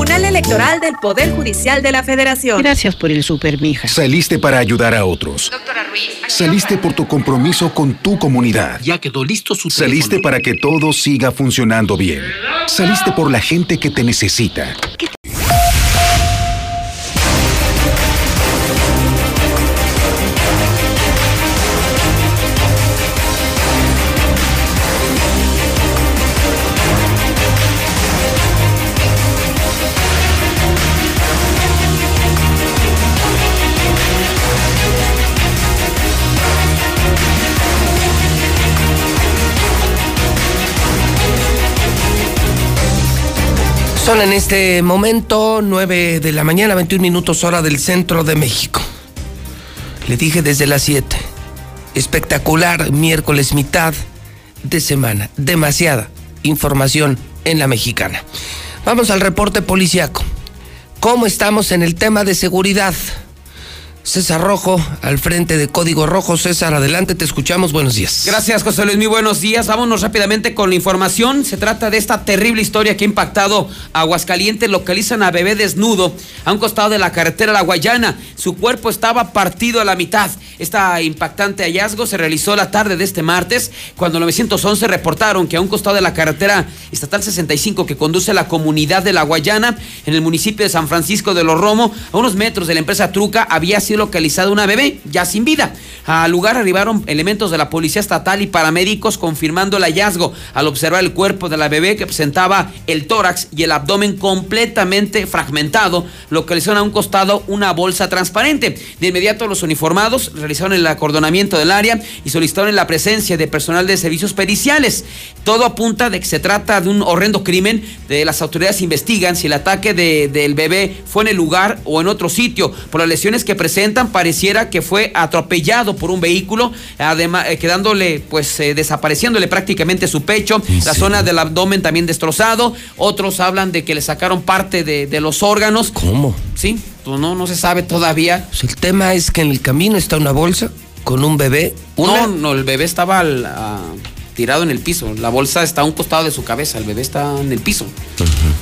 Tribunal Electoral del Poder Judicial de la Federación. Gracias por el super, mija. Saliste para ayudar a otros. Doctora Ruiz. Saliste por tu compromiso con tu comunidad. Ya quedó listo su Saliste teléfono. para que todo siga funcionando bien. Saliste por la gente que te necesita. Son en este momento 9 de la mañana, 21 minutos hora del centro de México. Le dije desde las 7. Espectacular miércoles mitad de semana. Demasiada información en la mexicana. Vamos al reporte policiaco. ¿Cómo estamos en el tema de seguridad? César Rojo, al frente de Código Rojo. César, adelante, te escuchamos. Buenos días. Gracias, José Luis. Muy buenos días. Vámonos rápidamente con la información. Se trata de esta terrible historia que ha impactado a Aguascalientes. Localizan a bebé desnudo a un costado de la carretera La Guayana. Su cuerpo estaba partido a la mitad. Esta impactante hallazgo se realizó la tarde de este martes, cuando 911 reportaron que a un costado de la carretera estatal 65 que conduce a la comunidad de La Guayana, en el municipio de San Francisco de los Romo, a unos metros de la empresa Truca, había sido localizada una bebé ya sin vida. Al lugar arribaron elementos de la Policía Estatal y paramédicos confirmando el hallazgo al observar el cuerpo de la bebé que presentaba el tórax y el abdomen completamente fragmentado. Localizaron a un costado una bolsa transparente. De inmediato los uniformados realizaron el acordonamiento del área y solicitaron la presencia de personal de servicios periciales. Todo apunta de que se trata de un horrendo crimen. De las autoridades investigan si el ataque de, del bebé fue en el lugar o en otro sitio. Por las lesiones que presentan, pareciera que fue atropellado por un vehículo, además eh, quedándole, pues, eh, desapareciéndole prácticamente su pecho, la zona del abdomen también destrozado. Otros hablan de que le sacaron parte de, de los órganos. ¿Cómo? Sí, pues no, no se sabe todavía. Pues el tema es que en el camino está una bolsa con un bebé. No, no, el bebé estaba al, a- tirado en el piso. La bolsa está a un costado de su cabeza. El bebé está en el piso.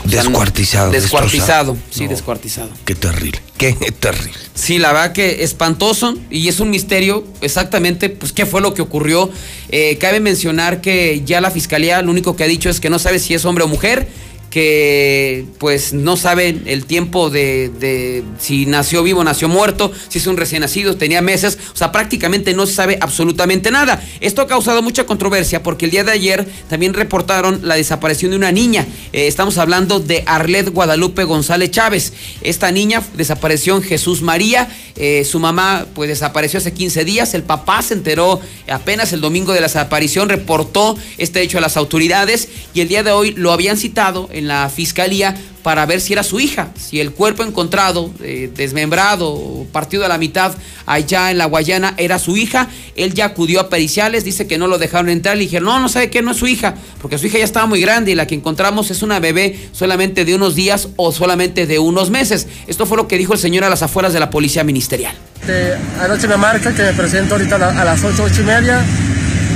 O sea, Descuartizado. Descuartizado, destrozado. sí, No, descuartizado. Qué terrible, qué terrible. Sí, la verdad que espantoso y es un misterio exactamente pues qué fue lo que ocurrió. Eh, cabe mencionar que ya la fiscalía lo único que ha dicho es que no sabe si es hombre o mujer, que pues no sabe el tiempo de, de si nació vivo, nació muerto, si es un recién nacido, tenía meses, o sea, prácticamente no se sabe absolutamente nada. Esto ha causado mucha controversia porque el día de ayer también reportaron la desaparición de una niña. Eh, estamos hablando de Arlet Guadalupe González Chávez. Esta niña desapareció en Jesús María, eh, su mamá pues desapareció hace 15 días, el papá se enteró apenas el domingo de la desaparición, reportó este hecho a las autoridades y el día de hoy lo habían citado en la fiscalía para ver si era su hija, si el cuerpo encontrado, eh, desmembrado, partido a la mitad allá en la Guayana era su hija. Él ya acudió a periciales, dice que no lo dejaron entrar. Le dijeron, no, no sabe que no es su hija, porque su hija ya estaba muy grande y la que encontramos es una bebé solamente de unos días o solamente de unos meses. Esto fue lo que dijo el señor a las afueras de la policía ministerial. Este, anoche me marca que me presento ahorita a, la- a las 8, 8 y media.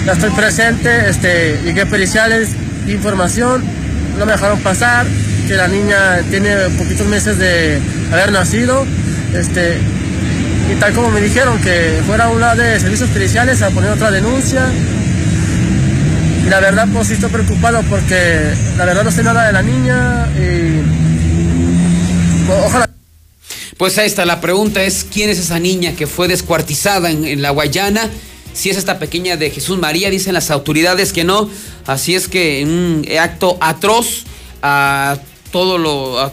Ya estoy presente, este, llegué a periciales, información, no me dejaron pasar, que la niña tiene poquitos meses de haber nacido. Este, y tal como me dijeron que fuera una de servicios periciales a poner otra denuncia. Y la verdad, pues sí estoy preocupado porque la verdad no sé nada de la niña y pues, ojalá. Pues ahí está, la pregunta es quién es esa niña que fue descuartizada en, en la Guayana. Si es esta pequeña de Jesús María, dicen las autoridades que no. Así es que en un acto atroz a todo lo,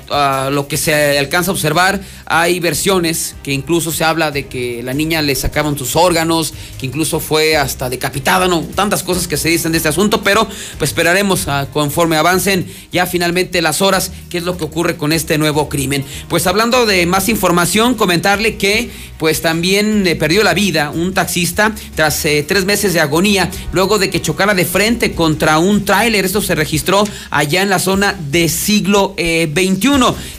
lo que se alcanza a observar, hay versiones que incluso se habla de que la niña le sacaron sus órganos, que incluso fue hasta decapitada, no, tantas cosas que se dicen de este asunto, pero pues esperaremos conforme avancen ya finalmente las horas, qué es lo que ocurre con este nuevo crimen. Pues hablando de más información, comentarle que pues también eh, perdió la vida un taxista tras eh, tres meses de agonía, luego de que chocara de frente contra un tráiler. Esto se registró allá en la zona de siglo eh, XXI.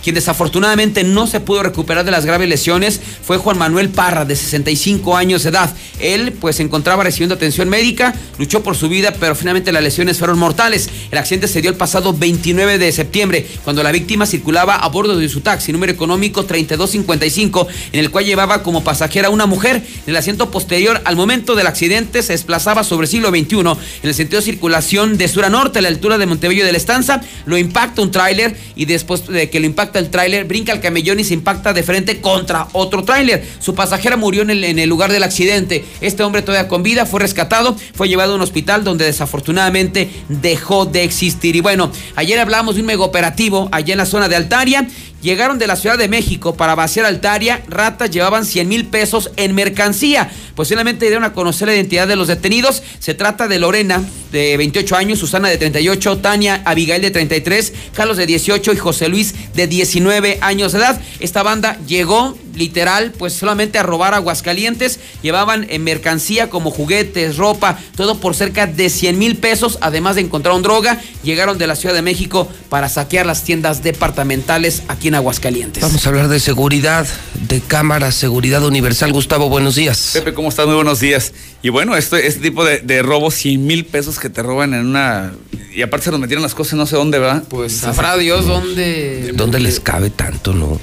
Quien desafortunadamente no se pudo recuperar de las graves lesiones fue Juan Manuel Parra, de 65 años de edad. Él pues se encontraba recibiendo atención médica, luchó por su vida, pero finalmente las lesiones fueron mortales. El accidente se dio el pasado 29 de septiembre, cuando la víctima circulaba a bordo de su taxi, número económico 3255, en el cual llevaba como pasajera una mujer. En el asiento posterior, al momento del accidente, se desplazaba sobre siglo XXI en el sentido de circulación de sur a norte, a la altura de Montebello de la Estanza. Lo impacta un tráiler y después de que lo impacta el tráiler, brinca el camellón y se impacta de frente contra otro tráiler. Su pasajera murió en el, lugar del accidente. Este hombre todavía con vida fue rescatado, fue llevado a un hospital donde desafortunadamente dejó de existir. Y bueno, ayer hablamos de un mega operativo allá en la zona de Altaria Llegaron de la Ciudad de México para vaciar Altaria. Ratas llevaban 100 mil pesos en mercancía. Posiblemente dieron a conocer la identidad de los detenidos. Se trata de Lorena, de 28 años, Susana, de 38, Tania Abigail, de 33, Carlos, de 18 y José Luis, de 19 años de edad. Esta banda llegó literal, pues solamente a robar Aguascalientes. Llevaban en mercancía como juguetes, ropa, todo por cerca de 100 mil pesos. Además de encontrar un droga, llegaron de la Ciudad de México para saquear las tiendas departamentales aquí en Aguascalientes. Vamos a hablar de seguridad, de cámaras, seguridad universal. Gustavo, buenos días. Pepe, ¿cómo estás? Muy buenos días. Y bueno, este tipo de, de robos, 100 mil pesos que te roban en una... Y aparte se nos metieron las cosas no sé dónde, ¿verdad? Pues sabrá Dios dónde... ¿Dónde les cabe tanto, no?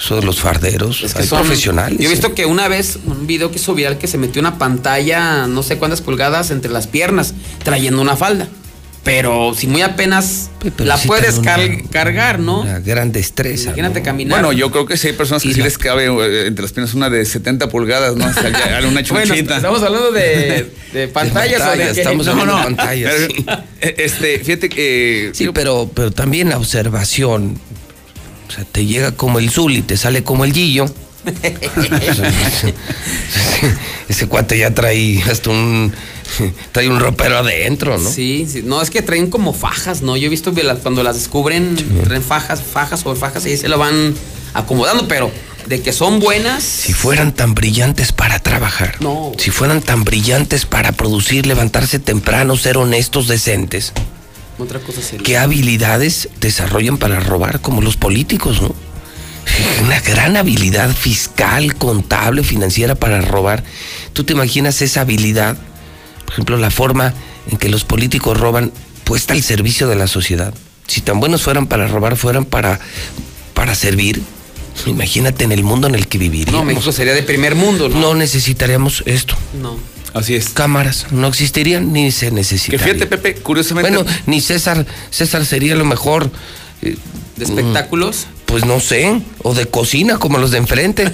Eso de los farderos, Es que hay son- profesionales. Yo he visto que una vez, un video que hizo viral, que se metió una pantalla, no sé cuántas pulgadas, entre las piernas, trayendo una falda. Pero si muy apenas pero la sí puedes trae una- car- cargar, ¿no? Una gran destreza. Imagínate caminar. Bueno, yo creo que sí hay personas que sí les cabe eh, entre las piernas una de 70 pulgadas, ¿no? Hasta allá, una Bueno, chunchita. estamos hablando de, de pantallas. o de estamos No, hablando no. de pantallas. Pero, eh, Este, fíjate que... Sí, pero, pero también la observación. O sea, te llega como el Zul y te sale como el Gillo. Ese cuate ya trae hasta un. Trae un ropero adentro, ¿no? Sí, sí, no, es que traen como fajas, ¿no? Yo he visto que cuando las descubren, traen fajas, fajas sobre fajas y se lo van acomodando, pero de que son buenas. Si fueran tan brillantes para trabajar. No. Si fueran tan brillantes para producir, levantarse temprano, ser honestos, decentes. Otra cosa sería. ¿Qué habilidades desarrollan para robar como los políticos, no? Una gran habilidad fiscal, contable, financiera para robar. ¿Tú te imaginas esa habilidad? Por ejemplo, la forma en que los políticos roban puesta al servicio de la sociedad. Si tan buenos fueran para robar, fueran para, para servir. Imagínate en el mundo en el que viviríamos. No, México sería de primer mundo, ¿no? No necesitaríamos esto. No. Así es. Cámaras no existirían ni se Que necesitarían. fíjate, Pepe, curiosamente... Bueno, ni César, César sería lo mejor. eh, ¿De espectáculos? Pues no sé, o de cocina, como los de enfrente.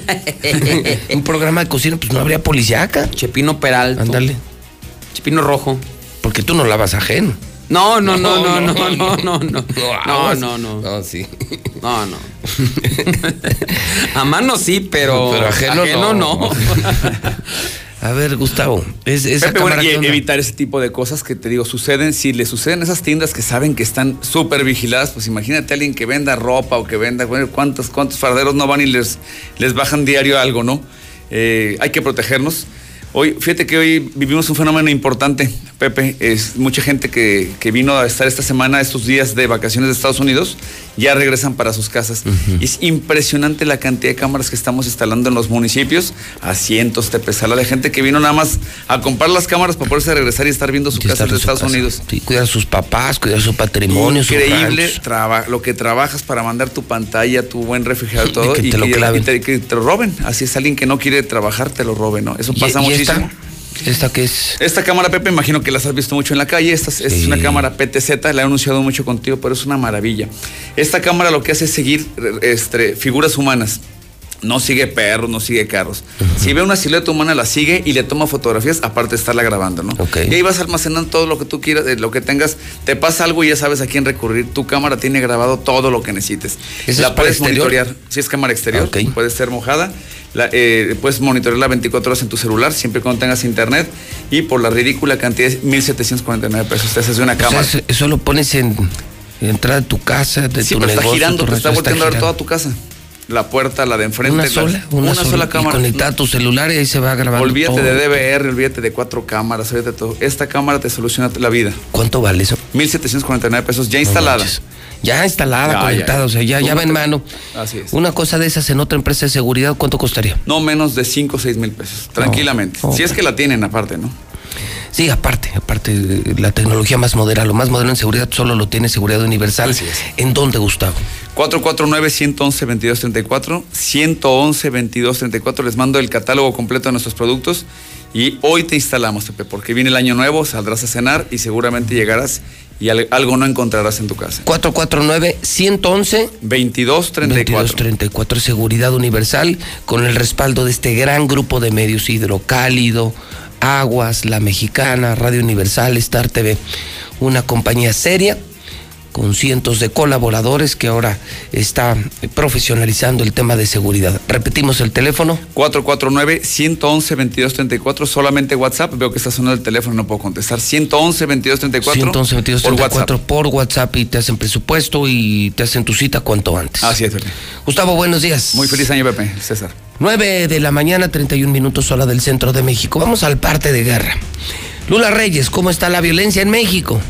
Un programa de cocina, pues no habría policíaca. Chepino Peralta. Ándale. Chepino Rojo. Porque tú no lavas ajeno. No, no, no, no, no, no, no, no. No, no, no. No, Ah, sí. No, no. A mano sí, pero, Pero ajeno no. no. A ver, Gustavo, es, esa Pepe, bueno, evitar ese tipo de cosas que te digo suceden. Si le suceden a esas tiendas que saben que están súper vigiladas, pues imagínate a alguien que venda ropa o que venda, bueno, cuántos, cuántos farderos no van y les, les bajan diario algo, ¿no? Eh, hay que protegernos. Hoy, fíjate que hoy vivimos un fenómeno importante, Pepe. Es mucha gente que, que vino a estar esta semana, estos días de vacaciones de Estados Unidos, ya regresan para sus casas. Y es impresionante la cantidad de cámaras que estamos instalando en los municipios, a cientos de pesala de gente que vino nada más a comprar las cámaras para poderse regresar y estar viendo su Sí, casa en Estados casa. Unidos. Sí, cuidar a sus papás, cuidar su patrimonio, Increíble traba- lo que trabajas para mandar tu pantalla, tu buen refrigerador, todo, que te lo claven. y te, que te lo roben. Así es, alguien que no quiere trabajar, te lo roben, ¿no? Eso ¿Y- pasa y muchísimo. Esta? ¿Esta qué es? Esta cámara, Pepe, imagino que las has visto mucho en la calle. Esta, es- esta es una cámara PTZ, la he anunciado mucho contigo, pero es una maravilla. Esta cámara lo que hace es seguir este, figuras humanas. No sigue perros, no sigue carros. Si ve una silueta humana, la sigue y le toma fotografías, aparte de estarla grabando, ¿no? Y ahí vas almacenando todo lo que tú quieras, eh, lo que tengas. Te pasa algo y ya sabes a quién recurrir. Tu cámara tiene grabado todo lo que necesites. ¿Esa la puedes exterior? monitorear. Si es cámara exterior, puede ser mojada. La, eh, puedes monitorearla 24 horas en tu celular, siempre cuando tengas internet. Y por la ridícula cantidad de 1,749 pesos. Te haces una O sea, cámara. eso- eso lo pones en, en entrada de tu casa, de Sí, tu pero negocio. está girando, te está volteando a ver toda tu casa. La puerta, la de enfrente. Una la- sola, una, sola, cámara. A tu celular y ahí se va grabando. Olvídate todo. de DVR, olvídate de cuatro cámaras, olvídate de todo. Esta cámara te soluciona la vida. ¿Cuánto vale eso? 1,749 pesos ya instalada. Ya instalada, Ya, conectada, ya. o sea, ya, ya va en mano. Así es. Una cosa de esas en otra empresa de seguridad, ¿cuánto costaría? No menos de 5 o 6 mil pesos, tranquilamente. Si es que la tienen aparte, ¿no? Sí, aparte, aparte, la tecnología más moderna, lo más moderno en seguridad solo lo tiene Seguridad Universal. ¿En dónde, Gustavo? 449-111-2234, 111-2234, les mando el catálogo completo de nuestros productos y hoy te instalamos, Pepe, porque viene el año nuevo, saldrás a cenar y seguramente llegarás y al- algo no encontrarás en tu casa. 449-111. 2234. 2234, Seguridad Universal, con el respaldo de este gran grupo de medios, Hidrocálido, Aguas, La Mexicana, Radio Universal, Star TV. Una compañía seria, con cientos de colaboradores que ahora está profesionalizando el tema de seguridad. Repetimos el teléfono. 449-111-2234, solamente WhatsApp. Veo que está sonando el teléfono, no puedo contestar. 111-2234. 111-2234 por WhatsApp. por WhatsApp y te hacen presupuesto y te hacen tu cita cuanto antes. Así es, Pepe. Gustavo, buenos días. Muy feliz año, Pepe. César. 9 de la mañana, 31 minutos hora del centro de México. Vamos al parte de guerra. Lula Reyes, ¿cómo está la violencia en México?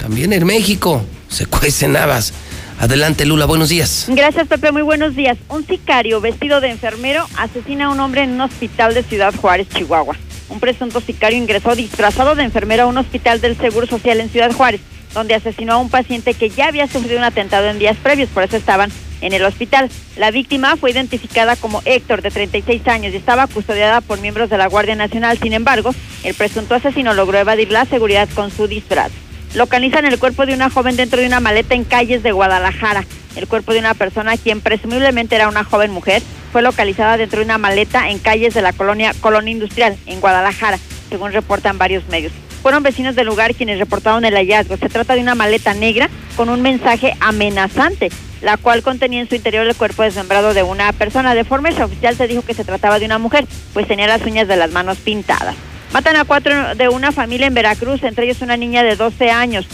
También en México se cuecen habas. Adelante, Lula, buenos días. Gracias, Pepe, muy buenos días. Un sicario vestido de enfermero asesina a un hombre en un hospital de Ciudad Juárez, Chihuahua. Un presunto sicario ingresó disfrazado de enfermero a un hospital del Seguro Social en Ciudad Juárez, donde asesinó a un paciente que ya había sufrido un atentado en días previos, por eso estaban en el hospital. La víctima fue identificada como Héctor, de 36 años, y estaba custodiada por miembros de la Guardia Nacional. Sin embargo, el presunto asesino logró evadir la seguridad con su disfraz. Localizan el cuerpo de una joven dentro de una maleta en calles de Guadalajara. El cuerpo de una persona, quien presumiblemente era una joven mujer, fue localizada dentro de una maleta en calles de la colonia Colonia Industrial, en Guadalajara, según reportan varios medios. Fueron vecinos del lugar quienes reportaron el hallazgo. Se trata de una maleta negra con un mensaje amenazante, la cual contenía en su interior el cuerpo desmembrado de una persona. De forma oficial se dijo que se trataba de una mujer, pues tenía las uñas de las manos pintadas. Matan a cuatro de una familia en Veracruz, entre ellos una niña de 12 años.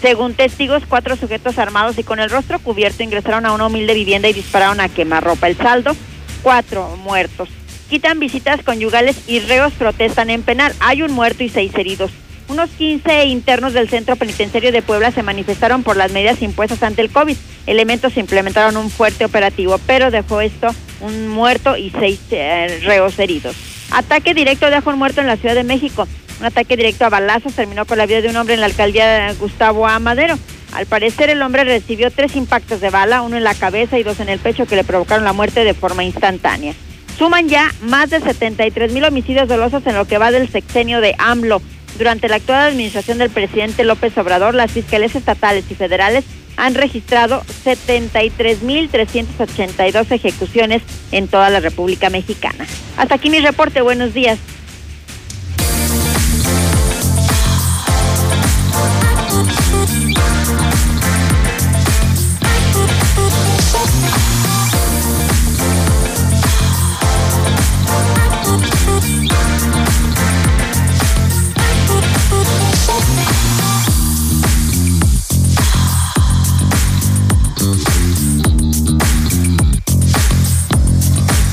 Según testigos, cuatro sujetos armados y con el rostro cubierto ingresaron a una humilde vivienda y dispararon a quemarropa. El saldo, cuatro muertos. Quitan visitas conyugales y reos protestan en penal. Hay un muerto y seis heridos. Unos 15 internos del Centro Penitenciario de Puebla se manifestaron por las medidas impuestas ante el COVID. Elementos implementaron un fuerte operativo, pero dejó esto un muerto y seis eh, reos heridos. Ataque directo dejó un muerto en la Ciudad de México. Un ataque directo a balazos terminó con la vida de un hombre en la alcaldía de Gustavo Amadero. Al parecer el hombre recibió tres impactos de bala, uno en la cabeza y dos en el pecho que le provocaron la muerte de forma instantánea. Suman ya más de 73 mil homicidios dolosos en lo que va del sexenio de AMLO. Durante la actual administración del presidente López Obrador, las fiscales estatales y federales han registrado 73.382 ejecuciones en toda la República Mexicana. Hasta aquí mi reporte. Buenos días.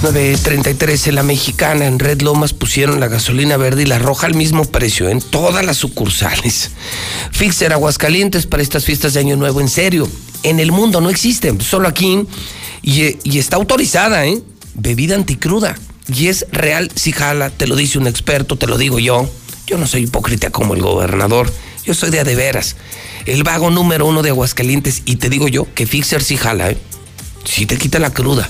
9.33 en la mexicana, en Red Lomas pusieron la gasolina verde y la roja al mismo precio en todas las sucursales. Fixer Aguascalientes para estas fiestas de Año Nuevo, en serio, en el mundo no existe, solo aquí, y, y está autorizada, ¿eh? Bebida anticruda, y es real si jala, te lo dice un experto, te lo digo yo. Yo no soy hipócrita como el gobernador, yo soy de a de veras. El vago número uno de Aguascalientes, y te digo yo que Fixer si jala, ¿eh? Si te quita la cruda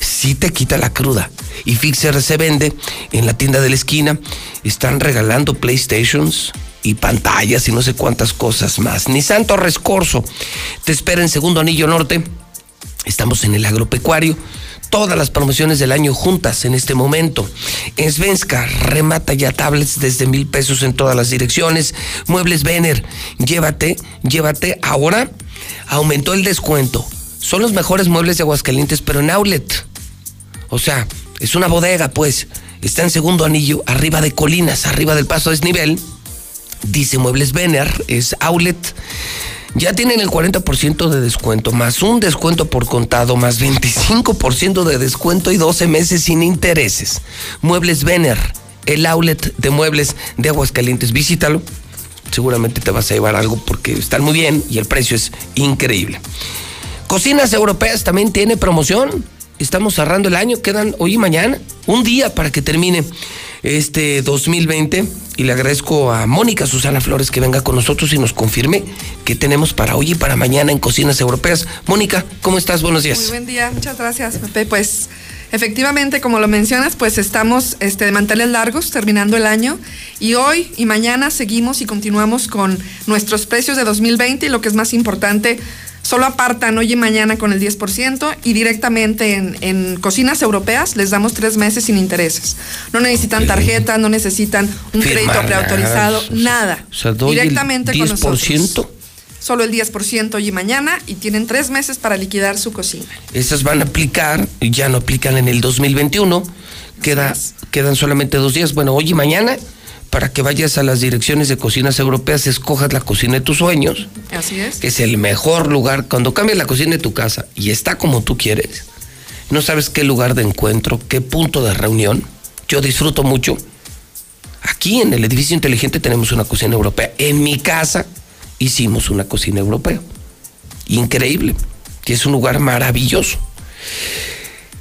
sí te quita la cruda. Y Fixer se vende en la tienda de la esquina. Están regalando PlayStations y pantallas y no sé cuántas cosas más. Ni Santo Rescorso te espera en Segundo Anillo Norte. Estamos en el agropecuario. Todas las promociones del año juntas en este momento. En Svenska remata ya tablets desde mil pesos en todas las direcciones. Muebles Vener, llévate, llévate. Ahora aumentó el descuento. Son los mejores muebles de Aguascalientes, pero en outlet. O sea, es una bodega, pues. Está en segundo anillo, arriba de colinas, arriba del paso desnivel. Dice Muebles Vener, es outlet. Ya tienen el 40% de descuento, más un descuento por contado, más 25% de descuento y 12 meses sin intereses. Muebles Vener, el outlet de muebles de Aguascalientes. Visítalo. Seguramente te vas a llevar algo porque están muy bien y el precio es increíble. Cocinas Europeas también tiene promoción estamos cerrando el año, quedan hoy y mañana, un día para que termine este 2020 y le agradezco a Mónica Susana Flores que venga con nosotros y nos confirme qué tenemos para hoy y para mañana en Cocinas Europeas. Mónica, ¿cómo estás? Buenos días. Muy buen día, muchas gracias, Pepe. Pues efectivamente, como lo mencionas, pues estamos este, de manteles largos terminando el año y hoy y mañana seguimos y continuamos con nuestros precios de 2020 y lo que es más importante, Solo apartan hoy y mañana con el 10% y directamente en, cocinas europeas les damos tres meses sin intereses. No necesitan tarjeta, no necesitan un crédito preautorizado, nada. O sea, directamente el 10%. con nosotros. solo el 10% hoy y mañana y tienen tres meses para liquidar su cocina. Esas van a aplicar, ya no aplican en el 2021, Queda, quedan solamente dos días, bueno, hoy y mañana, para que vayas a las direcciones de cocinas europeas, escojas la cocina de tus sueños, Así es. que es el mejor lugar. Cuando cambias la cocina de tu casa y está como tú quieres, no sabes qué lugar de encuentro, qué punto de reunión. Yo disfruto mucho. Aquí en el edificio inteligente tenemos una cocina europea. En mi casa hicimos una cocina europea. Increíble. Que es un lugar maravilloso.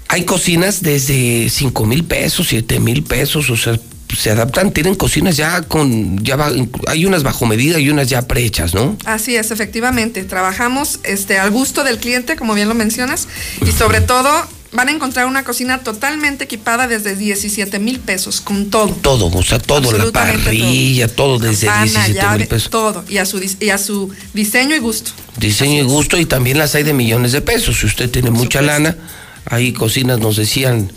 Hay cocinas desde 5 mil pesos, 7 mil pesos, o sea, se adaptan, tienen cocinas ya con, ya va- hay unas bajo medida y unas ya prehechas, ¿no? Así es, efectivamente. Trabajamos este, al gusto del cliente, como bien lo mencionas, y sobre todo van a encontrar una cocina totalmente equipada desde 17 mil pesos, con todo. Todo, o sea, todo, la parrilla, todo, desde Campana, 17 llave, mil pesos. todo, y a, su, y a su diseño y gusto. Diseño y gusto, y también las hay de millones de pesos. Si usted tiene mucha lana, hay cocinas, nos decían,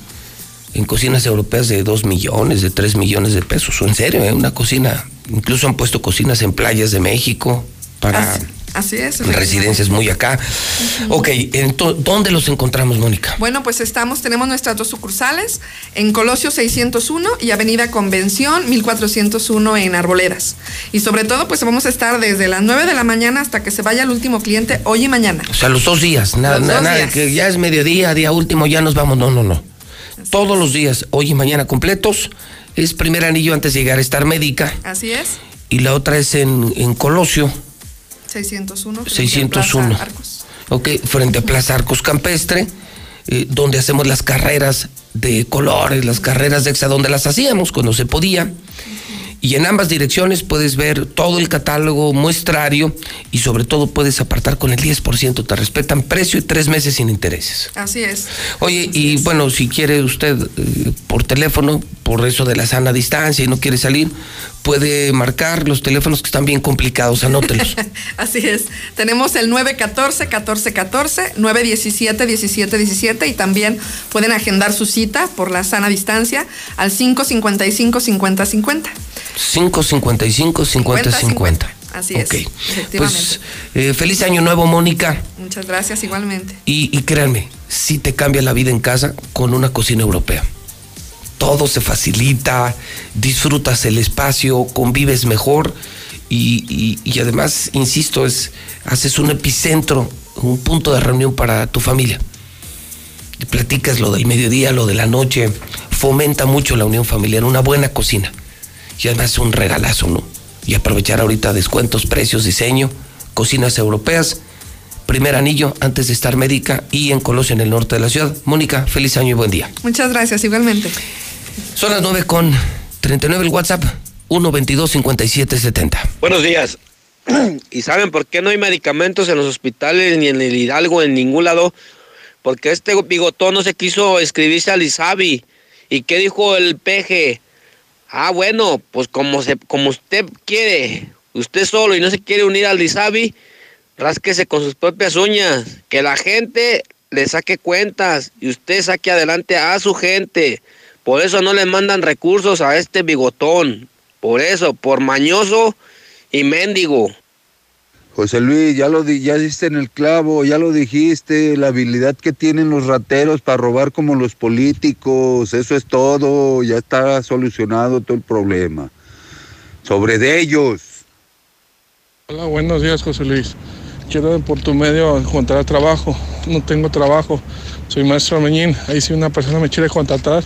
en cocinas europeas de 2 millones, de 3 millones de pesos. En serio, ¿eh? una cocina. Incluso han puesto cocinas en playas de México para Así es. residencias muy acá. Ok, ento- ¿dónde los encontramos, Mónica? Bueno, pues estamos, tenemos nuestras dos sucursales en Colosio 601 y Avenida Convención 1401 en Arboledas. Y sobre todo, pues vamos a estar desde las 9 de la mañana hasta que se vaya el último cliente hoy y mañana. O sea, los dos días, nada, nada, que ya es mediodía, día último, ya nos vamos, no, no, no. Todos los días, hoy y mañana completos, es primer anillo antes de llegar a estar médica Así es, y la otra es en, en Colosio, 601. frente a 601. Plaza Arcos. Ok, frente a Plaza Arcos Campestre, eh, donde hacemos las carreras de colores, las carreras de exa, donde las hacíamos cuando se podía. Y en ambas direcciones puedes ver todo el catálogo muestrario y sobre todo puedes apartar con el 10%. Te respetan precio y tres meses sin intereses. Así es. Oye, y bueno, si quiere usted eh, por teléfono, por eso de la sana distancia y no quiere salir, puede marcar los teléfonos que están bien complicados, anótelos. Así es. Tenemos el 914-1414, 917-1717 y también pueden agendar su cita por la sana distancia al 555-5050. 555 50 50. Así es. Efectivamente. Pues eh, feliz año nuevo, Mónica. Muchas gracias igualmente. Y, y créanme, sí te cambia la vida en casa con una cocina europea. Todo se facilita, disfrutas el espacio, convives mejor y, y- y además, insisto, es, haces un epicentro, un punto de reunión para tu familia. Platicas lo del mediodía, lo de la noche, fomenta mucho la unión familiar, una buena cocina. Y además un regalazo, ¿no? Y aprovechar ahorita descuentos, precios, diseño, cocinas europeas, primer anillo antes de estar médica y en Colosio, en el norte de la ciudad. Mónica, feliz año y buen día. Muchas gracias igualmente. Son las 9 con 39 el WhatsApp, 122 5770. Buenos días. ¿Y saben por qué no hay medicamentos en los hospitales ni en el Hidalgo, en ningún lado? Porque este bigotón no se quiso escribirse al ISABI. ¿Y qué dijo el peje? Ah, bueno, pues como, se, como usted quiere, usted solo y no se quiere unir al ISABI, rásquese con sus propias uñas. Que la gente le saque cuentas y usted saque adelante a su gente. Por eso no le mandan recursos a este bigotón. Por eso, por mañoso y mendigo. José Luis, ya lo di- ya diste en el clavo, ya lo dijiste, la habilidad que tienen los rateros para robar como los políticos, eso es todo, ya está solucionado todo el problema. Sobre de ellos. Hola, buenos días, José Luis. Quiero por tu medio encontrar trabajo. No tengo trabajo. Soy maestro albañil. Ahí si una persona me quiere contratar,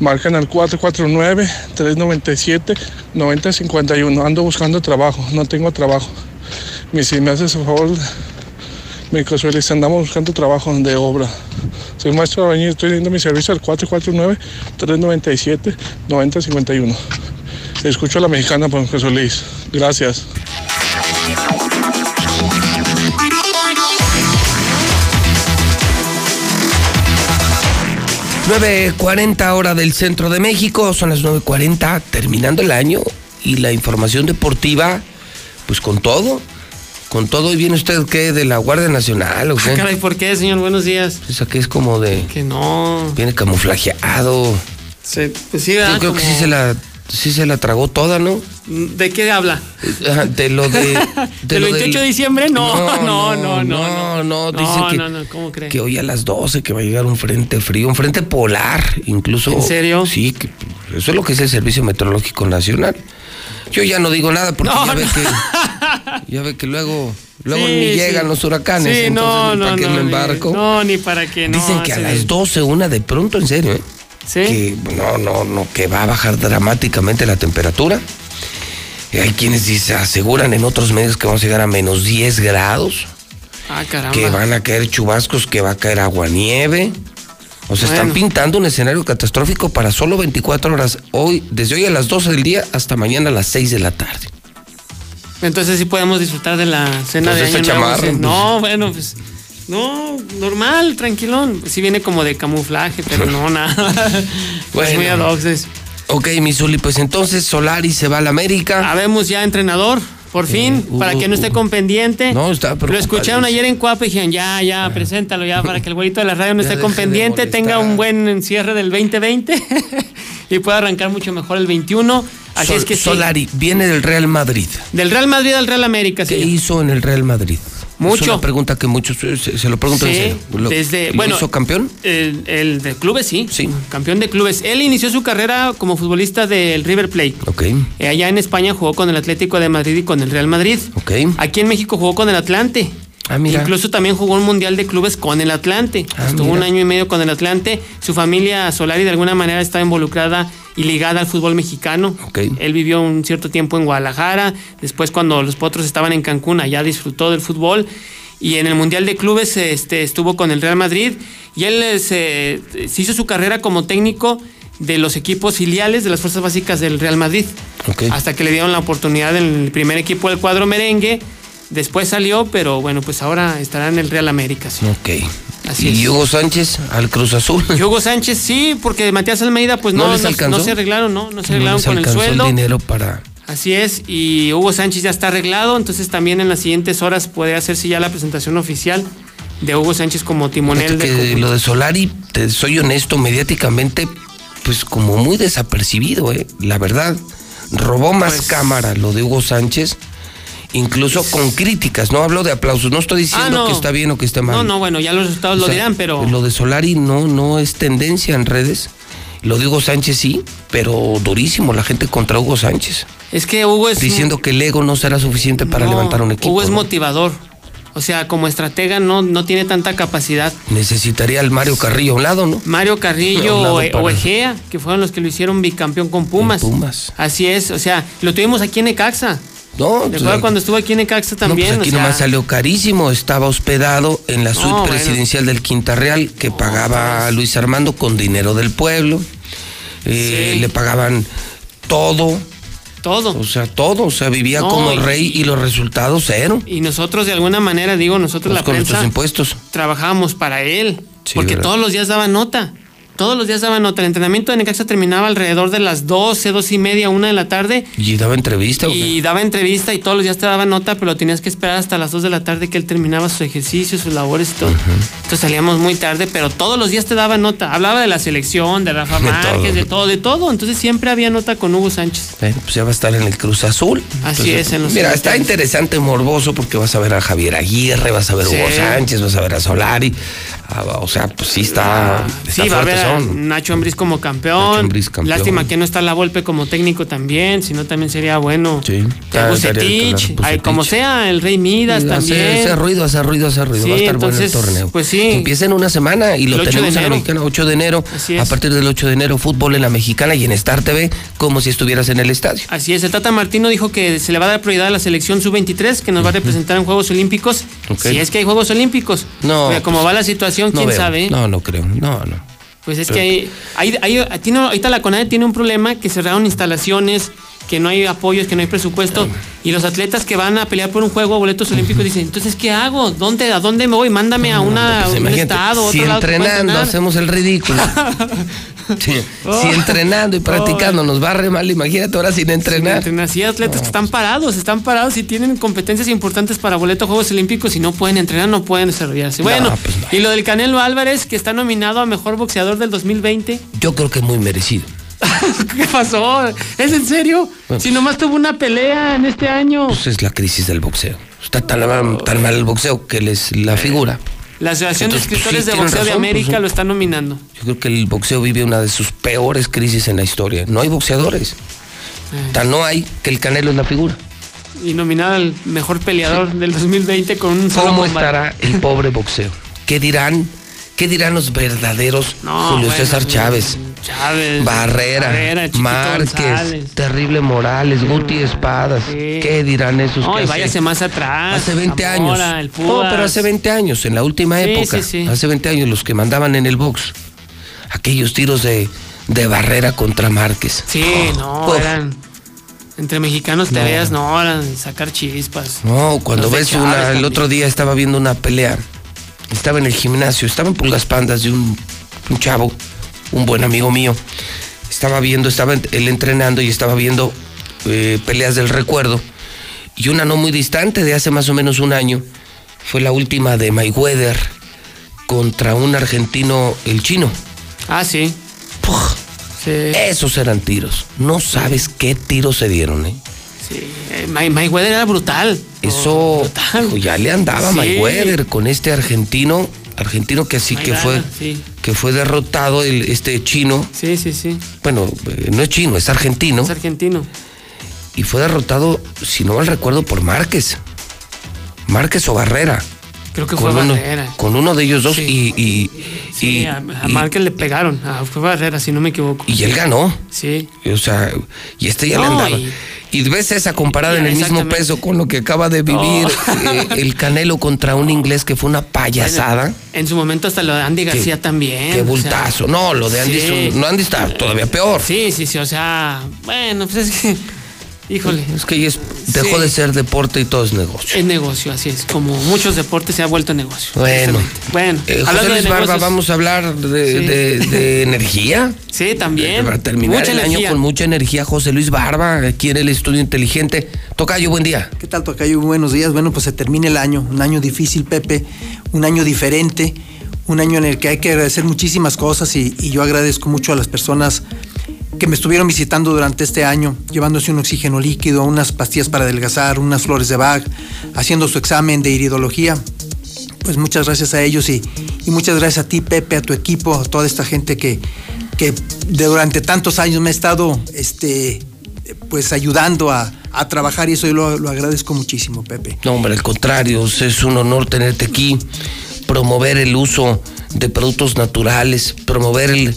marcan al 449-397-9051. Ando buscando trabajo. No tengo trabajo. Y si me haces el favor, me Luis, andamos buscando trabajo de obra. Soy maestro albañil. Estoy dando mi servicio al 449-397-9051. Escucho a la mexicana, por José Luis. Gracias. 9.40 hora del centro de México, son las 9.40, terminando el año y la información deportiva, pues con todo, con todo. ¿Y viene usted qué? ¿De la Guardia Nacional o qué? Ah, caray, ¿por qué, señor? Buenos días. Pues aquí es como de... Que no. Viene camuflajeado. Sí, pues sí, Yo ¿verdad? creo que sí se la sí se la tragó toda, ¿no? ¿De qué habla? De lo de. ¿Del lo 28 de diciembre? No, no, no, no. no, no, dicen no, que, no, no, ¿cómo cree? que hoy a las 12 que va a llegar un frente frío, un frente polar, incluso. ¿En serio? Sí, que eso es lo que es el Servicio Meteorológico Nacional. Yo ya no digo nada porque No, ya ve que ya ve que luego luego Sí, ni sí. llegan los huracanes, Sí, entonces no, para qué me ni- embarco. No, ni para qué, no. Dicen que a las 12 una de pronto, en serio, ¿eh? Sí. Que no, no, no, que va a bajar dramáticamente la temperatura. Y hay quienes dicen, aseguran en otros medios que vamos a llegar a menos 10 grados, Ah, caramba. que van a caer chubascos, que va a caer agua nieve. O sea, están pintando un escenario catastrófico para solo 24 horas. Hoy, desde hoy a las 12 del día hasta mañana a las 6 de la tarde. Entonces sí podemos disfrutar de la cena Pues de año nuevo, chamarra, sí. pues. No, bueno, pues no, normal, tranquilón. Sí viene como de camuflaje, pero no nada. pues Bueno. muy ad hoc, es- Ok, pues entonces Solari se va a la América. Habemos ya entrenador, por fin, uh, para que no esté con pendiente. No, está Lo escucharon ayer en Cuapa y dijeron, ya, ya, preséntalo ya, para que el güerito de la radio no Ya esté con pendiente, tenga un buen cierre del 2020 y pueda arrancar mucho mejor el 21. Así Sol- es que sí. Solari viene del Real Madrid. Del Real Madrid al Real América, ¿Qué hizo en el Real Madrid? Mucho. Es una pregunta que muchos eh, se, se lo preguntan en Sí, serio. ¿Lo- desde- ¿lo bueno, hizo campeón? El, el de clubes, sí. Sí. Campeón de clubes. Él inició su carrera como futbolista del River Plate. Ok, Eh, allá en España jugó con el Atlético de Madrid y con el Real Madrid. ok. Aquí en México jugó con el Atlante. Ah, mira. Incluso también jugó un mundial de clubes con el Atlante. Ah, Estuvo mira. un año y medio con el Atlante. Su familia Solari de alguna manera estaba involucrada y ligada al fútbol mexicano. Él vivió un cierto tiempo en Guadalajara. Después, cuando los potros estaban en Cancún, allá disfrutó del fútbol. Y en el Mundial de Clubes este, estuvo con el Real Madrid. Y él se, se hizo su carrera como técnico de los equipos filiales de las fuerzas básicas del Real Madrid. Ok. Hasta que le dieron la oportunidad en el primer equipo del cuadro merengue. Después salió, pero bueno, pues ahora estará en el Real América. sí. Ok. Así y es. Hugo Sánchez al Cruz Azul. Y Hugo Sánchez sí, porque Matías Almeida pues ¿No no, les no, se arreglaron, no, no se arreglaron les con el alcanzó sueldo. dinero para. Así es, y Hugo Sánchez ya está arreglado, entonces también en las siguientes horas puede hacerse ya la presentación oficial de Hugo Sánchez como timonel que conjunto. lo de Solari, te soy honesto, mediáticamente, pues como muy desapercibido, ¿eh? La verdad, robó más Pues- cámara lo de Hugo Sánchez, incluso con críticas, no hablo de aplausos, no estoy diciendo Ah, no. que está bien o que está mal. No, no, bueno, ya los resultados O lo dirán, pero Lo de Solari no, no es tendencia en redes. Lo de Hugo Sánchez sí, pero durísimo la gente contra Hugo Sánchez. es que Hugo es Diciendo que el ego no será suficiente para no, levantar un equipo. Hugo es ¿no? motivador. O sea, como estratega no, no tiene tanta capacidad. Necesitaría al Mario Carrillo a un lado, ¿no? Mario Carrillo o, E- para- o Egea, que fueron los que lo hicieron bicampeón con Pumas. En Pumas. Así es, o sea, lo tuvimos aquí en Necaxa. No, ¿Te pues, acuerdas cuando estuvo aquí en Necaxa también? No, pues aquí O sea, nomás salió carísimo. Estaba hospedado en la suite No, bueno. presidencial del Quinta Real que pagaba Luis Armando con dinero del pueblo. Eh, Sí. Le pagaban todo, todo. o sea, todo. O sea, vivía No, como y- rey y los resultados cero. Y nosotros de alguna manera, digo, nosotros Pues la con prensa impuestos. trabajábamos para él. Sí, porque ¿verdad? todos los días daba nota. Todos los días daba nota. El entrenamiento de Necaxa terminaba alrededor de las 12, 12 y media, una de la tarde. Y daba entrevista. ¿o qué? Y daba entrevista y todos los días te daba nota, pero tenías que esperar hasta las 2 de la tarde que él terminaba sus ejercicios, sus labores y todo. Entonces salíamos muy tarde, pero todos los días te daba nota. Hablaba de la selección, de Rafa De Márquez, todo. de todo, de todo. Entonces siempre había nota con Hugo Sánchez. Bueno, pues ya va a estar en el Cruz Azul. Así es, en los Mira, está años. interesante, morboso, porque vas a ver a Javier Aguirre, vas a ver a Hugo. Sánchez, vas a ver a Solari. Ah, o sea, pues sí está. está Sí, a haber Nacho Ambriz como campeón. Lástima que no está la Volpe como técnico también, si no también sería bueno. Sí. Bucetich, ay, como sea, el Rey Midas también. Hace, hace ruido, hace ruido, hace ruido. Sí, Va a estar entonces, bueno el torneo. pues sí. Empieza en una semana y lo El 8 de tenemos en la mexicana, 8 de enero. Así es. A partir del 8 de enero, fútbol en la mexicana y en Star TV, como si estuvieras en el estadio. Así es, el Tata Martino dijo que se le va a dar prioridad a la selección sub-23, que nos va a representar en Juegos Olímpicos. Si es que hay Juegos Olímpicos. No, como pues, va la situación, No quién veo. sabe. No, no creo. No, no. Pues es que hay, hay, hay- tiene- ahorita la CONADE tiene un problema que cerraron instalaciones, que no hay apoyos, que no hay presupuesto, y los atletas que van a pelear por un juego, boletos olímpicos, dicen, entonces, ¿qué hago? ¿Dónde, ¿A dónde me voy? Mándame a, una, Pues un estado, otro si lado entrenando entrenar". hacemos el ridículo. Sí, Oh. Si entrenando y practicando nos va re mal, imagínate ahora sin entrenar. Entrenar. Sí, atletas que están parados, están parados y tienen competencias importantes para boleto a Juegos Olímpicos y no pueden entrenar, no pueden desarrollarse. Bueno, pues y lo del Canelo Álvarez, que está nominado a Mejor Boxeador del 2020. Yo creo que es muy merecido. ¿Qué pasó? ¿Es en serio? si nomás tuvo una pelea en este año. Pues es la crisis del boxeo. Está tan, mal- tan mal el boxeo que les la figura. La Asociación de pues, Escritores sí, de Boxeo de América pues, lo está nominando. Yo creo que el boxeo vive una de sus peores crisis en la historia. No hay boxeadores. Eh. Tan no hay que el Canelo es la figura. Y nominado al mejor peleador del 2020 con un solo ¿Cómo combate. estará el pobre boxeo? ¿Qué dirán? ¿Qué dirán los verdaderos No, Julio bueno, César Chávez? Chávez. Barrera, Barrera, Márquez, González. Terrible Morales, Guti Espadas. ¿Qué dirán esos? No, que y hace- váyase más atrás. Hace 20 Zamora, años. No, pero hace 20 años, en la última Sí, época. Hace 20 años, los que mandaban en el box. Aquellos tiros de, de barrera contra Márquez. Sí, no, Uf. eran. Entre mexicanos te No. veas, no, eran sacar chispas. No, cuando ves Chávez una, el otro día estaba viendo una pelea. Estaba en el gimnasio, estaba en Pulgas Pandas de un, un chavo, un buen amigo mío. Estaba viendo, estaba él entrenando y estaba viendo eh, peleas del recuerdo. Y una no muy distante, de hace más o menos un año, fue la última de Mayweather contra un argentino, el chino. Ah, sí. Esos eran tiros. No sabes qué tiros se dieron, ¿eh? Sí. Eh, May- Mayweather era brutal. Eso ya le andaba Sí. Mayweather con este argentino, argentino que así que fue, sí. que fue derrotado el, este chino. Sí, sí, sí. Bueno, eh, no es chino, es argentino. Es argentino. Y fue derrotado, si no mal recuerdo, por Márquez. Márquez o Barrera. Creo que con fue uno, Barrera. Con uno de ellos dos y, y, Sí, y- a, a y- Márquez le pegaron. Ah, fue Barrera, si no me equivoco. y él ganó. Sí. O sea, y este ya le No, andaba. Y- ves esa comparada en el mismo peso con lo que acaba de vivir No. eh, el Canelo contra un inglés que fue una payasada. En su momento hasta lo de Andy García también. Qué o sea, bultazo. no, lo de Andy, sí. es un- no Andy está todavía peor. Sí, sí, sí. O sea, bueno, pues es que. Híjole. Es que ya es- dejó Sí. de ser deporte y todo es negocio. Es negocio, así es. Como muchos deportes se ha vuelto negocio. Bueno. Bueno, Eh, José hablando de Luis Barba, vamos a hablar de, Sí. de- de energía. Sí, también. Para terminar Mucha el energía. año con mucha energía, José Luis Barba, aquí en el estudio inteligente. Tocayo, buen día. ¿Qué tal, Tocayo? Buenos días. Bueno, pues se termina el año, un año difícil, Pepe, un año diferente, un año en el que hay que agradecer muchísimas cosas y, y yo agradezco mucho a las personas que me estuvieron visitando durante este año, llevándose un oxígeno líquido, unas pastillas para adelgazar, unas flores de Bach, haciendo su examen de iridología. Pues muchas gracias a ellos y, muchas gracias a ti, Pepe, a tu equipo, a toda esta gente que, que durante tantos años me ha estado este, pues ayudando a, a trabajar y eso yo lo, lo agradezco muchísimo, Pepe. No, hombre, al contrario, es un honor tenerte aquí, promover el uso de productos naturales, promover el-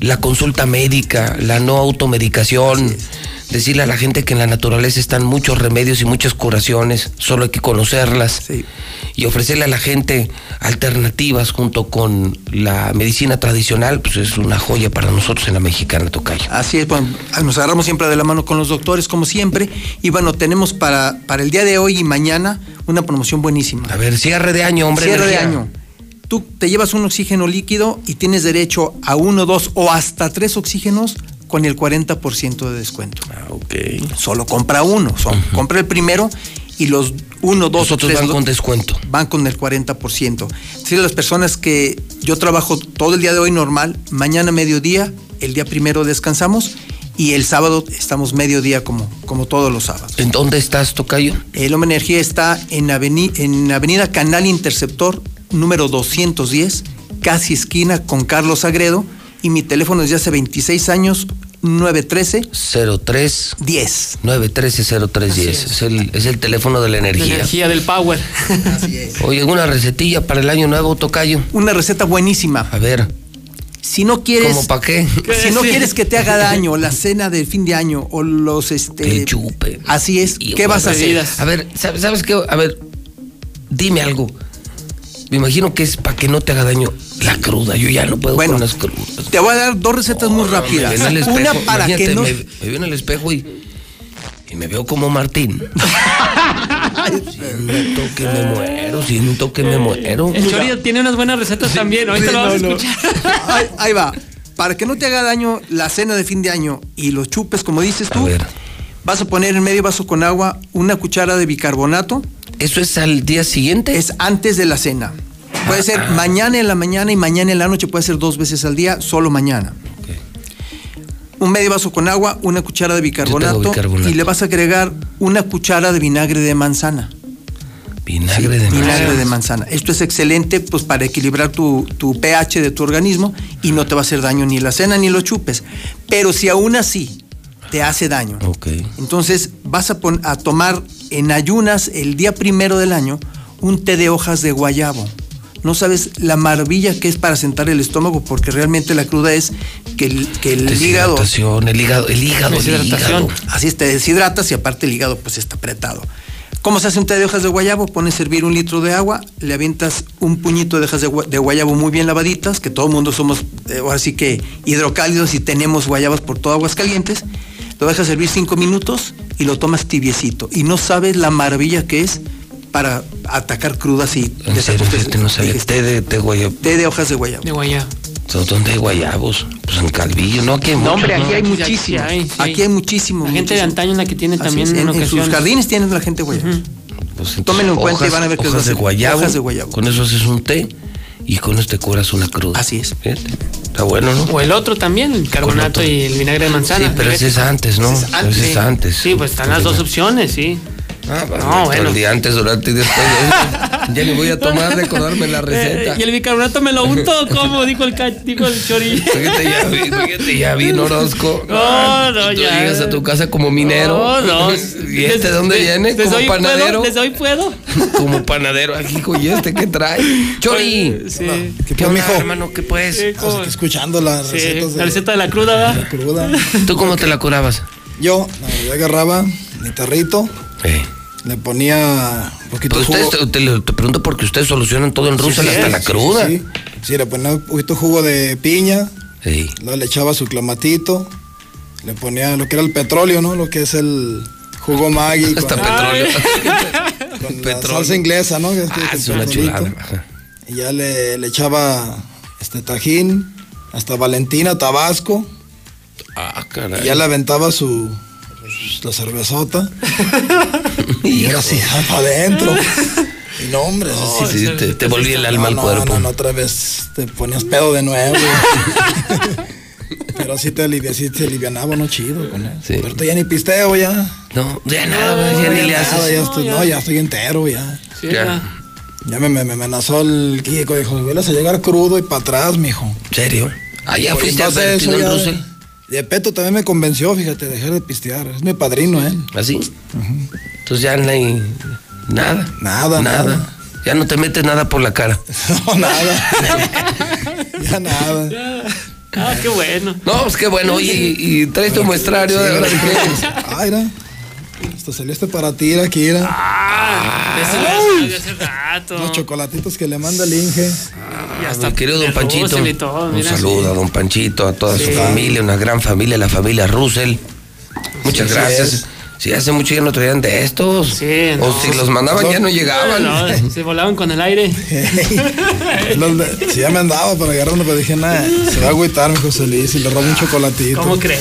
la consulta médica, la no automedicación, decirle a la gente que en la naturaleza están muchos remedios y muchas curaciones, solo hay que conocerlas y ofrecerle a la gente alternativas junto con la medicina tradicional, pues es una joya para nosotros en la mexicana Tocayo. Así es, bueno, nos agarramos siempre de la mano con los doctores, como siempre, y bueno, tenemos para, para el día de hoy y mañana una promoción buenísima. A ver, cierre de año, hombre. Cierre de año. Tú te llevas un oxígeno líquido y tienes derecho a uno, dos o hasta tres oxígenos con el 40% de descuento. Ah, ok. Solo compra uno, son, compra el primero y los uno, dos Los o otros tres van con descuento. van con el 40%. Es decir, las personas que yo trabajo todo el día de hoy normal, mañana mediodía, el día primero descansamos y el sábado estamos mediodía como, como todos los sábados. ¿En dónde estás, Tocayo? El Energía está en, aveni- en Avenida Canal Interceptor número 210, casi esquina con Carlos Agredo y mi teléfono es de hace 26 años 913 03 10. 913 0310. Es el, es el teléfono de la La energía. energía del power. Oye, ¿alguna recetilla para el año nuevo, Tocayo? Una receta buenísima. A ver. Si no quieres ¿Cómo para qué? Si no quieres que te haga daño la cena del fin de año o los este El chupe. Así es, ¿qué vas a hacer? A ver, ¿sabes, sabes qué? A ver, dime algo. Me imagino que es para que no te haga daño la cruda. Yo ya no puedo Bueno, con las crudas. Te voy a dar dos recetas muy rápidas. espejo, Una para que no me, me veo en el espejo y, y me veo como Martín. siento que me muero, siento que me muero. El Chori tiene unas buenas recetas también. Ahorita Sí, lo vamos no, a no. escuchar. ahí, ahí va. Para que no te haga daño la cena de fin de año y los chupes, como dices tú, vas a poner en medio vaso con agua una cuchara de bicarbonato. ¿Eso es al día siguiente? Es antes de la cena. Puede ser mañana en la mañana y mañana en la noche, puede ser dos veces al día, solo mañana. un medio vaso con agua, una cuchara de bicarbonato, bicarbonato. y le vas a agregar una cuchara de vinagre de manzana. Vinagre de Vinagre manzana. de manzana. Esto es excelente pues para equilibrar tu, tu pH de tu organismo y no te va a hacer daño ni la cena ni los chupes. Pero si aún así te hace daño, entonces vas a tomar en ayunas el día primero del año un té de hojas de guayabo. No sabes la maravilla que es para sentar el estómago porque realmente la cruda es que el, que el hígado... Deshidratación, el hígado, el hígado, el hígado. Así es, te deshidratas y aparte el hígado pues está apretado. ¿Cómo se hace un té de hojas de guayabo? Pones a hervir un litro de agua, le avientas un puñito de hojas de guayabo muy bien lavaditas, que todo el mundo somos, eh, ahora sí que hidrocálidos y tenemos guayabas por todo aguas calientes. Lo dejas hervir cinco minutos y lo tomas tibiecito. Y no sabes la maravilla que es para atacar crudas y no. Té de, té guayabo. té de hojas de guayabo. De guayabo. ¿Dónde hay guayabos? Pues en Calvillo, ¿no? Aquí hay No, hombre, aquí hay ¿no? muchísimos. hay, sí. Aquí hay muchísimos. La gente de antaño es la que tiene Así también es, en, en, en sus jardines tienen la gente guayabos. Pues entonces, Tómenlo en cuenta y van a ver que es hojas de guayabo. Hojas de guayabo. Con eso haces un té y con eso te curas una cruda. Así es. Fíjate. Está bueno, ¿no? O el otro también, el carbonato y el vinagre de manzana. Sí, pero ese es antes, ¿no? Ese es antes. Ese es antes. Sí, pues están las dos opciones, sí. Ah, no, Todo bueno. el día antes, durante y después. ya le voy a tomar de acordarme la receta. Eh, ¿Y el bicarbonato me lo unto? ¿Cómo? Dijo el, dijo el chori. Fíjate, ya vi, fíjate, ya vi, Orozco. No, no, Tú ya. llegas a tu casa como minero. No, no. ¿Y este de dónde viene? Como hoy panadero. Puedo, desde hoy puedo. Como panadero. Aquí, hijo, ¿y este qué trae? Chori. Sí. ¿Qué, pues, onda, mijo? hermano? ¿Qué pues? Sí, como- Escuchando las Sí, recetas de la receta de la cruda, ¿va? la cruda. ¿Tú cómo te la curabas? Yo, no, yo agarraba mi tarrito, Eh. Le ponía un poquito jugo. ustedes, te, te- te pregunto porque ustedes solucionan todo en Rusia Sí, hasta sí, la cruda. Sí, sí, le ponía un poquito jugo de piña, Sí. luego le echaba su clamatito, le ponía lo que era el petróleo, ¿no? Lo que es el jugo Maggi. Hasta con- petróleo. con la Petróleo. salsa inglesa, ¿no? Ah, es una chulada. Y ya le, le echaba este tajín, hasta Valentina, Tabasco. Ah, caray. Y ya le aventaba su la cervezota. y ahora sí, para adentro. Y no, hombre. Sí, sí, te, te volví el alma al no, cuerpo. No, no, otra vez te ponías pedo de nuevo. Pero sí te alivia, sí te alivianaba, no chido con él. Sí. Pero ahorita ya ni pisteo ya. No, ya nada, ya ni le nada, haces. ya estoy, no, ya estoy entero ya. Sí, Ya. ya. Ya me, me, me amenazó el Kiko, dijo, vuelves a llegar crudo y para atrás, mijo. ¿En serio? Ah, ya Oye, fuiste a ya- Russell. De Peto también me convenció, fíjate, dejar de pistear. Es mi padrino, ¿eh? ¿Así? Entonces ya no hay nada. Nada, Nada. Ya no te metes nada por la cara. No, nada. ya nada. Ah, qué bueno. No, pues qué bueno. Oye, y, y traes tu muestrario de ahora de qué. Ah, mira. Hasta salió este para ti, era aquí, era. Ah, hace rato. Los chocolatitos que le manda el Inge. Y A hasta mi querido don Panchito. Y todo, Un saludo a don Panchito, a toda su familia, una gran familia, la familia Russell. Muchas Sí, gracias. Sí Si hace mucho ya no traían de estos. Sí, O no. si los mandaban ya no llegaban. No, se volaban con el aire. Si ya me andaba para agarrar uno, pero dije, nada, se va a agüitar mi José Luis y le robo un chocolatito. ¿Cómo crees?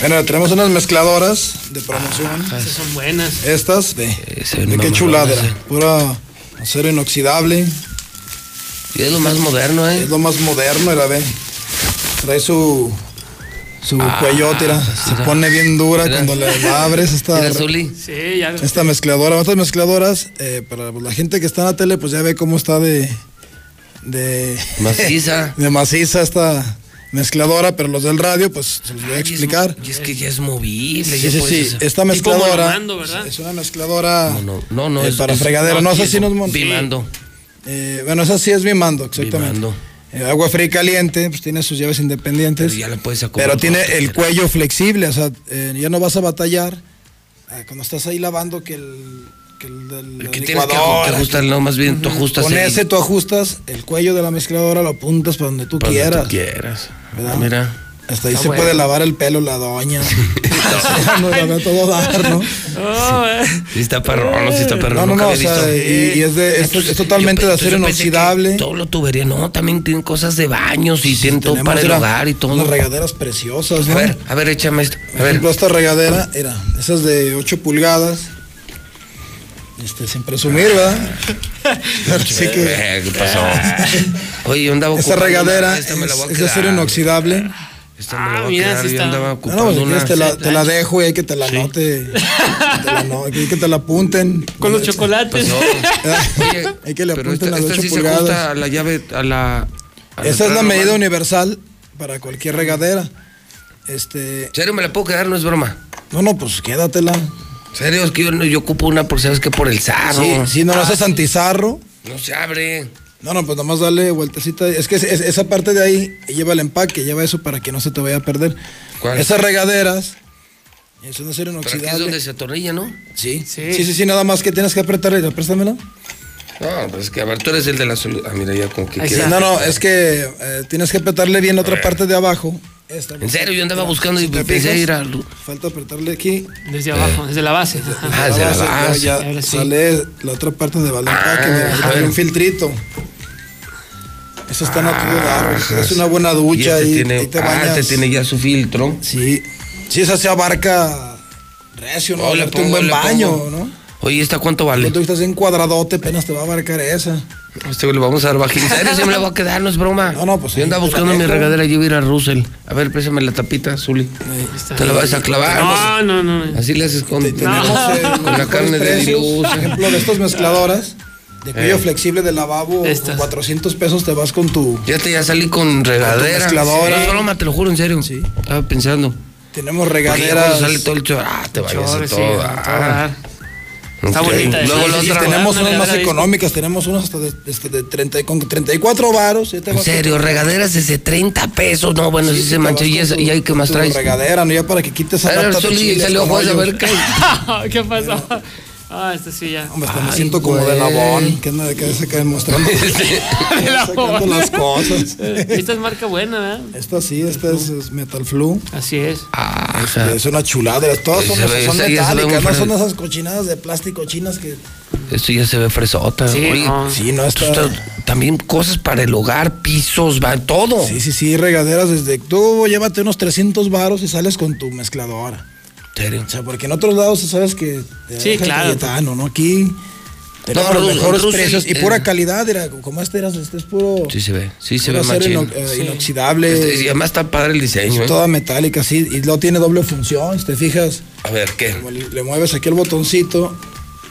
Bueno, tenemos unas mezcladoras de promoción. Esas son buenas. Estas de, Ese de qué chulada, ese. pura acero inoxidable. Y es lo más moderno, ¿eh? Es lo más moderno, era ve. Trae su su cuellote, era. Se pone bien dura cuando la abres esta. Sí, ya. esta mezcladora. Otras mezcladoras, eh, para la gente que está en la tele, pues ya ve cómo está de de Maciza. de maciza esta mezcladora, pero los del radio, pues se los voy a es- explicar. Y es que ya es movible. Sí, ya sí, sí. hacer- Esta mezcladora es una mezcladora No, no, no. eh, es- para es- fregadero. No, sé si nos mon- Bimando. Eh, bueno, esa sí es Bimando, exactamente. Bimando. Eh, agua fría y caliente, pues tiene sus llaves independientes. Pero ya la puedes acomodar Pero tiene el cuello flexible, o sea, eh, ya no vas a batallar eh, cuando estás ahí lavando que el, que el del la Que tienes que, ajustar, no, más bien tú ajustas Con el- ese tú ajustas el cuello de la mezcladora, lo apuntas para donde tú para donde quieras. tú quieras. Mira. Hasta ahí se bueno. puede lavar el pelo la doña. No a todo dar, ¿no? Oh. Sí está perrón, no, sí está perrón. No, no, no, o sea, y, y es, de, es, es totalmente yo- de acero inoxidable. Todo lo tubería, no, también tienen cosas de baños y tienen todo para el hogar y todo. Unas regaderas preciosas, A ¿no? ver, a ver, échame esto. A Por ver. esta regadera era, esa es de 8 pulgadas. Este, sin presumir, ¿verdad? Así que Eh, ¿Qué pasó? Oye, andaba esta regadera una, es, esta a es de acero inoxidable. Esta Ah, mira, sí está. andaba No, ocupando no, si una. quieres te la, te la dejo y hay que te la anote. que te la no- que, que te la apunten. Con los chocolates. Oye, hay que le pero apunten esta, las esta 8 sí se pulgadas. ajusta a la llave, a la... a Esa es la medida normal. universal para cualquier regadera. Este. ¿En serio me la puedo quedar? No es broma. No, no, pues quédatela. ¿En serio? Es que yo, no- yo ocupo una por, ¿sabes qué? Por el sarro. Sí, sí, no lo Ah, haces antizarro. No se abre. No, no, pues nomás dale vueltecita. Es que es- es- esa parte de ahí lleva el empaque, lleva eso para que no se te vaya a perder. ¿Cuál? Esas regaderas, es un acero Pero aquí es inoxidable. donde se atornilla, ¿no? Sí. sí, sí, sí, nada más que tienes que apretarle. Préstamela. No, pues es que a ver, tú eres el de la solución. Ah, mira, ya como que. No, no, es que eh, tienes que apretarle bien la otra parte de abajo. Esta, En serio, yo andaba buscando y pensé ir a... Falta apretarle aquí. Desde abajo, desde la base. Ah, desde la Ya- base. ya sí. sale la otra parte de balón Ah, que ver. un filtrito. Eso está a todo dar. Ajá. Es una buena ducha Y este y, tiene, ahí te ah, bañas. este tiene ya su filtro. Sí. Sí, esa se abarca recio, ¿no? Oh, le Darte un pongo, buen le baño, pongo. ¿no? Oye, ¿esta cuánto vale? Cuando tú estás en cuadradote, apenas te va a abarcar esa. Este güey le vamos a dar bajín. ¿En serio? Me la voy a quedar, no es broma. No, no, pues Yo andaba te buscando mi regadera y yo iba a ir a Russell. A ver, préstame la tapita, Zuli. Te la vas a clavar. No, no, no. Así le haces con, eh, la mejores carne de. Por ejemplo, de estas mezcladoras de cuello Eh. flexible de lavabo, Estas. con 400 pesos te vas con tu... Fíjate, ya salí con regadera. mezcladora. No broma, te lo juro, en serio. Sí. Estaba pensando. Tenemos ya regaderas. cuando sale todo el chorro, ah, te vayas a todo. Está Ok. bonita. Luego Sí, la sí, tenemos Una unas más de- económicas, tenemos unas hasta de, este, de 30, y con 34 varos. En serio, regaderas desde 30 pesos. No, bueno, sí, te se vas mancha. ¿Y, y hay que más traes? regadera, ¿no? Ya para que quites A de chiles salió a ver qué. ¿Qué pasó? Ah, esto sí ya. Hombre, hasta me Ay, siento como de güey. Nabón, que anda de cabeza acá demostrando. sacando las cosas. Esta es marca buena, ¿verdad? Esta sí, esta es, es Metal Flu. Así es. Ah, Este, es una chulada. Todas son, ve- son metálicas, no son esas cochinadas de plástico chinas que. Esto ya se ve fresota. Sí, Oye, no. Sí, no, está. está- también cosas para el hogar, pisos, va, todo. Sí, sí, sí, regaderas desde. Tú llévate unos 300 varos y sales con tu mezcladora. ¿En serio? O sea, porque en otros lados sabes que. te Sí, deja el claro. Cayetano, ¿no? Aquí. Pero los en mejores precios y pura calidad. Era, como este era, este es puro. Sí se ve, sí se ve acero machín. ino- eh, Sí. inoxidable. Este, y además está padre el diseño, es ¿eh? toda metálica, sí. Y luego tiene doble función, si te fijas. A ver, ¿qué? Le, le mueves aquí el botoncito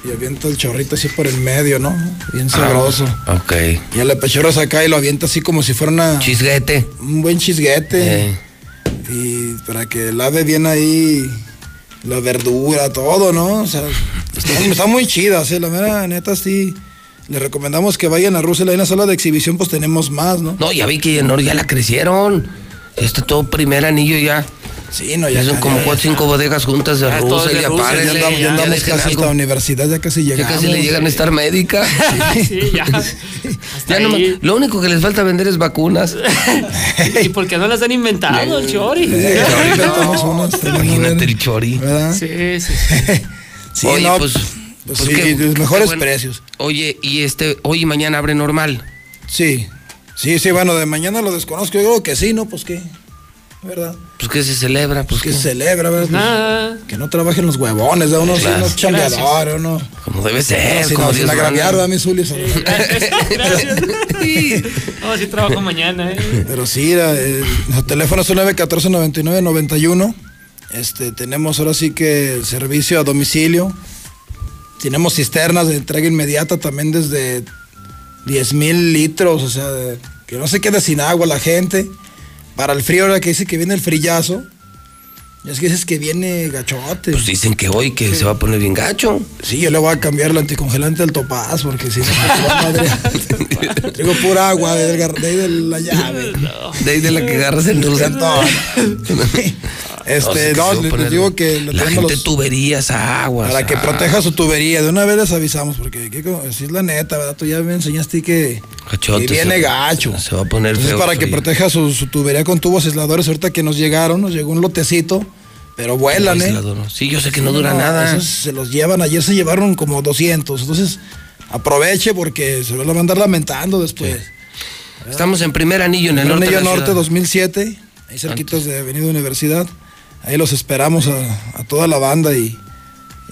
y avienta el chorrito así por el medio, ¿no? Bien Ah, sabroso. ok. Y le pechorras acá y lo avienta así como si fuera una, Chisguete. un buen chisguete. Eh. Y para que lave bien ahí la verdura, todo, ¿no? O sea, está, muy chida, ¿sí? la mera neta sí. Le recomendamos que vayan a Russell en la sala de exhibición, pues tenemos más, ¿no? No, ya vi que en Nor ya la crecieron. Está todo primer anillo ya. Sí, no, Ya ya son como cuatro o cinco bodegas juntas de Ya Russell, es de ya Ya andamos, ya ya casi hasta la universidad, ya casi Ya llegamos. casi le llegan a estar médica. Sí, ya. Hasta Ya no, ahí. lo único que les falta vender es vacunas. ¿Y por qué no las han inventado, el Chori? Sí, muy Imagínate el chori. ¿verdad? Sí, sí. sí. Sí, Oye, no, pues, pues pues sí, qué- los mejores bueno. precios. Oye, y este, hoy y mañana abre normal. Sí, sí, sí, bueno, de mañana lo desconozco. Yo creo que sí, ¿no? Pues qué, ¿verdad? Pues que se celebra, pues Que que se celebra, ¿verdad? Pues, Nada. que no trabajen los huevones, de unos, Claro. unos chambeadores, uno. como debe ser, Sin, como sin Dios agraviar. ¿verdad, mi Zuli? Gracias. No, sí trabajo mañana, ¿eh? Pero sí, era, eh, nuestro teléfono es 914-9991. Este, tenemos ahora sí que servicio a domicilio. Tenemos cisternas de entrega inmediata también desde 10 mil litros, o sea, de- que no se quede sin agua la gente. Para el frío, ahora que dice que viene el frillazo, es que dices que viene gachote. Pues dicen que hoy que se va a poner bien gacho. Sí, yo le voy a cambiar el anticongelante al topaz, porque si no, me va a madrear. Traigo pura agua de, de ahí de la llave. De ahí de la que agarras el dulce. No, Este, no, se les, digo que La tenemos gente los- tuberías a aguas. para que ah, proteja su tubería. De una vez les avisamos, porque ¿qué co- si es la neta, ¿verdad? Tú ya me enseñaste que, gachote, que viene se- gacho. Se va a poner Entonces, feo. para que proteja su, su tubería con tubos aisladores, ahorita que nos llegaron, nos llegó un lotecito, pero vuelan, ¿eh? Sí, yo sé que no dura nada. Esos se los llevan, ayer se llevaron como 200. Entonces, aproveche porque se van a mandar lamentando después. Estamos en primer anillo en el norte. de Anillo la Norte ciudad. 2007, ahí cerquitos de Avenida Universidad. Ahí los esperamos a, a toda la banda y,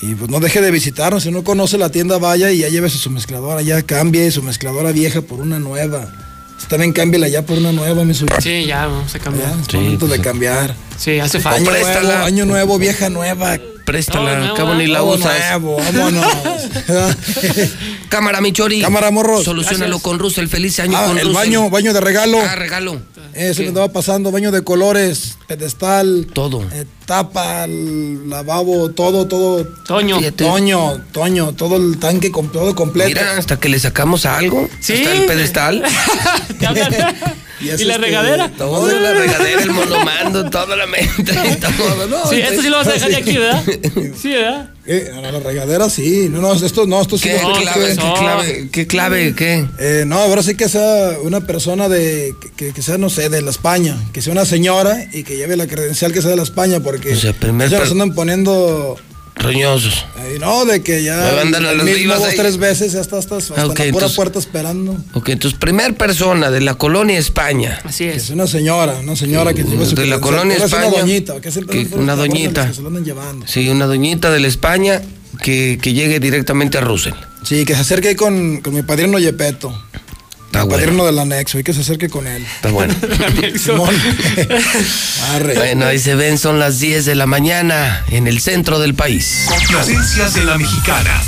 y, pues no deje de visitarnos. Si no conoce la tienda, vaya y ya llévese su mezcladora, ya cambie su mezcladora vieja por una nueva. También cámbiala ya por una nueva, mi suya. Sí, ya vamos a cambiar. Es momento de cambiar. Sí, hace falta. Año nuevo, año nuevo, vieja nueva. Préstala, nuevo, cabo ni la usas. nuevo, vámonos. Cámara, Michori. Cámara, morros. Solucionalo Gracias. con Russell. Feliz año Ah, con el Russell. baño, baño de regalo. Ah, regalo. Eso me estaba pasando, baño de colores, pedestal. Todo. eh, tapa, lavabo, todo, todo. Toño. Fíjate. Toño, Toño, todo el tanque todo completo. Mira, hasta que le sacamos algo. Sí. Hasta el pedestal. Y ¿Y, es la regadera? Todo, la regadera, el monomando, toda la mente. Todo, no, Sí, esto sí lo vas a dejar de aquí, ¿verdad? Sí, ¿verdad? Eh, a la regadera sí, no, no, esto no, esto sí. ¿Qué, lo- No, clave, qué clave? ¿Qué clave? ¿Qué? Eh, no, ahora sí que sea una persona de, que, que sea, no sé, de la España, que sea una señora y que lleve la credencial que sea de la España, porque O sea, primer ya nos andan poniendo, Roñosos. eh, no, de que ya Me mandan a el las mismo dos, tres veces, ya está hasta, hasta Ah, la pura entonces- puerta esperando. Ok, entonces, primer persona de la colonia España. Así Que es. es una señora, una señora que lleva su de la colonia es España. una doñita, que siempre que- son una doñita. que se lo andan llevando. Sí, una doñita de la España que, que llegue directamente a Russell. Sí, que se acerque ahí con, con mi padrino Yepeto. Está el bueno. padrino del anexo, y que se acerque con él. Está bueno. Simón. Arre. Bueno, ahí se ven, son las 10 de la mañana en el centro del país. Complacencias de la mexicana.